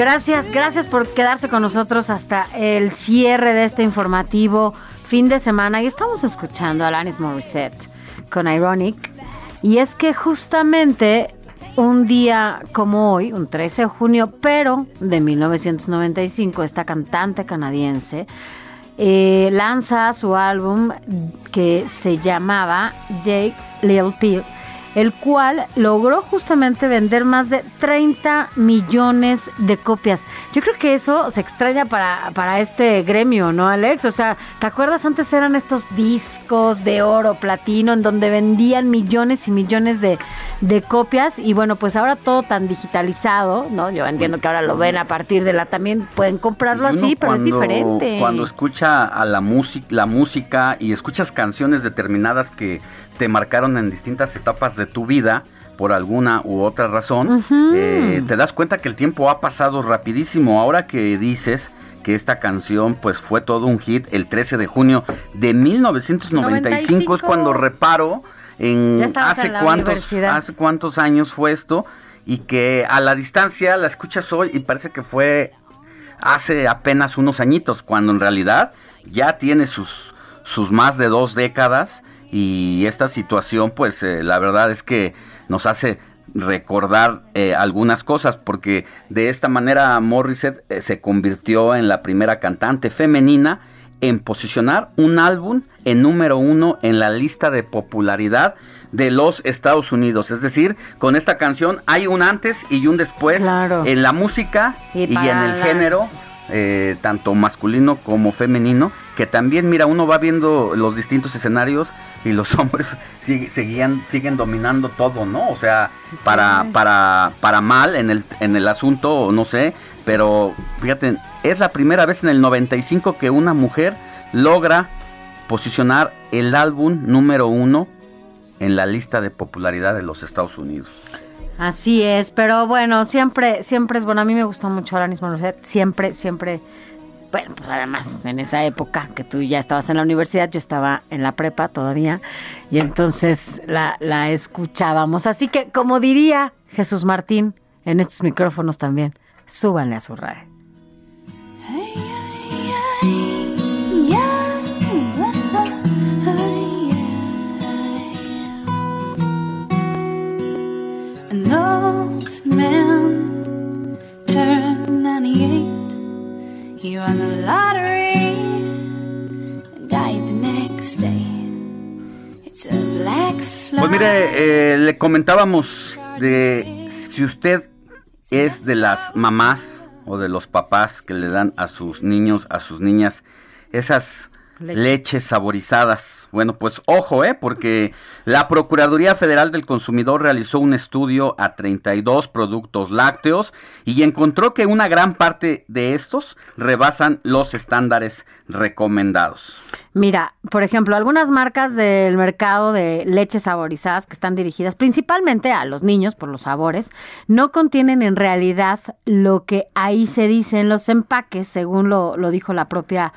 Gracias, gracias por quedarse con nosotros hasta el cierre de este informativo fin de semana. Y estamos escuchando a Alanis Morissette con Ironic. Y es que justamente un día como hoy, un 13 de junio, pero de 1995, esta cantante canadiense eh, lanza su álbum que se llamaba Jake Lil Pill, el cual logró justamente vender más de 30 millones de copias. Yo creo que eso se extraña para, para este gremio, ¿no, Alex? O sea, ¿te acuerdas? Antes eran estos discos de oro, platino, en donde vendían millones y millones de, de copias. Y bueno, pues ahora todo tan digitalizado, ¿no? Yo entiendo que ahora lo ven a partir de la también, pueden comprarlo así, pero es diferente.
Cuando escucha a la música, la música y escuchas canciones determinadas que te marcaron en distintas etapas de tu vida por alguna u otra razón, eh, te das cuenta que el tiempo ha pasado rapidísimo. Ahora que dices que esta canción pues fue todo un hit el 13 de junio de 1995 es cuando reparo en hace cuántos hace cuántos años fue esto y que a la distancia la escuchas hoy y parece que fue hace apenas unos añitos, cuando en realidad ya tiene sus, sus más de dos décadas y esta situación pues eh, la verdad es que nos hace recordar eh, algunas cosas porque de esta manera Morissette eh, se convirtió en la primera cantante femenina en posicionar un álbum en número uno en la lista de popularidad de los Estados Unidos. Es decir, con esta canción hay un antes y un después en la música
Y
y, en el género, eh, tanto masculino como femenino, que también, mira, uno va viendo los distintos escenarios y los hombres sig- seguían, siguen dominando todo, ¿no? O sea, para, para, para mal en el, en el asunto, no sé, pero fíjate, es la primera vez en el 95 que una mujer logra posicionar el álbum número uno en la lista de popularidad de los Estados Unidos.
Así es, pero bueno, siempre, siempre es bueno. A mí me gusta mucho Alanis Morissette, siempre, siempre. Bueno, pues además, en esa época que tú ya estabas en la universidad, yo estaba en la prepa todavía, y entonces la, la escuchábamos. Así que, como diría Jesús Martín, en estos micrófonos también, súbanle a su radio.
An He won the lottery and died the next day. It's a black fly.
Pues mire, eh, le comentábamos de si usted es de las mamás o de los papás que le dan a sus niños, a sus niñas, esas
Leche.
leches saborizadas. Bueno, pues ojo, ¿eh? Porque la Procuraduría Federal del Consumidor realizó un estudio a 32 productos lácteos y encontró que una gran parte de estos rebasan los estándares recomendados.
Mira, por ejemplo, algunas marcas del mercado de leches saborizadas que están dirigidas principalmente a los niños por los sabores, no contienen en realidad lo que ahí se dice en los empaques, según lo, lo dijo la propia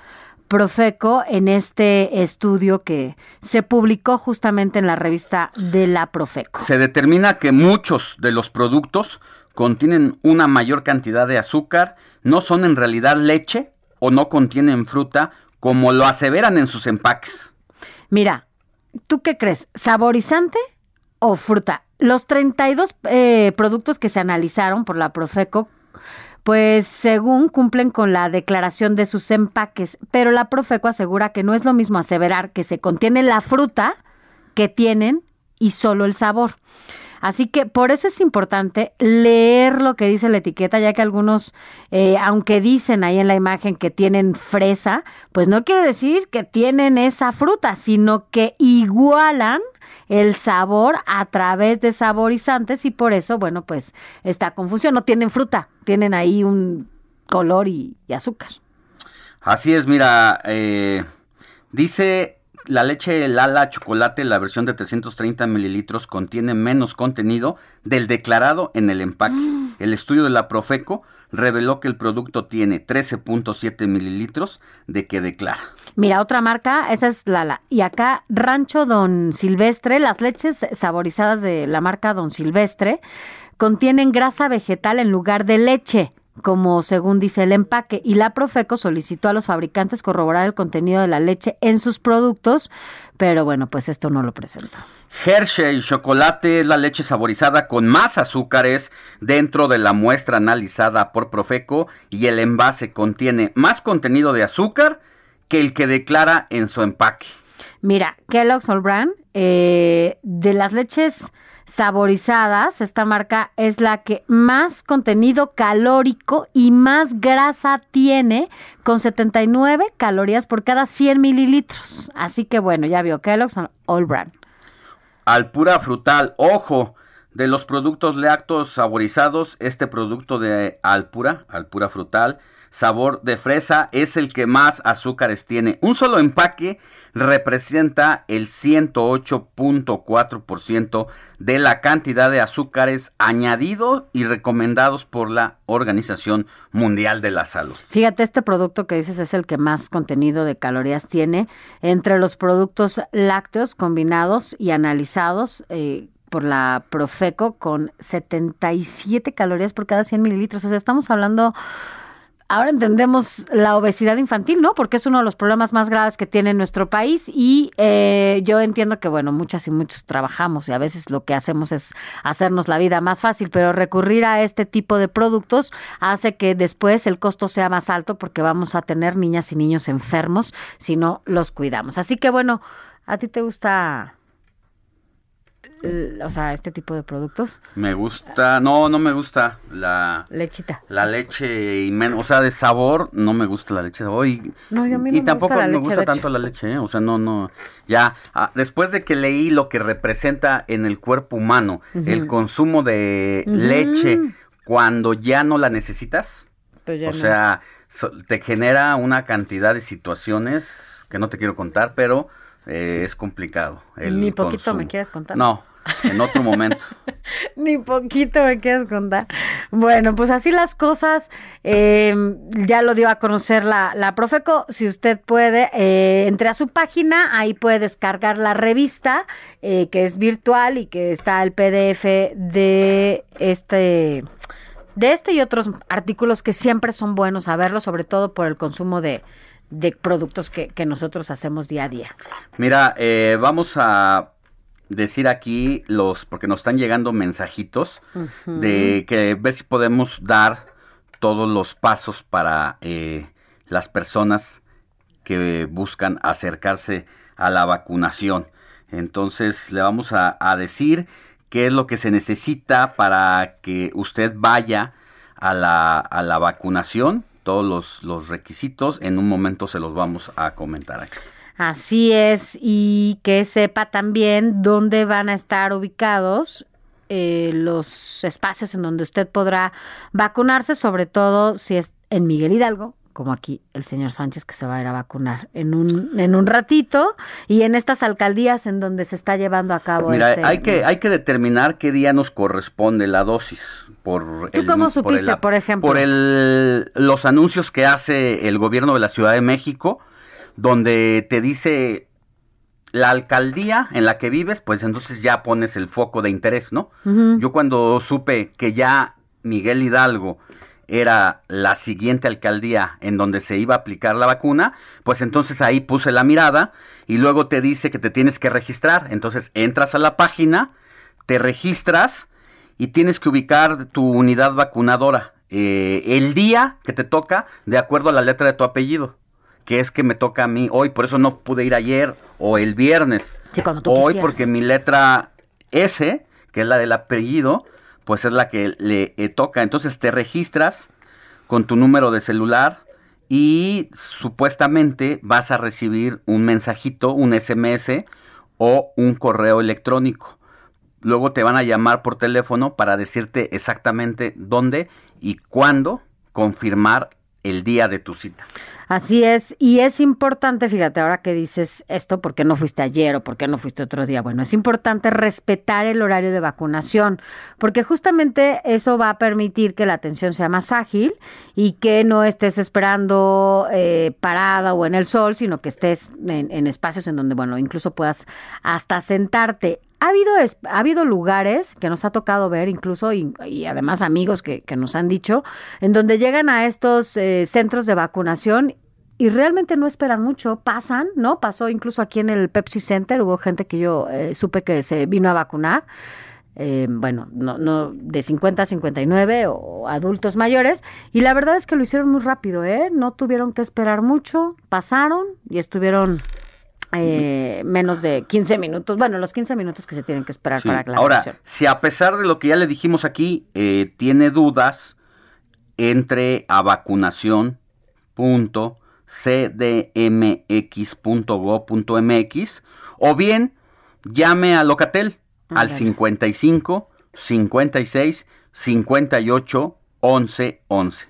Profeco en este estudio que se publicó justamente en la revista de la Profeco.
Se determina que muchos de los productos contienen una mayor cantidad de azúcar, no son en realidad leche o no contienen fruta, como lo aseveran en sus empaques.
Mira, ¿tú qué crees? ¿Saborizante o fruta? Los 32 eh, productos que se analizaron por la Profeco, pues según cumplen con la declaración de sus empaques, pero la Profeco asegura que no es lo mismo aseverar que se contiene la fruta que tienen y solo el sabor. Así que por eso es importante leer lo que dice la etiqueta, ya que algunos, eh, aunque dicen ahí en la imagen que tienen fresa, pues no quiere decir que tienen esa fruta, sino que igualan el sabor a través de saborizantes y por eso, bueno, pues esta confusión. No tienen fruta, tienen ahí un color y, y azúcar.
Así es, mira, eh, dice la leche Lala chocolate, la versión de 330 mililitros, contiene menos contenido del declarado en el empaque. El estudio de la Profeco reveló que el producto tiene 13.7 mililitros de que declara.
Mira, otra marca, esa es Lala. Y acá, Rancho Don Silvestre, las leches saborizadas de la marca Don Silvestre contienen grasa vegetal en lugar de leche como según dice el empaque, y la Profeco solicitó a los fabricantes corroborar el contenido de la leche en sus productos, pero bueno, pues esto no lo presento.
Hershey chocolate es la leche saborizada con más azúcares dentro de la muestra analizada por Profeco y el envase contiene más contenido de azúcar que el que declara en su empaque.
Mira, Kellogg's All Brand, eh, de las leches saborizadas, esta marca es la que más contenido calórico y más grasa tiene, con 79 calorías por cada 100 mililitros. Así que bueno, ya vio Kellogg's All Brand.
Alpura frutal, ojo, de los productos lácteos saborizados, este producto de Alpura, Alpura frutal, sabor de fresa, es el que más azúcares tiene. Un solo empaque representa el 108.4% de la cantidad de azúcares añadidos y recomendados por la Organización Mundial de la Salud.
Fíjate, este producto que dices es el que más contenido de calorías tiene entre los productos lácteos combinados y analizados. Eh, por la Profeco con 77 calorías por cada 100 mililitros. O sea, estamos hablando ahora entendemos la obesidad infantil, ¿no? Porque es uno de los problemas más graves que tiene nuestro país y eh, yo entiendo que, bueno, muchas y muchos trabajamos y a veces lo que hacemos es hacernos la vida más fácil, pero recurrir a este tipo de productos hace que después el costo sea más alto porque vamos a tener niñas y niños enfermos si no los cuidamos. Así que, bueno, ¿a ti te gusta o sea, este tipo de productos.
Me gusta, no, no me gusta la
lechita.
La leche, o sea, de sabor, no me gusta la leche de sabor. Y,
no, yo a mí no
y
me
tampoco
gusta la
me
leche,
gusta tanto la leche, ¿eh? o sea, no, no. Ya, ah, después de que leí lo que representa en el cuerpo humano el consumo de leche cuando ya no la necesitas,
Pues ya
o
no.
sea, so- te genera una cantidad de situaciones que no te quiero contar, pero eh, es complicado. el
Ni poquito
consumo.
me quieres contar.
No, en otro momento.
Ni poquito me quieres contar. Bueno, pues así las cosas. eh, ya lo dio a conocer la, la Profeco. Si usted puede, eh, entre a su página, ahí puede descargar la revista, eh, que es virtual y que está el PDF de este. De este y otros artículos que siempre son buenos saberlo, sobre todo por el consumo de, de productos que, que nosotros hacemos día a día.
Mira, eh, vamos a decir aquí los, porque nos están llegando mensajitos de que ver si podemos dar todos los pasos para eh, las personas que buscan acercarse a la vacunación. Entonces le vamos a, a decir qué es lo que se necesita para que usted vaya a la, a la vacunación, todos los, los requisitos, en un momento se los vamos a comentar aquí.
Así es, y que sepa también dónde van a estar ubicados eh, los espacios en donde usted podrá vacunarse, sobre todo si es en Miguel Hidalgo, como aquí el señor Sánchez que se va a ir a vacunar en un, en un ratito, y en estas alcaldías en donde se está llevando a cabo
Mira,
este...
hay, que, hay que determinar qué día nos corresponde la dosis. Por
¿Tú cómo supiste, por ejemplo?
Por el, los anuncios que hace el gobierno de la Ciudad de México, donde te dice la alcaldía en la que vives, pues entonces ya pones el foco de interés, ¿no? Yo cuando supe que ya Miguel Hidalgo era la siguiente alcaldía en donde se iba a aplicar la vacuna, pues entonces ahí puse la mirada y luego te dice que te tienes que registrar. Entonces entras a la página, te registras y tienes que ubicar tu unidad vacunadora. eh, el día que te toca de acuerdo a la letra de tu apellido, que es que me toca a mí hoy, por eso no pude ir ayer o el viernes.
Sí, cuando tú
hoy
quisieras.
porque mi letra S, que es la del apellido, pues es la que le eh, toca. Entonces te registras con tu número de celular y supuestamente vas a recibir un mensajito, un SMS o un correo electrónico. Luego te van a llamar por teléfono para decirte exactamente dónde y cuándo confirmar el día de tu cita.
Así es, y es importante, fíjate, ahora que dices esto, ¿por qué no fuiste ayer o por qué no fuiste otro día? Bueno, es importante respetar el horario de vacunación, porque justamente eso va a permitir que la atención sea más ágil y que no estés esperando eh, parada o en el sol, sino que estés en, en espacios en donde, bueno, incluso puedas hasta sentarte. Ha habido, ha habido lugares que nos ha tocado ver incluso y, y además amigos que, que nos han dicho, en donde llegan a estos eh, centros de vacunación y realmente no esperan mucho, pasan, ¿no? Pasó incluso aquí en el Pepsi Center, hubo gente que yo eh, supe que se vino a vacunar, eh, bueno, no, no de 50 a 59 o adultos mayores, y la verdad es que lo hicieron muy rápido, ¿eh? No tuvieron que esperar mucho, pasaron y estuvieron eh, menos de 15 minutos, bueno, los 15 minutos que se tienen que esperar
Sí.
para la
Ahora,
vacunación.
si a pesar de lo que ya le dijimos aquí, eh, tiene dudas, entre a vacunación.cdmx.go.mx o bien llame a Locatel al
Ándale.
55 56 58 11 11.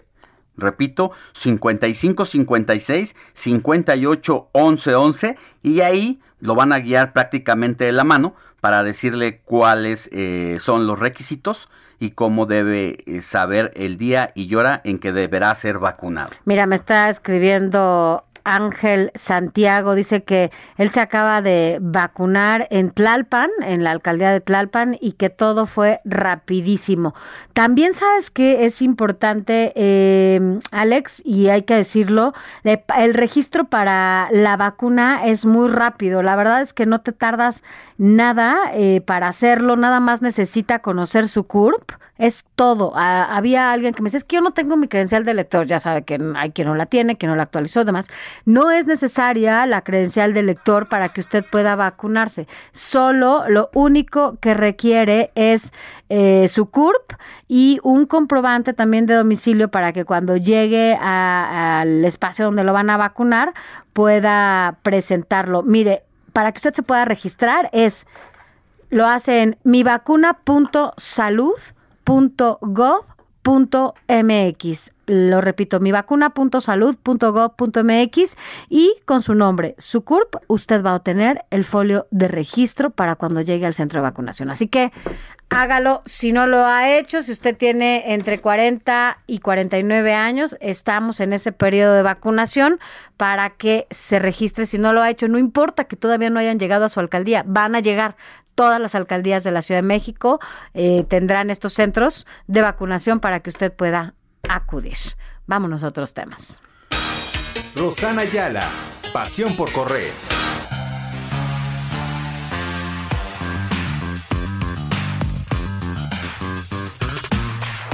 Repito, 55 56 58 11 11 y ahí lo van a guiar prácticamente de la mano para decirle cuáles eh, son los requisitos y cómo debe eh, saber el día y hora en que deberá ser vacunado.
Mira, me está escribiendo Ángel Santiago, dice que él se acaba de vacunar en Tlalpan, en la alcaldía de Tlalpan, y que todo fue rapidísimo. También sabes que es importante, eh, Alex, y hay que decirlo, el registro para la vacuna es muy rápido. La verdad es que no te tardas nada eh, para hacerlo, nada más necesita conocer su CURP. Es todo. Ah, había alguien que me decía, es que yo no tengo mi credencial de lector, ya sabe que hay quien no la tiene, que no la actualizó, demás. No es necesaria la credencial de lector para que usted pueda vacunarse. Solo lo único que requiere es eh, su CURP y un comprobante también de domicilio para que cuando llegue al espacio donde lo van a vacunar pueda presentarlo. Mire, para que usted se pueda registrar es lo hace en mivacuna.salud.gov.mx. Lo repito, mivacuna.salud.gov.mx y con su nombre, su CURP, usted va a obtener el folio de registro para cuando llegue al centro de vacunación. Así que hágalo si no lo ha hecho, si usted tiene entre 40 y 49 años, estamos en ese periodo de vacunación para que se registre si no lo ha hecho. No importa que todavía no hayan llegado a su alcaldía, van a llegar. Todas las alcaldías de la Ciudad de México eh, tendrán estos centros de vacunación para que usted pueda acudir. Vámonos a otros temas.
Rosana Ayala, pasión por correr.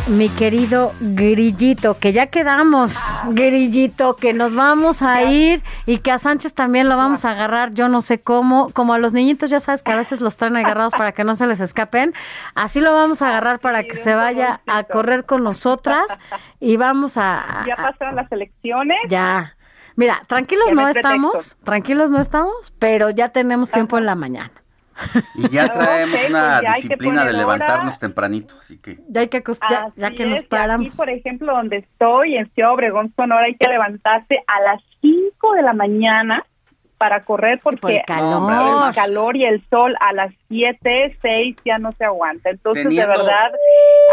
Mi querido Grillito, que ya quedamos, Grillito, que nos vamos a ir y que a Sánchez también lo vamos a agarrar, yo no sé cómo, como a los niñitos ya sabes que a veces los traen agarrados para que no se les escapen, así lo vamos a agarrar para que se vaya a correr con nosotras y vamos a...
Ya pasaron las elecciones.
Ya. Mira, tranquilos
no
estamos, tranquilos no estamos, pero ya tenemos tiempo en la mañana.
Y ya traemos una
pues ya que
disciplina de
hora.
levantarnos tempranito, así que
Ya hay que acos- ya, que nos
es,
paramos.
Aquí, por ejemplo, donde estoy, en Ciudad Obregón, Sonora, hay que levantarse a las 5 de la mañana para correr
por
porque
el calor.
No, hombre, el calor y el sol a las 7, 6 ya no se aguanta. Entonces,
Teniendo-
de verdad,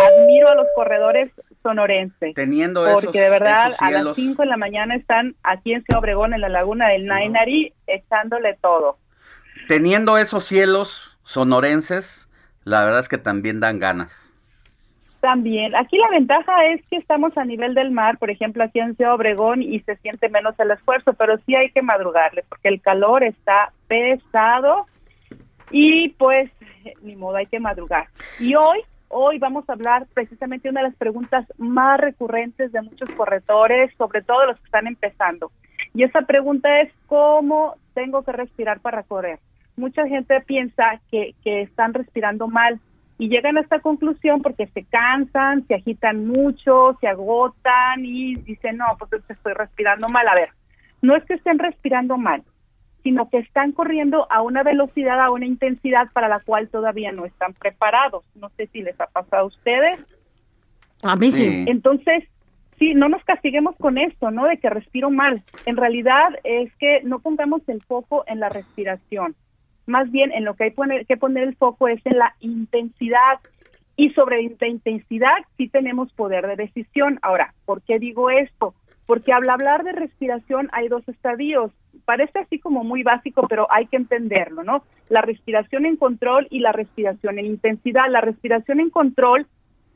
admiro a los corredores sonorenses.
Teniendo esos-
Porque de verdad,
esos
a las
cielos.
5 de la mañana están aquí en Ciudad Obregón, en la laguna del Nainari, echándole todo.
Teniendo esos cielos sonorenses, la verdad es que también dan ganas.
También, aquí la ventaja es que estamos a nivel del mar, por ejemplo, aquí en Ciudad Obregón y se siente menos el esfuerzo, pero sí hay que madrugarle porque el calor está pesado y pues ni modo, hay que madrugar. Y hoy, hoy vamos a hablar precisamente una de las preguntas más recurrentes de muchos corredores, sobre todo los que están empezando. Y esa pregunta es, ¿cómo tengo que respirar para correr? Mucha gente piensa que, que están respirando mal y llegan a esta conclusión porque se cansan, se agitan mucho, se agotan y dicen, no, pues estoy respirando mal. A ver, no es que estén respirando mal, sino que están corriendo a una velocidad, a una intensidad para la cual todavía no están preparados. No sé si les ha pasado a ustedes.
A mí sí.
Entonces, sí, no nos castiguemos con esto, ¿no? De que respiro mal. En realidad es que no pongamos el foco en la respiración. Más bien en lo que hay poner- que poner el foco es en la intensidad. Y sobre la intensidad sí tenemos poder de decisión. Ahora, ¿por qué digo esto? Porque al hablar de respiración hay dos estadios. Parece así como muy básico, pero hay que entenderlo, ¿no? La respiración en control y la respiración en intensidad. La respiración en control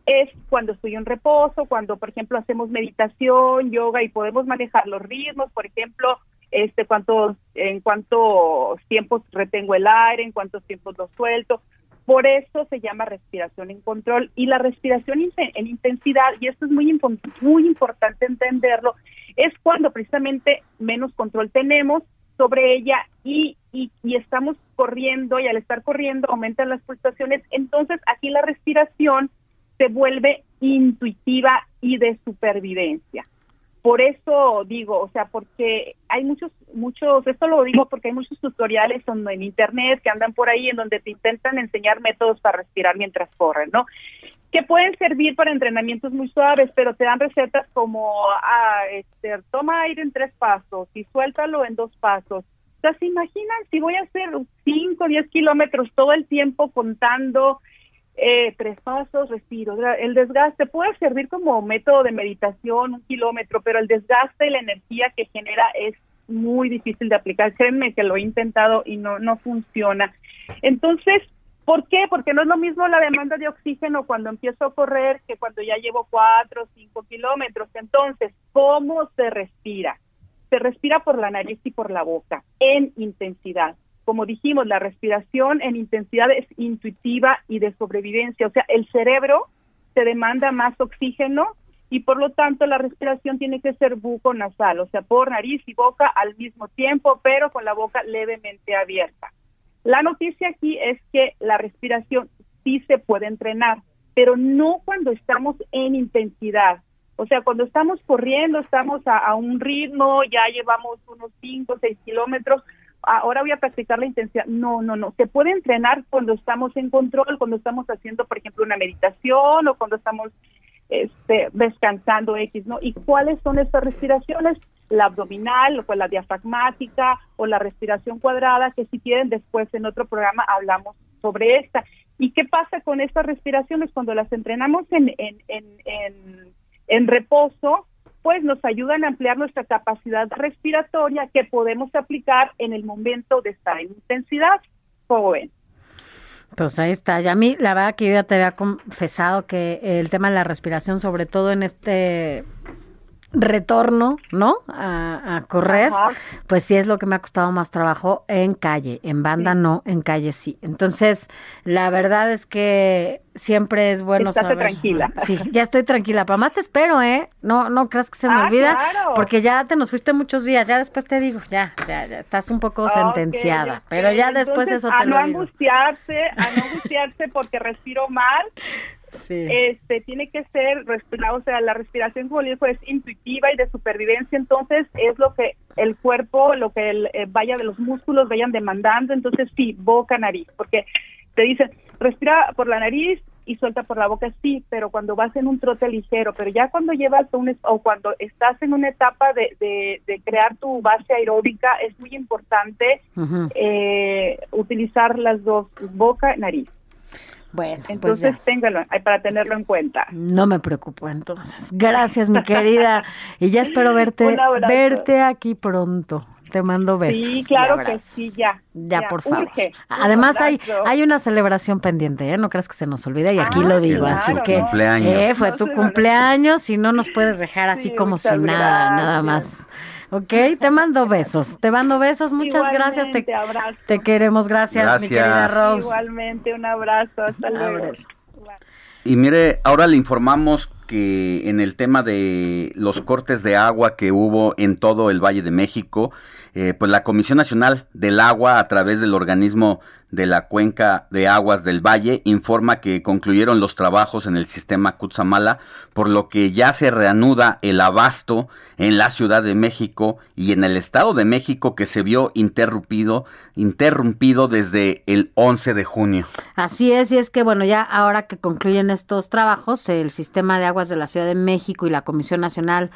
es cuando estoy en reposo, cuando, por ejemplo, hacemos meditación, yoga y podemos manejar los ritmos, por ejemplo, este, cuántos, en cuántos tiempos retengo el aire, en cuántos tiempos lo suelto. Por eso se llama respiración en control y la respiración en intensidad, y esto es muy, muy importante entenderlo, es cuando precisamente menos control tenemos sobre ella y, y, y estamos corriendo y al estar corriendo aumentan las pulsaciones. Entonces aquí la respiración se vuelve intuitiva y de supervivencia. Por eso digo, o sea, porque hay muchos, muchos, esto lo digo porque hay muchos tutoriales en, internet que andan por ahí en donde te intentan enseñar métodos para respirar mientras corren, ¿no? Que pueden servir para entrenamientos muy suaves, pero te dan recetas como, ah, este, toma aire en tres pasos y suéltalo en dos pasos. O sea, ¿se imaginan si voy a hacer 5 o 10 kilómetros todo el tiempo contando eh, tres pasos, respiro. El desgaste puede servir como método de meditación, un kilómetro, pero el desgaste y la energía que genera es muy difícil de aplicar. Créanme que lo he intentado y no, no funciona. Entonces, ¿por qué? Porque no es lo mismo la demanda de oxígeno cuando empiezo a correr que cuando ya llevo cuatro o cinco kilómetros. Entonces, ¿cómo se respira? Se respira por la nariz y por la boca, en intensidad como dijimos, la respiración en intensidad es intuitiva y de sobrevivencia. O sea, el cerebro te demanda más oxígeno y por lo tanto la respiración tiene que ser buco-nasal, o sea, por nariz y boca al mismo tiempo, pero con la boca levemente abierta. La noticia aquí es que la respiración sí se puede entrenar, pero no cuando estamos en intensidad. O sea, cuando estamos corriendo, estamos a, a un ritmo, ya llevamos unos 5 o 6 kilómetros, ahora voy a practicar la intensidad. No, no, no. Se puede entrenar cuando estamos en control, cuando estamos haciendo, por ejemplo, una meditación o cuando estamos este, descansando X, ¿no? ¿Y cuáles son estas respiraciones? La abdominal, o la diafragmática, o la respiración cuadrada, que si quieren después en otro programa hablamos sobre esta. ¿Y qué pasa con estas respiraciones cuando las entrenamos en, en, en, en, en reposo? Pues nos ayudan a ampliar nuestra capacidad respiratoria que podemos aplicar en el momento de estar en intensidad. ¿Cómo ven?
Pues ahí está. Y a mí, la verdad que yo ya te había confesado que el tema de la respiración, sobre todo en este retorno, ¿no? A, a correr, pues sí es lo que me ha costado más trabajo en calle, en banda no, en calle sí. Entonces, la verdad es que siempre es bueno
Estate
saber.
tranquila.
Sí, ya estoy tranquila, pero más te espero, ¿eh? No, no creas que se me
Ah,
olvida,
claro.
porque ya te nos fuiste muchos días, ya después te digo, ya, ya, ya estás un poco sentenciada, pero ya después eso
a
te
no
lo digo.
angustiarse, a no angustiarse porque respiro mal. Este tiene que ser respirado, o sea, la respiración como le dijo es intuitiva y de supervivencia, entonces es lo que el cuerpo, lo que el, eh, vaya de los músculos vayan demandando, entonces sí, boca, nariz, porque te dicen, respira por la nariz y suelta por la boca, sí, pero cuando vas en un trote ligero, pero ya cuando llevas un, o cuando estás en una etapa de, de, de crear tu base aeróbica, es muy importante eh, utilizar las dos, boca, nariz.
Bueno, pues
Entonces
ya.
téngalo para tenerlo en cuenta.
No me preocupo entonces. Gracias, mi querida. Y ya espero verte, verte aquí pronto. Te mando besos.
Sí, claro que sí, ya.
Ya, por favor.
urge.
Además hay hay una celebración pendiente, ¿eh? No creas que se nos olvida y aquí
Ah,
lo digo,
claro,
así
no.
que
Cumpleaños.
eh, fue
No
tu cumpleaños y no nos puedes dejar así
Sí,
como si nada, nada más. Ok, te mando besos, te mando besos, muchas gracias, te,
abrazo.
te queremos, gracias, mi
Gracias.
querida Rose.
Igualmente, un abrazo. Hasta luego.
Abrazo.
Y mire, ahora le informamos que en el tema de los cortes de agua que hubo en todo el Valle de México, eh, pues la Comisión Nacional del Agua, a través del organismo de la Cuenca de Aguas del Valle, informa que concluyeron los trabajos en el sistema Cutzamala, por lo que ya se reanuda el abasto en la Ciudad de México y en el Estado de México que se vio interrumpido, interrumpido desde el 11 de junio.
Así es, y es que bueno, ya ahora que concluyen estos trabajos, el sistema de de la Ciudad de México y la Comisión Nacional,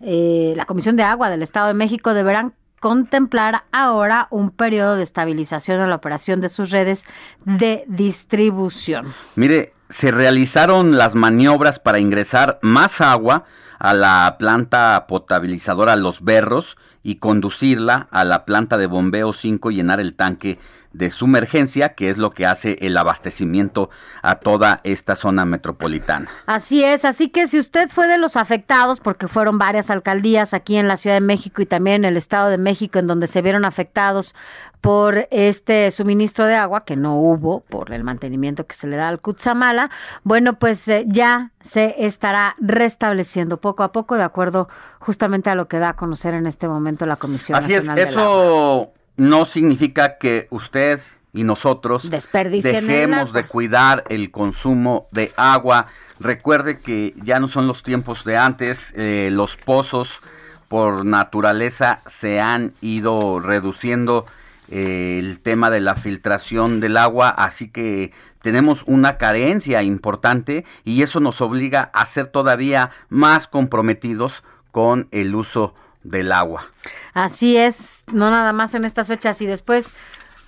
eh, la Comisión de Agua del Estado de México deberán contemplar ahora un periodo de estabilización en la operación de sus redes de distribución.
Mire, se realizaron las maniobras para ingresar más agua a la planta potabilizadora Los Berros y conducirla a la planta de bombeo 5 y llenar el tanque de sumergencia, que es lo que hace el abastecimiento a toda esta zona metropolitana.
Así es, así que si usted fue de los afectados, porque fueron varias alcaldías aquí en la Ciudad de México y también en el Estado de México, en donde se vieron afectados por este suministro de agua, que no hubo por el mantenimiento que se le da al Cutzamala, bueno, pues eh, ya se estará restableciendo poco a poco, de acuerdo justamente a lo que da a conocer en este momento la Comisión
Así es,
Nacional Agua.
eso no significa que usted y nosotros dejemos de cuidar el consumo de agua. Recuerde que ya no son los tiempos de antes, eh, los pozos por naturaleza se han ido reduciendo eh, el tema de la filtración del agua, así que tenemos una carencia importante y eso nos obliga a ser todavía más comprometidos con el uso del agua.
Así es, no nada más en estas fechas y después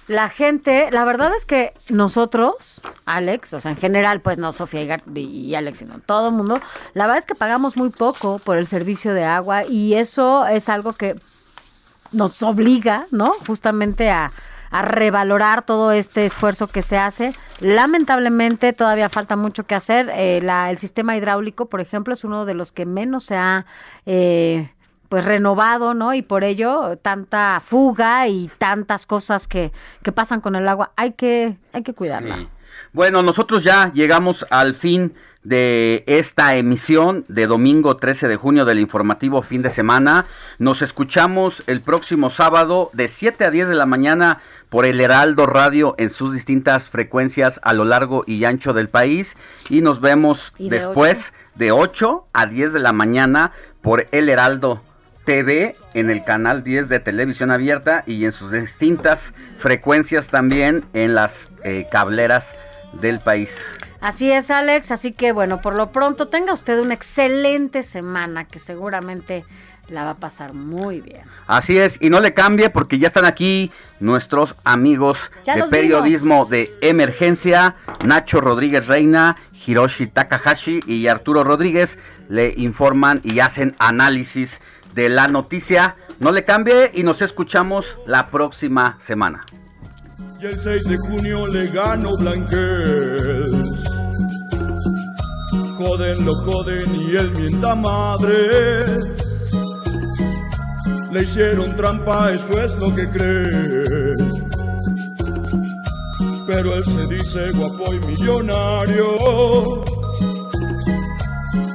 la gente, la verdad es que nosotros, Alex, o sea, en general, pues no Sofía y y Alex, sino todo el mundo, la verdad es que pagamos muy poco por el servicio de agua y eso es algo que nos obliga, ¿no? Justamente a, a revalorar todo este esfuerzo que se hace. Lamentablemente todavía falta mucho que hacer. Eh, la- el sistema hidráulico, por ejemplo, es uno de los que menos se ha eh, pues renovado, ¿no? Y por ello tanta fuga y tantas cosas que, que pasan con el agua. Hay que, hay que cuidarla.
Sí. Bueno, nosotros ya llegamos al fin de esta emisión de domingo 13 de junio del informativo fin de semana. Nos escuchamos el próximo sábado de 7 a 10 de la mañana por el Heraldo Radio en sus distintas frecuencias a lo largo y ancho del país y nos vemos
Y de
después de 8 a 10 de la mañana por el Heraldo TV en el canal 10 de televisión abierta y en sus distintas frecuencias también en las eh, cableras del país.
Así es, Alex. Así que bueno, por lo pronto tenga usted una excelente semana que seguramente la va a pasar muy bien.
Así es, y no le cambie porque ya están aquí nuestros amigos
Ya
de periodismo de emergencia, Nacho Rodríguez Reina, Hiroshi Takahashi y Arturo Rodríguez le informan y hacen análisis de la noticia. No le cambie y nos escuchamos la próxima semana.
Y el 6 de junio le gano Blanquez. Joden, lo joden y él mienta madre.
le hicieron trampa, eso es lo que crees. Pero él se dice guapo y millonario.